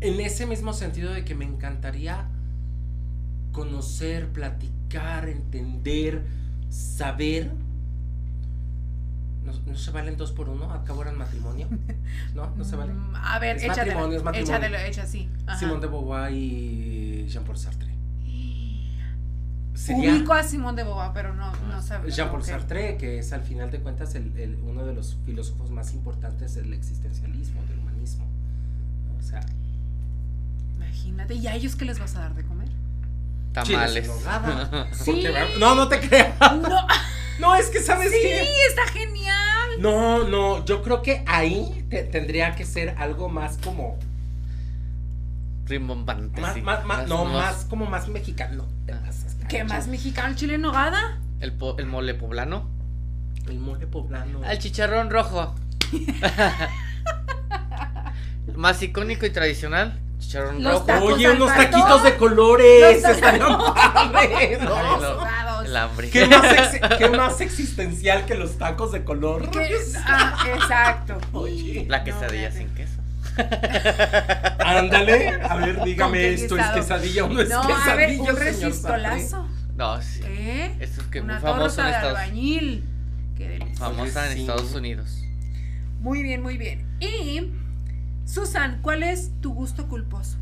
En ese mismo sentido de que me encantaría conocer, platicar, entender, saber. ¿No, no se valen dos por uno? ¿Acabo eran matrimonio? ¿No? ¿No se vale? Mm, A ver, Es échatela. matrimonio, es matrimonio. Échatelo, echa. Ajá. Simón de Beauvoir y Jean-Paul Sartre. Sería Ubico a Simón de Boba, pero no, no sabes. Jean-Paul. Sartre, que es al final de cuentas el, el- uno de los filósofos más importantes del existencialismo, del humanismo. O sea, Imagínate, ¿y a ellos qué les vas a dar de comer? Tamales. chiles. Sí. Porque, no, no te creas. No, No, es que sabes sí, qué. está genial. No, no, yo creo que ahí te- tendría que ser algo más como. Rimbombante. Más, sí. más, más- no, nuevas- más como más mexicano. Te pasas, ¿Qué más mexicano? ¿El chile en nogada? El, po- el mole poblano. El mole poblano. El chicharrón rojo. Más icónico y tradicional. Chicharrón Los rojo. tacos Oye, unos taquitos de colores. Los Estarían padres, ¿no? ¿Qué más, ex- qué más existencial que los tacos de color? ¿Qué? Ah, exacto. Oye. La quesadilla sin queso. Ándale, a ver, ¿Con dígame, qué ¿esto es quesadilla o no es No, quesadilla, a ver, un resistolazo. No, sí. ¿Eh? Esto es que muy Una famoso torta en de Estados albañil. Qué delicioso. Famosa en Sí. Estados Unidos. Muy bien, muy bien. Y, Susan, ¿cuál es tu gusto culposo?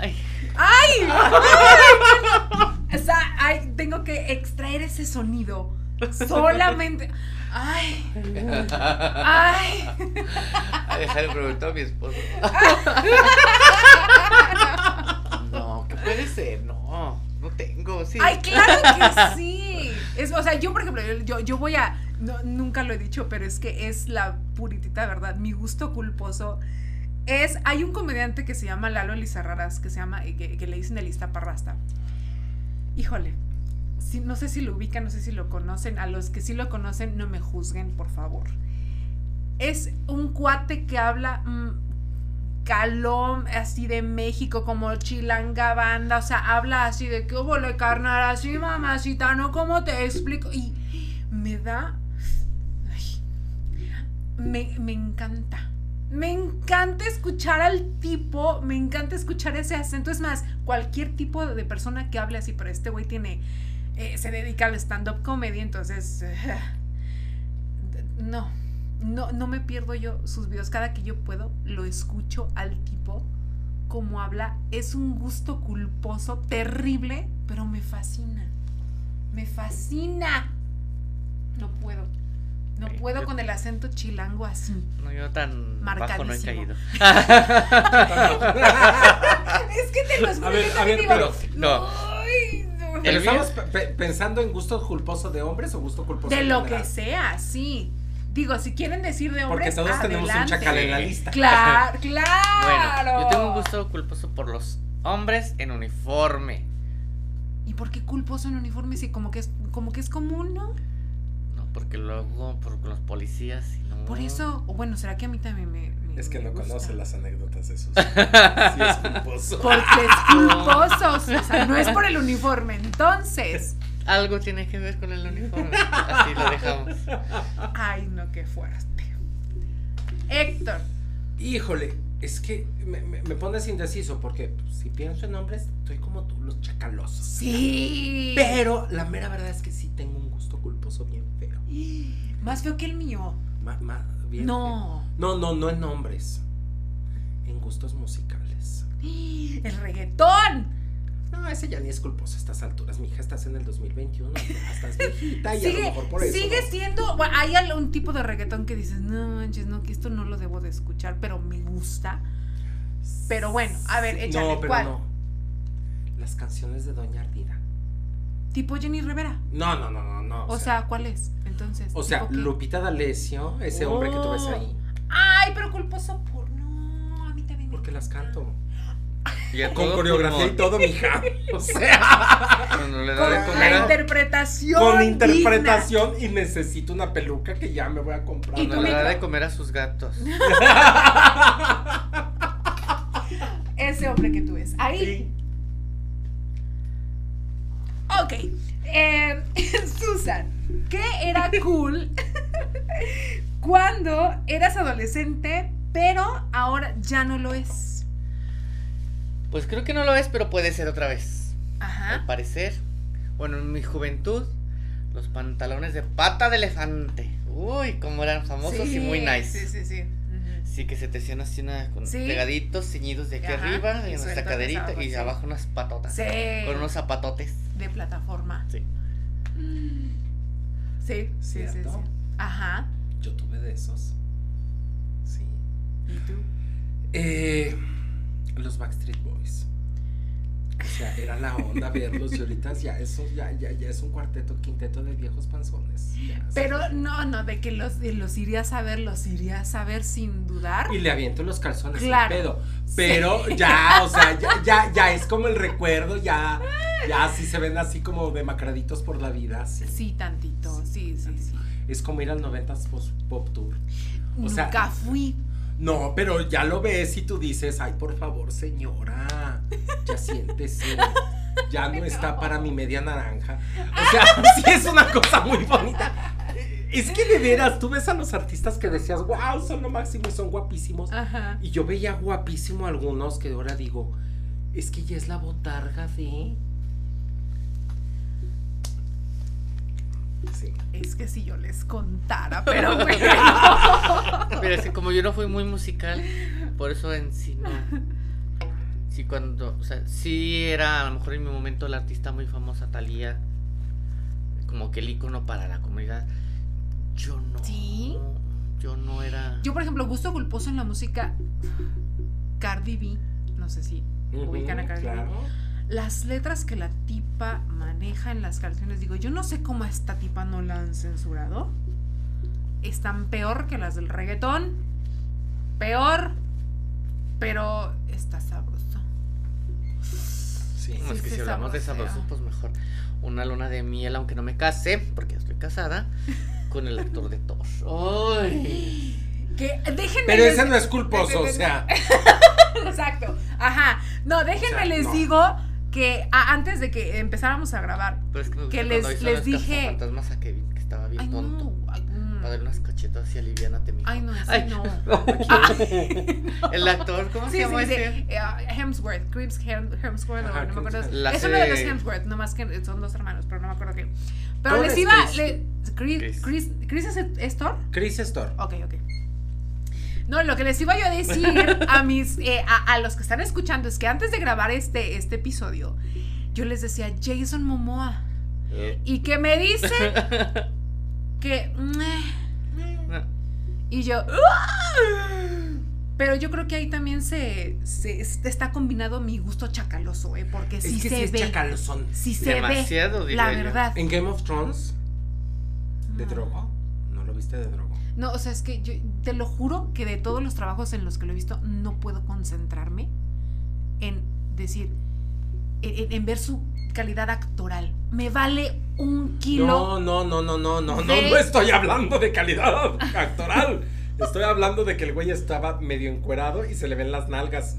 Ay. ¡Ay! o sea, ay, tengo que extraer ese sonido. Solamente. ¡Ay! ¡Ay! A dejar el preguntó a mi esposo. No, ¿qué puede ser? No, no tengo. Sí. ¡Ay, claro que sí! Es, o sea, yo, por ejemplo, yo, yo voy a. no, nunca lo he dicho, pero es que es la puritita verdad. Mi gusto culposo Hay un comediante que se llama Lalo Elizarraras, que se llama. eh, que, que le dicen el Iztaparrasta. Híjole. no sé si lo ubican, no sé si lo conocen. A los que sí lo conocen, no me juzguen, por favor. Es un cuate que habla. mm, calón así de México, como chilanga banda, o sea, habla así de que hubo le carnal, así mamacita, ¿no? ¿Cómo te explico? Y me da. me, me encanta. Me encanta escuchar al tipo, me encanta escuchar ese acento. Es más, cualquier tipo de persona que hable así, pero este güey tiene. eh, se dedica al stand-up comedy, entonces. no, no, no me pierdo yo sus videos. Cada que yo puedo, lo escucho al tipo como habla. Es un gusto culposo, terrible, pero me fascina. Me fascina. No puedo. No puedo yo- con el acento chilango así. No, yo tan bajo no he caído. es que te lo juro, A ver, a pero- no. "Ay, Pero estamos pe- pe- pensando en gusto culposo de hombres o gusto culposo De en lo que sea, sí. Digo, si quieren decir de Porque hombres, todos tenemos un chacal en la lista. Claro, Bueno, claro. yo tengo un gusto culposo por los hombres en uniforme. ¿Y por qué culposo en uniforme si como que es como que es común, no? Porque luego por los policías y no. Por eso, o bueno, será que a mí también me, me- Es que me no gusta? conoce las anécdotas de sus. sí es culposo. Porque es culposo, o sea, no es por el uniforme. Entonces, Algo tiene que ver con el uniforme. Así lo dejamos. ay, no, qué fuerte. Héctor, Híjole, es que me, me- me pones indeciso porque si pienso en hombres, estoy como tú, los chacalosos. sí. Pero la mera verdad es que sí tengo un Más feo que el mío. Ma- ma- bien No. No, no, no en hombres. En gustos musicales. El reggaetón. No, ese ya ni es culposo a estas alturas. Mi hija, estás en el 2021. Ya estás viejita y a lo Sigue, mejor por eso. sigue ¿no? siendo. bueno, hay algún tipo de reggaetón que dices, no manches, no, que esto no lo debo de escuchar, pero me gusta. Pero bueno, a ver, échale, No, pero ¿cuál? no. Las canciones de Doña Ardida. Tipo Jenny Rivera. No, no, no, no, no. O, sea, ¿cuál es? Entonces. o sea. Lupita D'Alessio, ese hombre que tú ves Oh. ahí. Ay, pero culposo por. No, a mí también. me Porque las canto. Y Con coreografía y todo, mija. O sea, le da Con comer interpretación. con digna. interpretación y necesito una peluca que ya me voy a comprar. Tu le da de comer a sus gatos. Ese hombre que tú ves. Ahí. Sí. Ok. Eh, Susan, ¿qué era cool cuando eras adolescente, pero ahora ya no lo es? Pues creo que no lo es, pero puede ser otra vez. Al Ajá. parecer. Bueno, en mi juventud, los pantalones de pata de elefante. Uy, cómo eran famosos y muy nice. Sí, sí, sí. Sí, que se te hacían así una, con Sí. pegaditos, ceñidos de aquí Ajá, arriba, y en nuestra caderita, abajo, y sí. abajo unas patotas. Sí. Con unos zapatotes. De plataforma. Sí. Sí, sí, sí, sí. ¿Cierto? Ajá. Yo tuve de esos. Sí. ¿Y tú? Eh, los Backstreet Boys. O sea, era la onda verlos y ahorita ya eso ya, ya, ya es un cuarteto, quinteto de viejos panzones. ya. Pero no, no, de que los, de los irías a ver, los irías a ver sin dudar. Y le aviento los calzones Claro. pedo. Pero ya, o sea, ya, ya, ya es como el recuerdo, ya, ya sí se ven así como demacraditos por la vida. sí. Sí, tantito, sí, sí, sí. Es como ir al 90s post- Pop Tour. O sea- Nunca fui. No, pero ya lo ves y tú dices, ay, por favor, señora, ya siéntese. Ya no está para mi media naranja. O sea, sí es una cosa muy bonita. Es que de veras, tú ves a los artistas que decías, wow, son lo máximo y son guapísimos. Ajá. Y yo veía guapísimo a algunos que ahora digo, es que ya es la botarga de. Sí. Es que si yo les contara, pero bueno. Pero es que como yo no fui muy musical, por eso en sí no. Sí, cuando. O sea, sí era a lo mejor en mi momento la artista muy famosa, Thalía. Como que el icono para la comunidad. Yo no. ¿Sí? Yo no era. Yo, por ejemplo, gusto culposo en la música Cardi B. No sé si ubican a Cardi B. Las letras que la tipa maneja en las canciones, digo, yo no sé cómo a esta tipa no la han censurado. Están peor que las del reggaetón. Peor. Pero está sabroso. Sí. No, es que sí si hablamos de sabrosea. sabroso, pues mejor. Una luna de miel, aunque no me case, porque ya estoy casada, con el actor de Thor. ¡Ay! Que déjenme. Pero les- ese no es culposo, o sea. Exacto. Ajá. No, déjenme O sea, les no. digo que antes de que empezáramos a grabar. Pero es que, Que les- les dije- cazafantasmas a Kevin, que estaba bien Ay, tonto. no. Ay. Para darle unas cachetas y aliviánate, mijo. Ay, no, sí, Ay. no. El actor, ¿cómo Sí, se llama sí, ese? Eh, ah, Hemsworth, Chris Hem- Hemsworth, o Ajá, no me acuerdo. Es uno de los Hemsworth, nomás que son dos hermanos, pero no me acuerdo qué. Pero Thor les es iba. Chris. le- Chris, Chris. Chris, Chris es, es Thor? Chris Store. Ok, ok. No, lo que les iba yo a decir a mis eh, a, a los que están escuchando es que antes de grabar este, este episodio, yo les decía Jason Momoa. Y que me dicen que. "Meh". Y yo. "Ah". Pero yo creo que ahí también se, se- está combinado mi gusto chacaloso, ¿eh? Porque sí es que se sí es ve. chacalozón. Sí se Demasiado, ve. La yo. verdad. En Game of Thrones, de No. drogo. ¿No lo viste de drogo? No, o sea, es que yo te lo juro que de todos los trabajos en los que lo he visto, no puedo concentrarme en decir, en, ver su calidad actoral. Me vale un kilo. No, no, no, no, no, no, no, de- no estoy hablando de calidad actoral. Estoy hablando de que el güey estaba medio encuerado y se le ven las nalgas.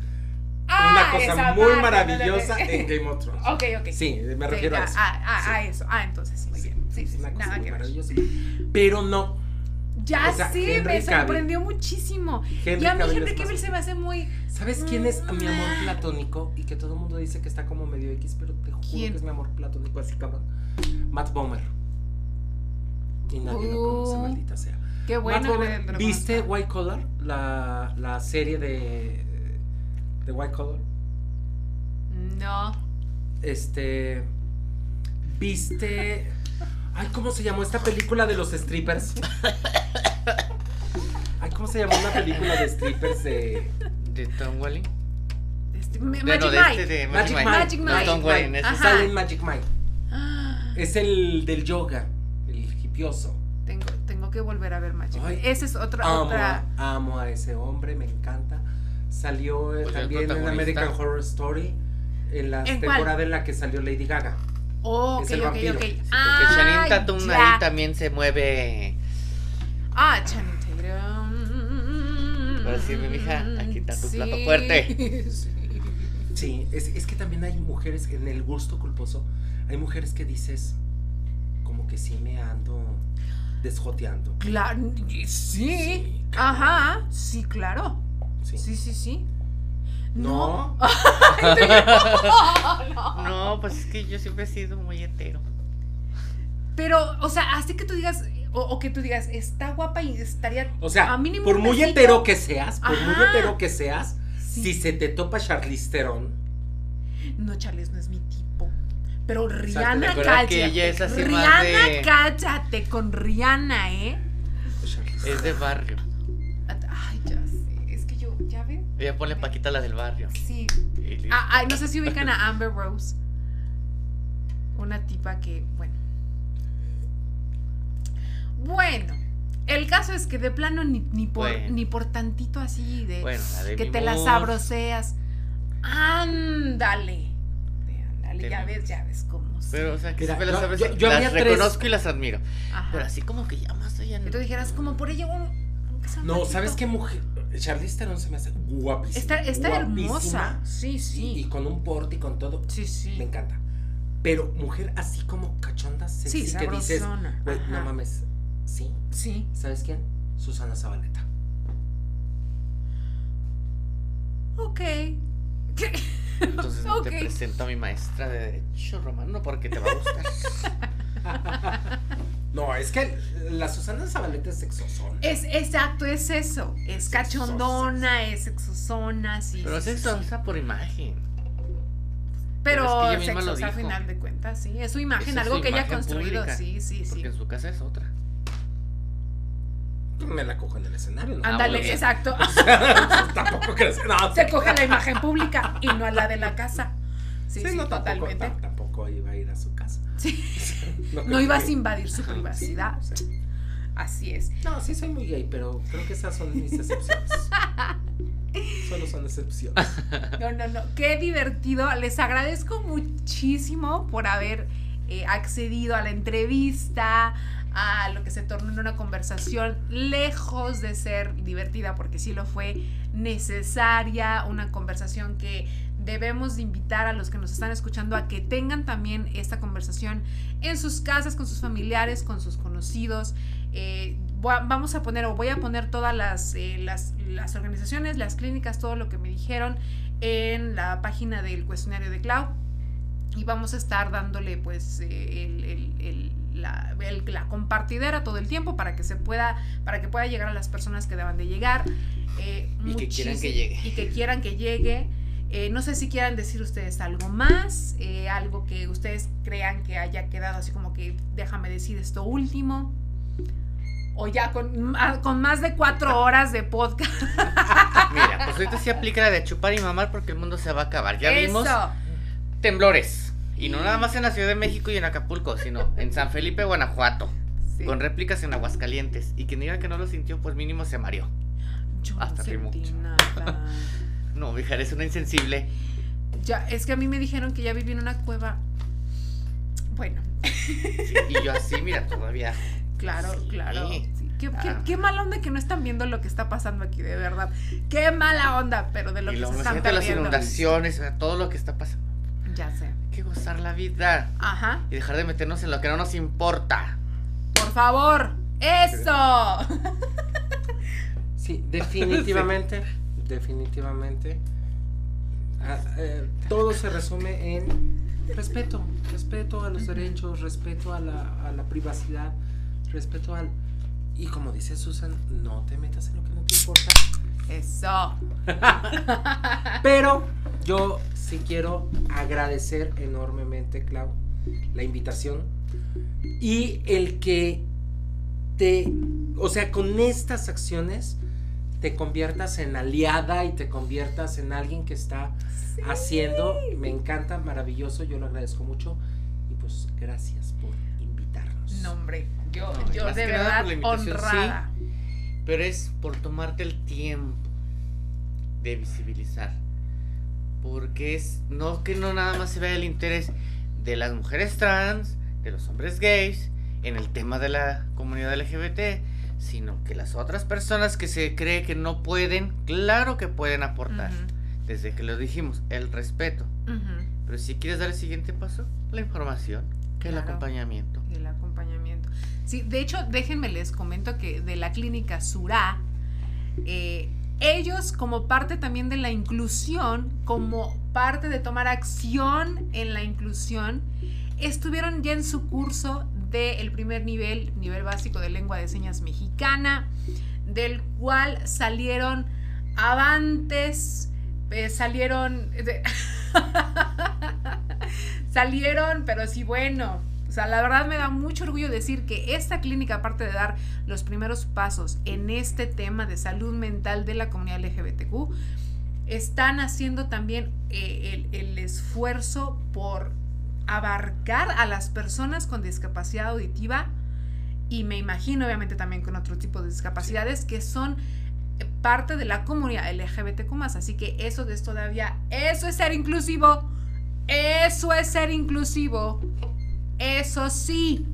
Ah, Una cosa esa muy parte, maravillosa no, en Game of Thrones. Ok, ok. Sí, me refiero ya, a eso. Ah, ah, Sí. a eso. Ah, entonces, muy bien. Sí, sí, cosa nada muy que ver. Pero no. Ya O sea, sé, Henry me Cavill. sorprendió muchísimo. Henry y a mí Cavill Henry Cavill se me hace muy... ¿Sabes quién es mi amor platónico? Y que todo el mundo dice que está como medio X, pero te juro ¿Quién? que es mi amor platónico así, cabrón. Matt Bomer. Y nadie lo conoce, Uh, maldita sea. Qué bueno. Matt Bomer, que lo ¿viste. White Collar? La, la serie de, de White Collar. No. Este. ¿Viste? Ay, ¿cómo se llamó esta película de los strippers? Ay, ¿cómo se llamó una película de strippers de. ¿De Tom Welling? Este, me- De, no, Magic de Mike. este de Magic Magic Mike. Magic No, Mike. Tom es- Sale en Magic Mike. Ah, Es el del yoga, el hipioso. Tengo, tengo que volver a ver Magic Ay, Mike. Esa es otra... Amo, otra... a, amo a ese hombre, me encanta. Salió eh, Pues también en. American Horror Story. En la ¿En cuál? temporada en la que salió Lady Gaga. Oh, Es ok, el ok, vampiro. ok. Sí, Porque Ah, Channing Tatum ya. ahí también se mueve. Ah, Channing Tatum. Ahora sí, mi mija, aquí está tu Sí, plato fuerte. sí. Sí, es, es que también hay mujeres en el gusto culposo. Hay mujeres que dices, como que sí me ando desjoteando. Claro, sí. Ajá, sí, claro. Sí. Sí, sí, sí. No. No, pues es que yo siempre he sido muy hetero. Pero, o sea, así que tú digas, o, o que tú digas, está guapa y estaría. O sea, a mínimo por muy besito. hetero que seas, por muy hetero que seas, Sí. si se te topa Charlize Theron, No, Charles, no es mi tipo. Pero Rihanna, recuerda cállate. que ella es así más Rihanna, de- cállate con Rihanna, ¿eh? Charlize Es de barrio. ¿Ya pone Paquita la del barrio. Sí. Ah, ay, no sé si ubican a Amber Rose. Una tipa que, bueno. Bueno, el caso es que de plano ni, ni por, Bueno. ni por tantito así de Bueno, de que te las sabroseas. Ándale. Ándale, ya ves, ya ves cómo. Pero, o sea, que Mira, las, yo- sabes- yo- yo las tres- reconozco y las admiro. Ajá. Pero así como que ya más allá. Y tú dijeras, como por ella un. un No. ¿sabes qué mujer? Charlize Theron se me hace guapísima. Está, está guapísima, hermosa. Sí, sí. Y, y con un porte y con todo. sí, sí. Me encanta. Pero mujer así como cachonda, sexy, Sí, que dices, no mames. Sí. Sí. ¿Sabes quién? Susana Zabaleta. Ok. Entonces Ok. te presento a mi maestra de Derecho Romano porque te va a gustar. No, es que la Susana Zabaleta es sexosona. Es exacto, es eso. Es cachondona, es sexosona, sí. Pero sí, sexo sí. está por imagen. Pero pero es que ella misma lo sexosa al dijo. final de cuentas, sí. Es su imagen, Esa es algo su que ella ha construido, pública, sí, sí, sí. Porque en su casa es otra. Me la cojo en el escenario. ¿no? Ándale, bueno, exacto. tampoco crees. No, Se coge la imagen pública y no a la de la casa. Sí, Sí, sí, no, tampoco, totalmente. tampoco iba a ir a su casa. Sí. No, ibas que- a invadir su Sí, privacidad. sí. Así es. No, sí soy muy gay, pero creo que esas son mis excepciones. Solo son excepciones. No, no, no. Qué divertido. Les agradezco muchísimo por haber eh, accedido a la entrevista, a lo que se tornó en una conversación lejos de ser divertida, porque sí lo fue necesaria, una conversación que debemos de invitar a los que nos están escuchando a que tengan también esta conversación en sus casas, con sus familiares, con sus conocidos. Eh, vamos a poner o voy a poner todas las, eh, las, las organizaciones, las clínicas, todo lo que me dijeron en la página del cuestionario de Clau y vamos a estar dándole pues eh, el, el- el- la, la compartidera todo el tiempo para que se pueda para que pueda llegar a las personas que deban de llegar eh, Y que quieran que llegue. y que quieran que llegue Eh, no sé si quieran decir ustedes algo más eh, algo que ustedes crean que haya quedado así como que déjame decir esto último o ya con, con más de cuatro horas de podcast. Mira, pues ahorita sí aplica la de chupar y mamar porque el mundo se va a acabar. Ya vimos temblores. Y no nada más en la Ciudad de México y en Acapulco, sino en San Felipe, Guanajuato. Con réplicas en Aguascalientes. Y quien diga que no lo sintió, pues mínimo se mareó. Yo Hasta no sentí nada. no, hija, eres una insensible. Ya, es que a mí me dijeron que ya viví en una cueva. Bueno. y yo así, mira, todavía. Claro, claro. Ah. Qué, mala onda que no están viendo lo que está pasando aquí, de verdad. Qué mala onda, pero de lo que se están perdiendo. las inundaciones, todo lo que está pasando. Ya sé. Hay que gozar la vida. Ajá. Y dejar de meternos en lo que no nos importa. Por favor. Eso. Sí, definitivamente. Definitivamente. Ah, eh, todo se resume en respeto. Respeto a los derechos, respeto a la, a la privacidad, respeto al y como dice Susan, no te metas en lo que no te importa. Eso. Pero yo sí quiero agradecer enormemente, Clau, la invitación y el que te, o sea, con estas acciones te conviertas en aliada y te conviertas en alguien que está haciendo. Me encanta, maravilloso, yo lo agradezco mucho y pues gracias por invitarnos. No, hombre, yo, yo de verdad honrada. pero es por tomarte el tiempo de visibilizar. Porque es no que no nada más se vea el interés de las mujeres trans, de los hombres gays, en el tema de la comunidad LGBT, sino que las otras personas que se cree que no pueden, claro que pueden aportar. Desde que lo dijimos, el respeto. Pero si quieres dar el siguiente paso, la información, que el acompañamiento. El acompañamiento. Sí, de hecho, déjenme les comento que de la clínica Surá, eh, ellos como parte también de la inclusión, como parte de tomar acción en la inclusión, estuvieron ya en su curso del primer nivel, nivel básico de lengua de señas mexicana, del cual salieron avantes, eh, salieron... salieron, pero sí, bueno, o sea, la verdad me da mucho orgullo decir que esta clínica, aparte de dar los primeros pasos en este tema de salud mental de la comunidad LGBTQ, están haciendo también eh, el, esfuerzo por abarcar a las personas con discapacidad auditiva y me imagino obviamente también con otro tipo de discapacidades que son parte de la comunidad LGBTQ Así que eso es todavía, eso es ser inclusivo. Eso es ser inclusivo. Eso sí.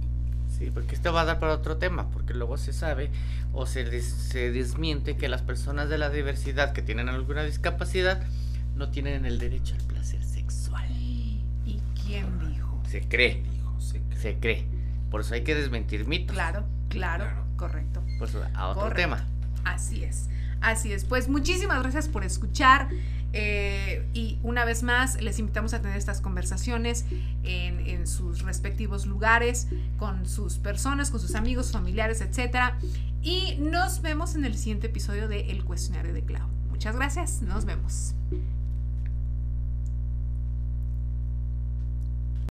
Sí, porque esto va a dar para otro tema, porque luego se sabe o se, se desmiente que las personas de la diversidad que tienen alguna discapacidad no tienen el derecho al placer sexual. ¿Y quién dijo? Se cree. se, cree. Por eso hay que desmentir mitos. Claro, claro, correcto. Pues a otro tema. Así es. Así es. Pues muchísimas gracias por escuchar. Eh, y una vez más, les invitamos a tener estas conversaciones en, sus respectivos lugares, con sus personas, con sus amigos, familiares, etc. Y nos vemos en el siguiente episodio de El Cuestionario de Clau. Muchas gracias, nos vemos.